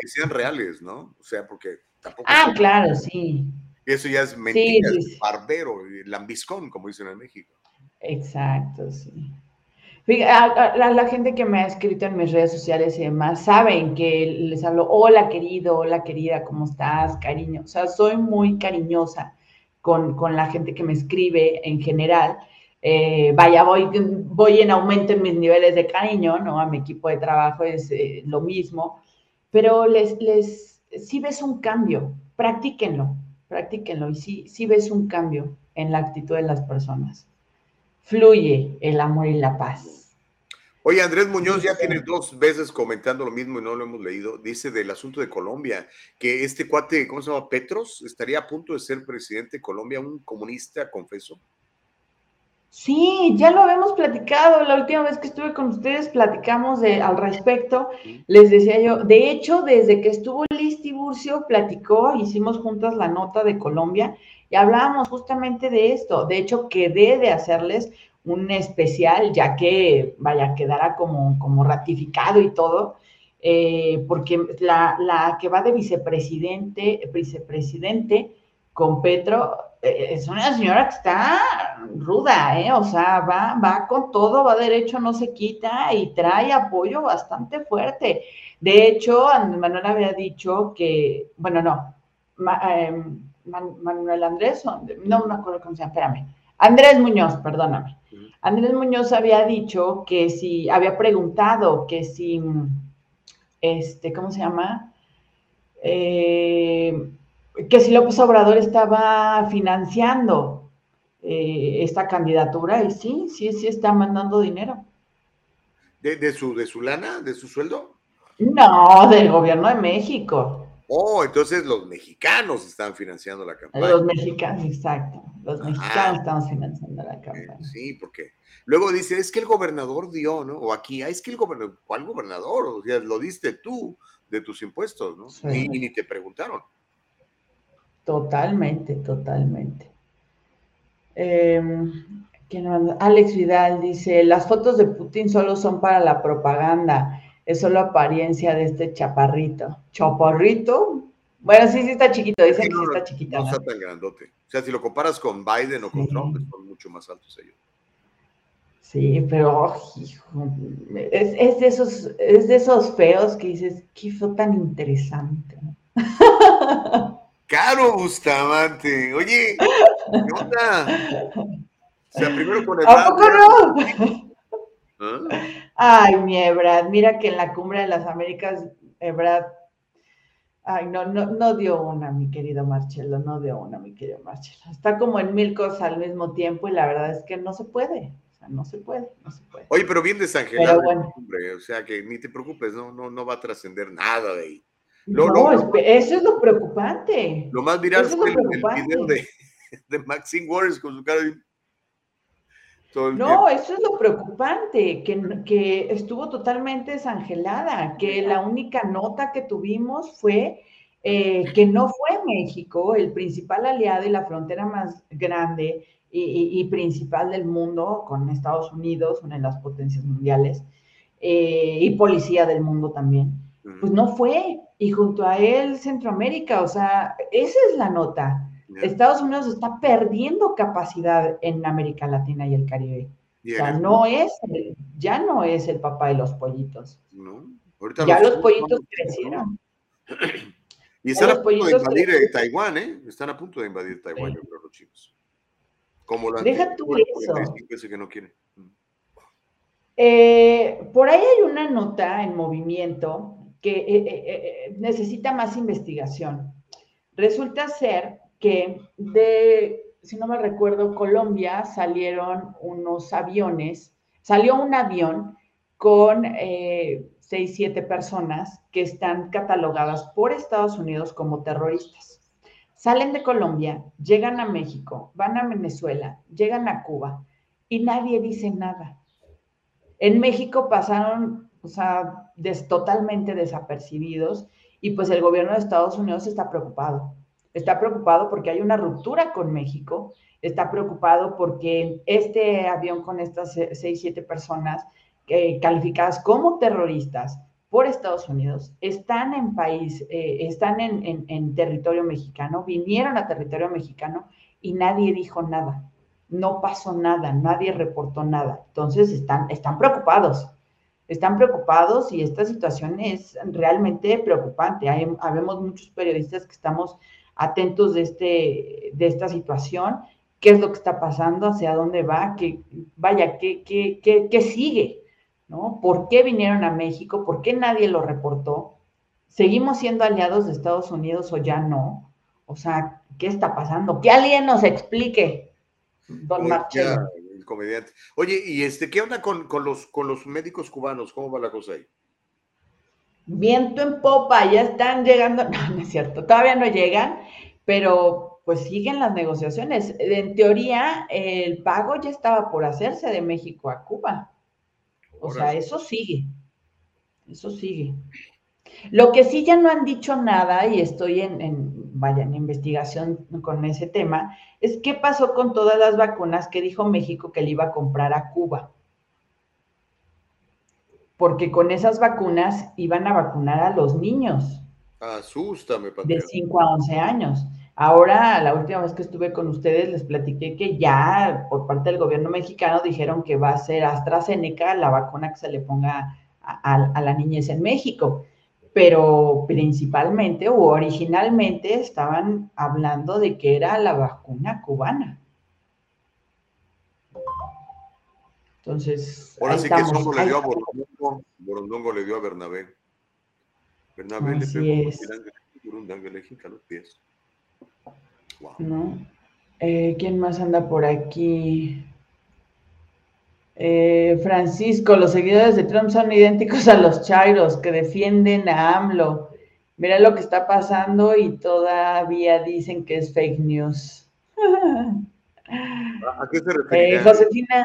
que sean reales, ¿no? O sea, porque tampoco Ah, claro, sí. eso ya es mentira, sí, es sí. barbero, y lambiscón, como dicen en México. Exacto, sí. A, la gente que me ha escrito en mis redes sociales y demás, saben que les hablo, hola querido, hola querida, ¿cómo estás? Cariño. O sea, soy muy cariñosa con, con la gente que me escribe en general. Eh, vaya, voy, voy en aumento en mis niveles de cariño, ¿no? A mi equipo de trabajo es eh, lo mismo, pero les, les, sí ves un cambio, practíquenlo, practíquenlo y sí, sí ves un cambio en la actitud de las personas fluye el amor y la paz. Oye, Andrés Muñoz ya tiene dos veces comentando lo mismo y no lo hemos leído. Dice del asunto de Colombia, que este cuate, ¿cómo se llama? Petros, estaría a punto de ser presidente de Colombia, un comunista, confeso. Sí, ya lo habíamos platicado. La última vez que estuve con ustedes platicamos de, al respecto. Les decía yo, de hecho, desde que estuvo Liz Tiburcio, platicó, hicimos juntas la nota de Colombia y hablábamos justamente de esto. De hecho, quedé de hacerles un especial, ya que, vaya, quedara como, como ratificado y todo, eh, porque la, la que va de vicepresidente, vicepresidente con Petro, es una señora que está ruda, ¿eh? O sea, va, va con todo, va derecho, no se quita y trae apoyo bastante fuerte. De hecho, Manuel había dicho que, bueno, no, Ma- eh, Man- Manuel Andrés, no me acuerdo cómo se llama, espérame. Andrés Muñoz, perdóname. Andrés Muñoz había dicho que si, había preguntado que si, este, ¿cómo se llama? Eh, que si López Obrador estaba financiando eh, esta candidatura y sí, sí, sí está mandando dinero. ¿De, de su, ¿De su lana? ¿De su sueldo? No, del gobierno de México. Oh, entonces los mexicanos están financiando la campaña. Los mexicanos, exacto. Los Ajá. mexicanos estamos financiando la Eh, campaña. Sí, porque luego dice, es que el gobernador dio, ¿no? O aquí, ah, es que el gobernador, ¿cuál gobernador? O sea, lo diste tú de tus impuestos, ¿no? Sí. Ni, ni te preguntaron. Totalmente, totalmente. ¿quién manda? Alex Vidal dice, las fotos de Putin solo son para la propaganda, es solo apariencia de este chaparrito. ¿Chaparrito? Bueno, sí, sí está chiquito, dicen Sí, que sí está no, chiquita. No ¿no? está tan grandote. O sea, si lo comparas con Biden o con Sí. Trump, son mucho más altos ellos. Sí, pero oh, hijo, es, es de esos, es de esos feos que dices, qué feo tan interesante. Caro Bustamante, oye, ¿qué onda? O sea, primero con el ¿A poco no? ¿Ah? Ay, mi Ebrad, mira que en la cumbre de las Américas, Ebrad, ay, no, no, no dio una, mi querido Marcelo, no dio una, mi querido Marcelo. Está como en mil cosas al mismo tiempo y la verdad es que no se puede, o sea, no se puede, no se puede. Oye, pero bien desangelado, Pero bueno. o sea que ni te preocupes, no, no, no va a trascender nada de ahí. No, lo- eso es lo preocupante. Lo más viral Eso es fue lo el, video de, de Maxine Waters con su cara de... No, eso es lo preocupante, que, que estuvo totalmente desangelada, que la única nota que tuvimos fue eh, que no fue México el principal aliado y la frontera más grande y, y- y principal del mundo con Estados Unidos, una de las potencias mundiales, eh, y policía del mundo también. Pues no fue, y junto a él Centroamérica, o sea, esa es la nota. Ya. Estados Unidos está perdiendo capacidad en América Latina y el Caribe. Y O sea, no es, el- ya no es el papá de los pollitos. ¿no? Ahorita Ya los pollitos los chinos, crecieron. Y están a punto de pollitos invadir crecieron. Taiwán, ¿eh? Están a punto de invadir Taiwán, Sí. yo creo, los chinos. Como la Deja tú eso. 45 ese que no quiere. Eh, por ahí hay una nota en movimiento eh, eh, eh, necesita más investigación. Resulta ser que de, si no me recuerdo, Colombia salieron unos aviones, salió un avión con eh, seis, siete personas que están catalogadas por Estados Unidos como terroristas. Salen de Colombia, llegan a México, van a Venezuela, llegan a Cuba y nadie dice nada. En México pasaron, o sea, totalmente desapercibidos y pues el gobierno de Estados Unidos está preocupado. Está preocupado porque hay una ruptura con México, está preocupado porque este avión con estas seis, siete personas eh, calificadas como terroristas por Estados Unidos están en país, eh, están en, en territorio mexicano, vinieron a territorio mexicano y nadie dijo nada no pasó nada, nadie reportó nada. Entonces están, están preocupados, están preocupados y esta situación es realmente preocupante. Hay, habemos muchos periodistas que estamos atentos de, este, de esta situación, qué es lo que está pasando, hacia dónde va, que, vaya, qué, qué, qué, qué sigue, ¿no? ¿Por qué vinieron a México? ¿Por qué nadie lo reportó? ¿Seguimos siendo aliados de Estados Unidos o ya no? O sea, ¿qué está pasando? Que alguien nos explique. Don El comediante. Oye, ¿y este qué onda con, los, con los médicos cubanos? ¿Cómo va la cosa ahí? Viento en popa, ya están llegando, no, no es cierto, todavía no llegan, pero pues siguen las negociaciones. En teoría, el pago ya estaba por hacerse de México a Cuba. O sea, eso sigue, eso sigue. Lo que sí ya no han dicho nada, y estoy en, vaya, en investigación con ese tema, es qué pasó con todas las vacunas que dijo México que le iba a comprar a Cuba. Porque con esas vacunas iban a vacunar a los niños. Asústame, De 5 a 11 años. Ahora, la última vez que estuve con ustedes, les platiqué que ya por parte del gobierno mexicano dijeron que va a ser AstraZeneca la vacuna que se le ponga a, a la niñez en México pero principalmente o originalmente estaban hablando de que era la vacuna cubana. Entonces. Ahora sí que Songo le dio a Borondongo, Borondongo le dio a Bernabé. Bernabé le pegó a los pies. Wow. ¿No? Eh, ¿Quién más anda por aquí? Eh, Francisco, los seguidores de Trump son idénticos a los chairos que defienden a AMLO. Mira lo que está pasando y todavía dicen que es fake news. ¿A qué se refiere? Eh, Josefina,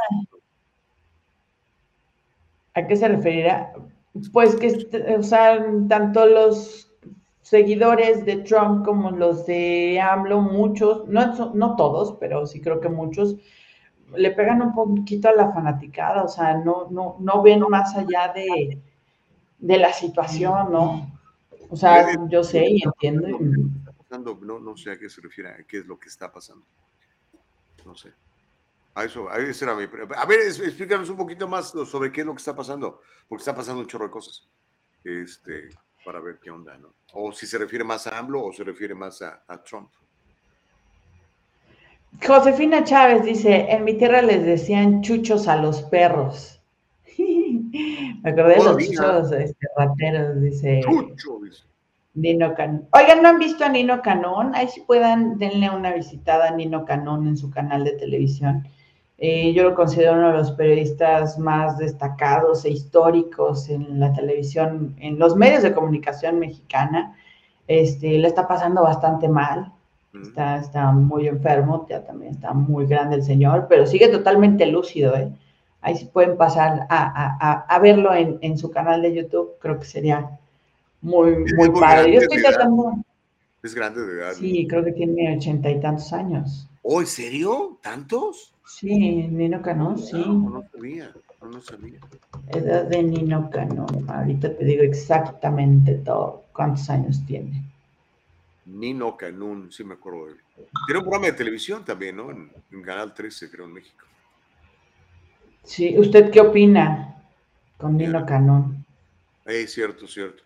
¿a qué se referirá? Pues que, o sea, tanto los seguidores de Trump como los de AMLO, muchos, no, no todos, pero sí creo que muchos, le pegan un poquito a la fanaticada, o sea, no, no, no ven más allá de, la situación, ¿no? O sea, yo sé y entiendo. No, no sé a qué se refiere, a qué es lo que está pasando. No sé. A eso, a eso era mi A ver, explícanos un poquito más sobre qué es lo que está pasando, porque está pasando un chorro de cosas. Este, para ver qué onda, ¿no? O si se refiere más a AMLO o se refiere más a Trump. Josefina Chávez dice, en mi tierra les decían chuchos a los perros. Me acordé de los chuchos este, rateros, dice. Nino Canón. Oigan, ¿no han visto a Nino Canón? Ahí si puedan, denle una visitada a Nino Canón en su canal de televisión. Eh, yo lo considero uno de los periodistas más destacados e históricos en la televisión, en los medios de comunicación mexicana. Este, le está pasando bastante mal. Está, está muy enfermo, ya también está muy grande el señor, pero sigue totalmente lúcido. ¿eh? Ahí sí pueden pasar a, a, verlo en, en, su canal de YouTube, creo que sería muy, muy, padre. Yo estoy tratando. Es grande de edad. Sí, creo que tiene ochenta y tantos años. ¿Oh, en serio? ¿Tantos? Sí, Nino Canón, sí. No, no sabía, no, no sabía. Edad de Nino Canón. Ahorita te digo exactamente todo, cuántos años tiene. Nino Canún, sí me acuerdo de él. Tiene un programa de televisión también, ¿no? En, Canal 13, creo, en México. Sí, ¿usted qué opina con Nino Canún? Es cierto, cierto.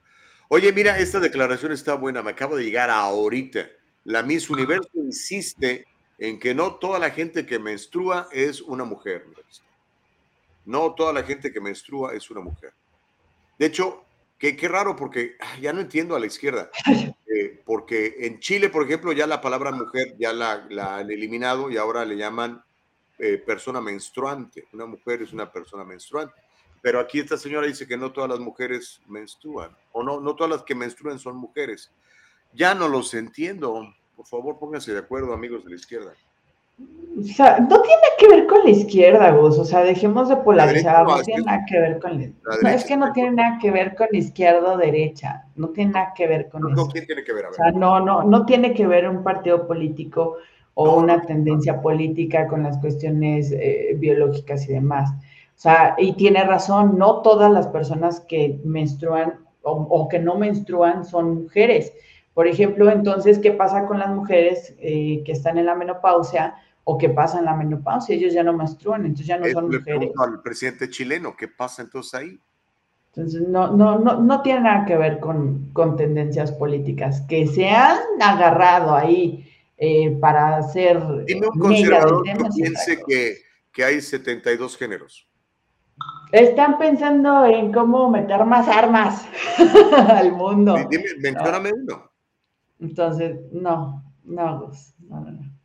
Oye, mira, esta declaración está buena, me acaba de llegar ahorita. La Miss Universo insiste en que no toda la gente que menstrua es una mujer. No toda la gente que menstrua es una mujer. De hecho, qué, qué raro porque ah, ya no entiendo a la izquierda. Porque en Chile, por ejemplo, ya la palabra mujer ya la, la han eliminado y ahora le llaman eh, persona menstruante. Una mujer es una persona menstruante. Pero aquí esta señora dice que no todas las mujeres menstruan, o no, no todas las que menstruan son mujeres. Ya no los entiendo. Por favor, pónganse de acuerdo, amigos de la izquierda. O sea, no tiene que ver con la izquierda, Gus. O sea, dejemos de polarizar. No tiene nada que ver con la, no, es que no tiene nada que ver con izquierda o derecha. No tiene nada que ver con eso. ¿quién tiene que ver? O sea, no, no, no tiene que ver un partido político o una tendencia política con las cuestiones eh, biológicas y demás. O sea, y tiene razón, no todas las personas que menstruan o, que no menstruan son mujeres. Por ejemplo, entonces, ¿qué pasa con las mujeres eh, que están en la menopausia o que pasan la menopausia? Ellos ya no menstruan, entonces ya no son le mujeres. al presidente chileno, ¿qué pasa entonces ahí? Entonces, no, no, no, no tiene nada que ver con, con tendencias políticas que se han agarrado ahí eh, para hacer. Dime un conservador que piense que, que hay 72 géneros. Están pensando en cómo meter más armas al mundo. Dime, mencióname uno. Entonces, no, no, no, no.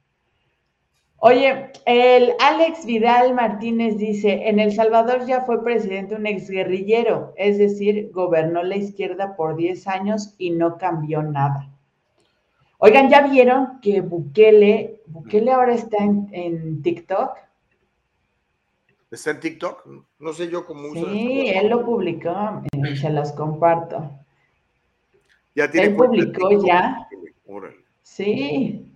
Oye, el Alex Vidal Martínez dice, en El Salvador ya fue presidente un exguerrillero, es decir, gobernó la izquierda por 10 años y no cambió nada. Oigan, ¿ya vieron que Bukele, Bukele ahora está en TikTok? ¿Está en TikTok? No sé yo cómo usa. Sí, él lo publicó, eh, se las comparto. Ya tiene él publicó ya. Sí.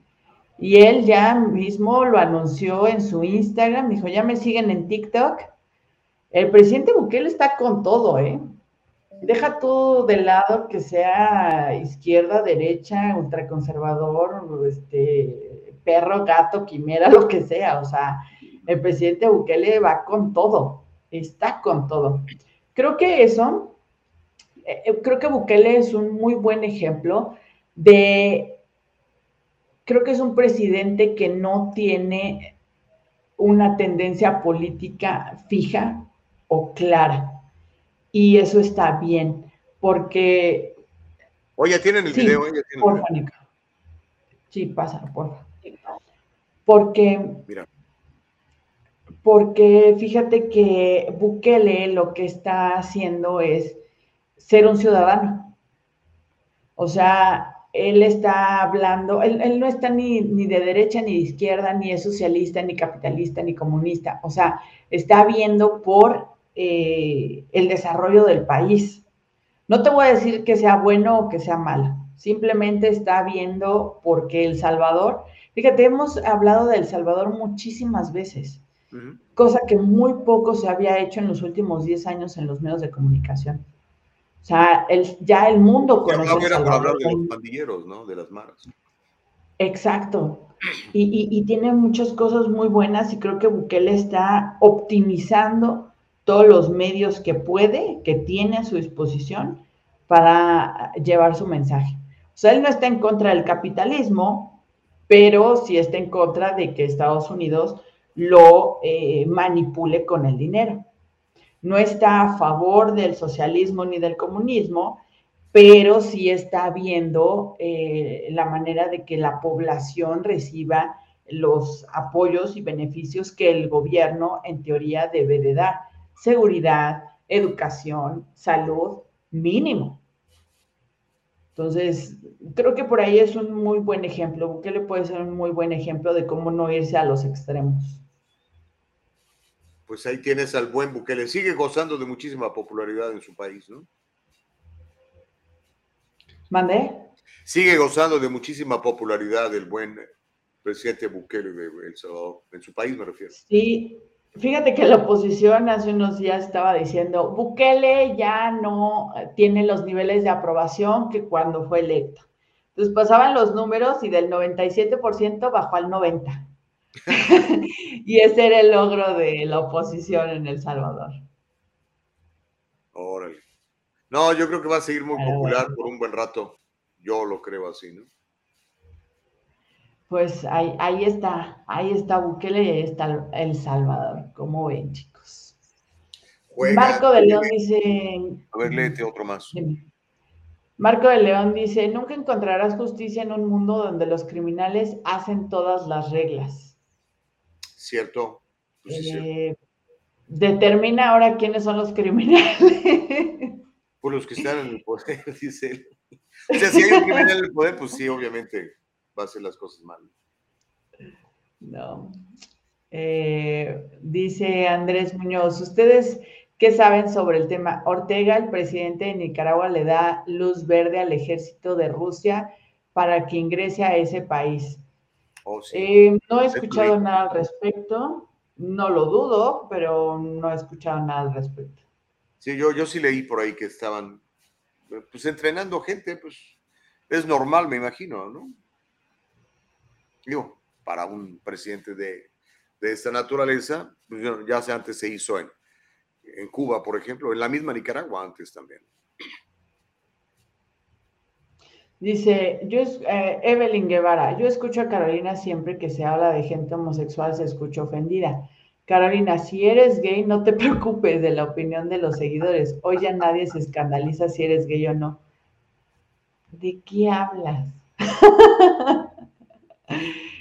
Y él ya mismo lo anunció en su Instagram, dijo, ya me siguen en TikTok. El presidente Bukele está con todo, ¿eh? Deja todo de lado que sea izquierda, derecha, ultraconservador, este, perro, gato, quimera, lo que sea. O sea, el presidente Bukele va con todo, está con todo. Creo que eso, creo que Bukele es un muy buen ejemplo de, creo que es un presidente que no tiene una tendencia política fija o clara. Y eso está bien, porque... Oye, tienen el video, oye, tienen el video. Sí, pasa, porfa. Porque Mira porque fíjate que Bukele lo que está haciendo es ser un ciudadano. O sea, él está hablando, él, no está ni, de derecha ni de izquierda, ni es socialista, ni capitalista, ni comunista. O sea, está viendo por eh, el desarrollo del país. No te voy a decir que sea bueno o que sea malo, simplemente está viendo porque El Salvador, fíjate, hemos hablado de El Salvador muchísimas veces cosa que muy poco se había hecho en los últimos 10 años en los medios de comunicación. O sea, el, ya el mundo conoce. Era hablar de los pandilleros, ¿no? De las maras. Exacto. Y, y, tiene muchas cosas muy buenas y creo que Bukele está optimizando todos los medios que puede, que tiene a su disposición para llevar su mensaje. O sea, él no está en contra del capitalismo, pero sí está en contra de que Estados Unidos lo eh, manipule con el dinero. No está a favor del socialismo ni del comunismo, pero sí está viendo eh, la manera de que la población reciba los apoyos y beneficios que el gobierno en teoría debe de dar. Seguridad, educación, salud, mínimo. Entonces, creo que por ahí es un muy buen ejemplo. le puede ser un muy buen ejemplo de cómo no irse a los extremos pues ahí tienes al buen Bukele. Sigue gozando de muchísima popularidad en su país, ¿no? ¿Mandé? Sigue gozando de muchísima popularidad el buen presidente Bukele de El Salvador. En su país me refiero. Sí, fíjate que la oposición hace unos días estaba diciendo, Bukele ya no tiene los niveles de aprobación que cuando fue electo. Entonces pasaban los números y del 97% bajó al 90%. y ese era el logro de la oposición en El Salvador. Órale. No, yo creo que va a seguir muy popular por un buen rato. Yo lo creo así, ¿no? Pues ahí, ahí está, ahí está Bukele y ahí está El Salvador. ¿Cómo ven, chicos? Marco de León dice. A ver, léete otro más. Marco de León dice, nunca encontrarás justicia en un mundo donde los criminales hacen todas las reglas. ¿Cierto? Pues sí, cierto. Determina ahora quiénes son los criminales. Por los que están en el poder, dice él. O sea, si hay un criminal en el poder, pues sí, obviamente va a hacer las cosas mal. No. Eh, dice Andrés Muñoz, ¿ustedes qué saben sobre el tema? Ortega, el presidente de Nicaragua, le da luz verde al ejército de Rusia para que ingrese a ese país. Oh, sí. Eh, no he Es escuchado nada al respecto, no lo dudo, pero no he escuchado nada al respecto. Sí, yo, yo sí leí por ahí que estaban eh, pues entrenando gente, pues es normal, me imagino, ¿no? Digo, para un presidente de, de esta naturaleza, pues, ya- ya se antes se hizo en, en Cuba, por ejemplo, en la misma Nicaragua antes también. Dice, yo eh, Evelyn Guevara, yo escucho a Carolina siempre que se habla de gente homosexual, se escucha ofendida. Carolina, si eres gay, no te preocupes de la opinión de los seguidores. Hoy ya nadie se escandaliza si eres gay o no. ¿De qué hablas?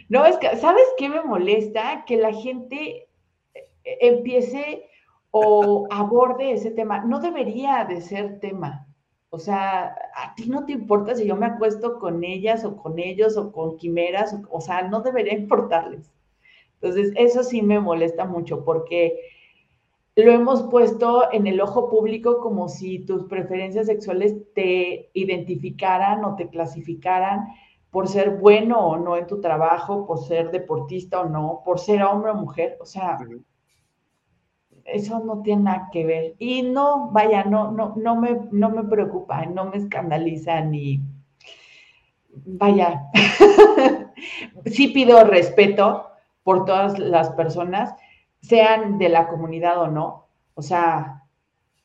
No, es que, ¿sabes qué me molesta? Que la gente eh, empiece o aborde ese tema. No debería de ser tema. O sea, a ti no te importa si yo me acuesto con ellas o con ellos o con quimeras, o, sea, no debería importarles. Entonces, eso sí me molesta mucho porque lo hemos puesto en el ojo público como si tus preferencias sexuales te identificaran o te clasificaran por ser bueno o no en tu trabajo, por ser deportista o no, por ser hombre o mujer. O sea. Eso no tiene nada que ver. Y no, vaya, no, no, no me, no me preocupa, no me escandaliza ni. Vaya. sí pido respeto por todas las personas, sean de la comunidad o no. O sea,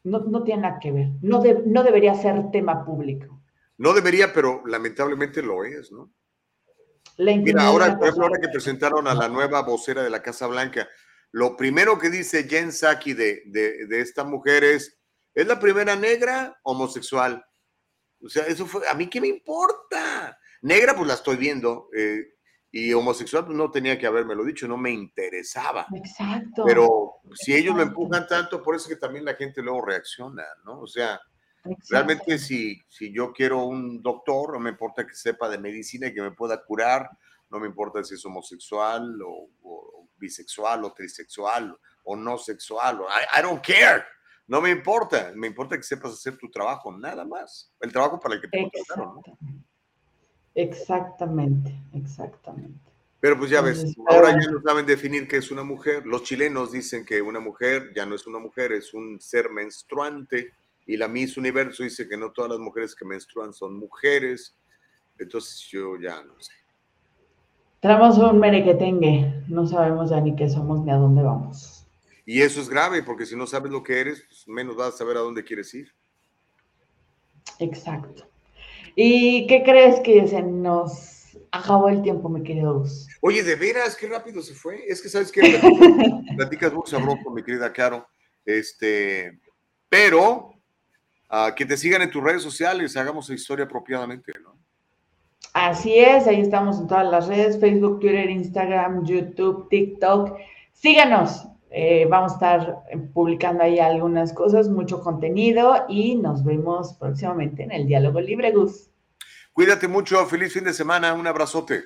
no, no tiene nada que ver. No, de- no debería ser tema público. No debería, pero lamentablemente lo es, ¿no? Mira, ahora, una por ejemplo, ahora que presentaron a la nueva vocera de la Casa Blanca, lo primero que dice Jen Psaki de, de, de esta mujer es, ¿es la primera negra homosexual? O sea, eso fue, ¿a mí qué me importa? Negra, pues la estoy viendo, eh, y homosexual, pues no tenía que habérmelo dicho, no me interesaba. Exacto. Pero si ellos lo empujan tanto, por eso es que también la gente luego reacciona, ¿no? O sea, Exacto. Realmente si, si yo quiero un doctor, no me importa que sepa de medicina y que me pueda curar, no me importa si es homosexual o, o bisexual o trisexual o no sexual, o- I, I don't care, no me importa, me importa que sepas hacer tu trabajo, nada más, el trabajo para el que te contrataron, ¿no? Exactamente. Exactamente. Pero pues ya ves, ahora ya no saben definir qué es una mujer. Los chilenos dicen que una mujer ya no es una mujer, es un ser menstruante. Y la Miss Universo dice que no todas las mujeres que menstruan son mujeres. Entonces yo ya no sé. Traemos un merequetengue. No sabemos ya ni qué somos ni a dónde vamos. Y eso es grave, porque si no sabes lo que eres, pues menos vas a saber a dónde quieres ir. Exacto. ¿Y qué crees que se nos acabó el tiempo, mi querido Gus? Oye, de veras, qué rápido se fue. Es que sabes que platicas, muy sabroso, mi querida Caro. Este, pero ah, que te sigan en tus redes sociales, hagamos la historia apropiadamente, ¿no? Así es, ahí estamos en todas las redes, Facebook, Twitter, Instagram, YouTube, TikTok. Síganos, eh, vamos a estar eh, publicando ahí algunas cosas, mucho contenido y nos vemos próximamente en el Diálogo Libre, Gus. Cuídate mucho, feliz fin de semana, un abrazote.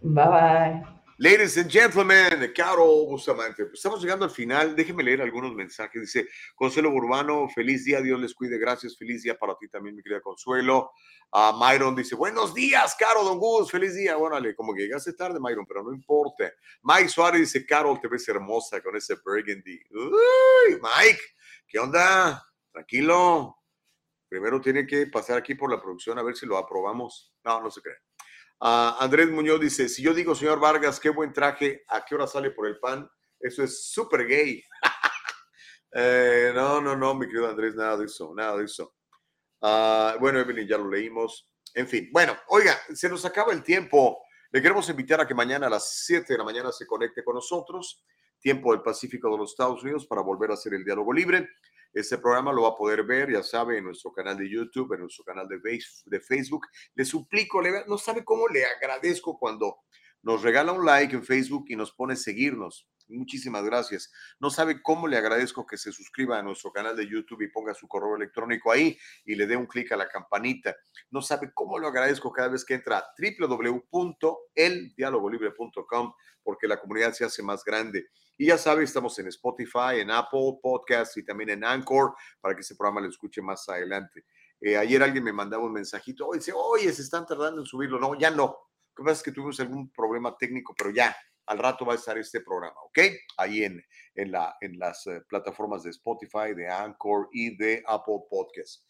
Bye bye. Ladies and gentlemen, Caro Bustamante, estamos llegando al final. Déjenme leer algunos mensajes. Dice Consuelo Urbano, feliz día, Dios les cuide, gracias, feliz día para ti también, mi querida Consuelo. Ah, Myron dice, buenos días, Caro, Don Gus, feliz día. Bueno, ale, como llegaste tarde, Myron, pero no importa. Mike Suárez dice, Carol, te ves hermosa con ese burgundy. Uy, Mike, ¿qué onda? Tranquilo. Primero tiene que pasar aquí por la producción a ver si lo aprobamos. No, no se cree. Ah, Andrés Muñoz dice, si yo digo, señor Vargas, qué buen traje, ¿a qué hora sale por el pan? Eso es súper gay. Eh, no, no, no, mi querido Andrés, nada de eso, nada de eso. Ah, bueno, Evelyn, ya lo leímos. En fin, bueno, oiga, se nos acaba el tiempo. Le queremos invitar a que mañana a las 7 de la mañana se conecte con nosotros, tiempo del Pacífico de los Estados Unidos, para volver a hacer el diálogo libre. Este programa lo va a poder ver, ya sabe, en nuestro canal de YouTube, en nuestro canal de, de Facebook. Le suplico, le, no sabe cómo le agradezco cuando nos regala un like en Facebook y nos pone seguirnos. Muchísimas gracias. No sabe cómo le agradezco que se suscriba a nuestro canal de YouTube y ponga su correo electrónico ahí y le dé un clic a la campanita. No sabe cómo lo agradezco cada vez que entra a www.eldialogolibre.com porque la comunidad se hace más grande. Y ya sabe, estamos en Spotify, en Apple Podcasts y también en Anchor para que ese programa lo escuche más adelante. Eh, ayer alguien me mandaba un mensajito, oye, dice, oye, se están tardando en subirlo. No, ya no. Lo que pasa es que tuvimos algún problema técnico, pero ya, al rato va a estar este programa, ¿ok? Ahí en, en, la, en las eh, plataformas de Spotify, de Anchor y de Apple Podcasts.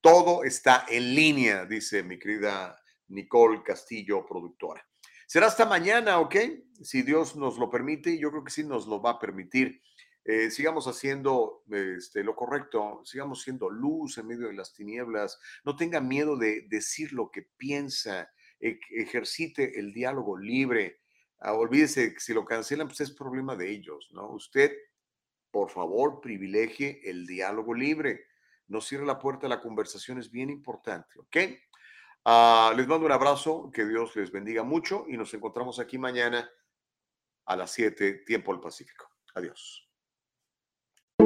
Todo está en línea, dice mi querida Nicole Castillo, productora. Será hasta mañana, ¿ok? Si Dios nos lo permite, yo creo que sí nos lo va a permitir. Eh, sigamos haciendo este, lo correcto, sigamos siendo luz en medio de las tinieblas, no tenga miedo de decir lo que piensa, ejercite el diálogo libre. Ah, olvídese si lo cancelan, pues es problema de ellos, ¿no? Usted, por favor, privilegie el diálogo libre. No cierre la puerta a la conversación, es bien importante, ¿ok? Ah, les mando un abrazo, que Dios les bendiga mucho y nos encontramos aquí mañana a las 7, tiempo al Pacífico. Adiós.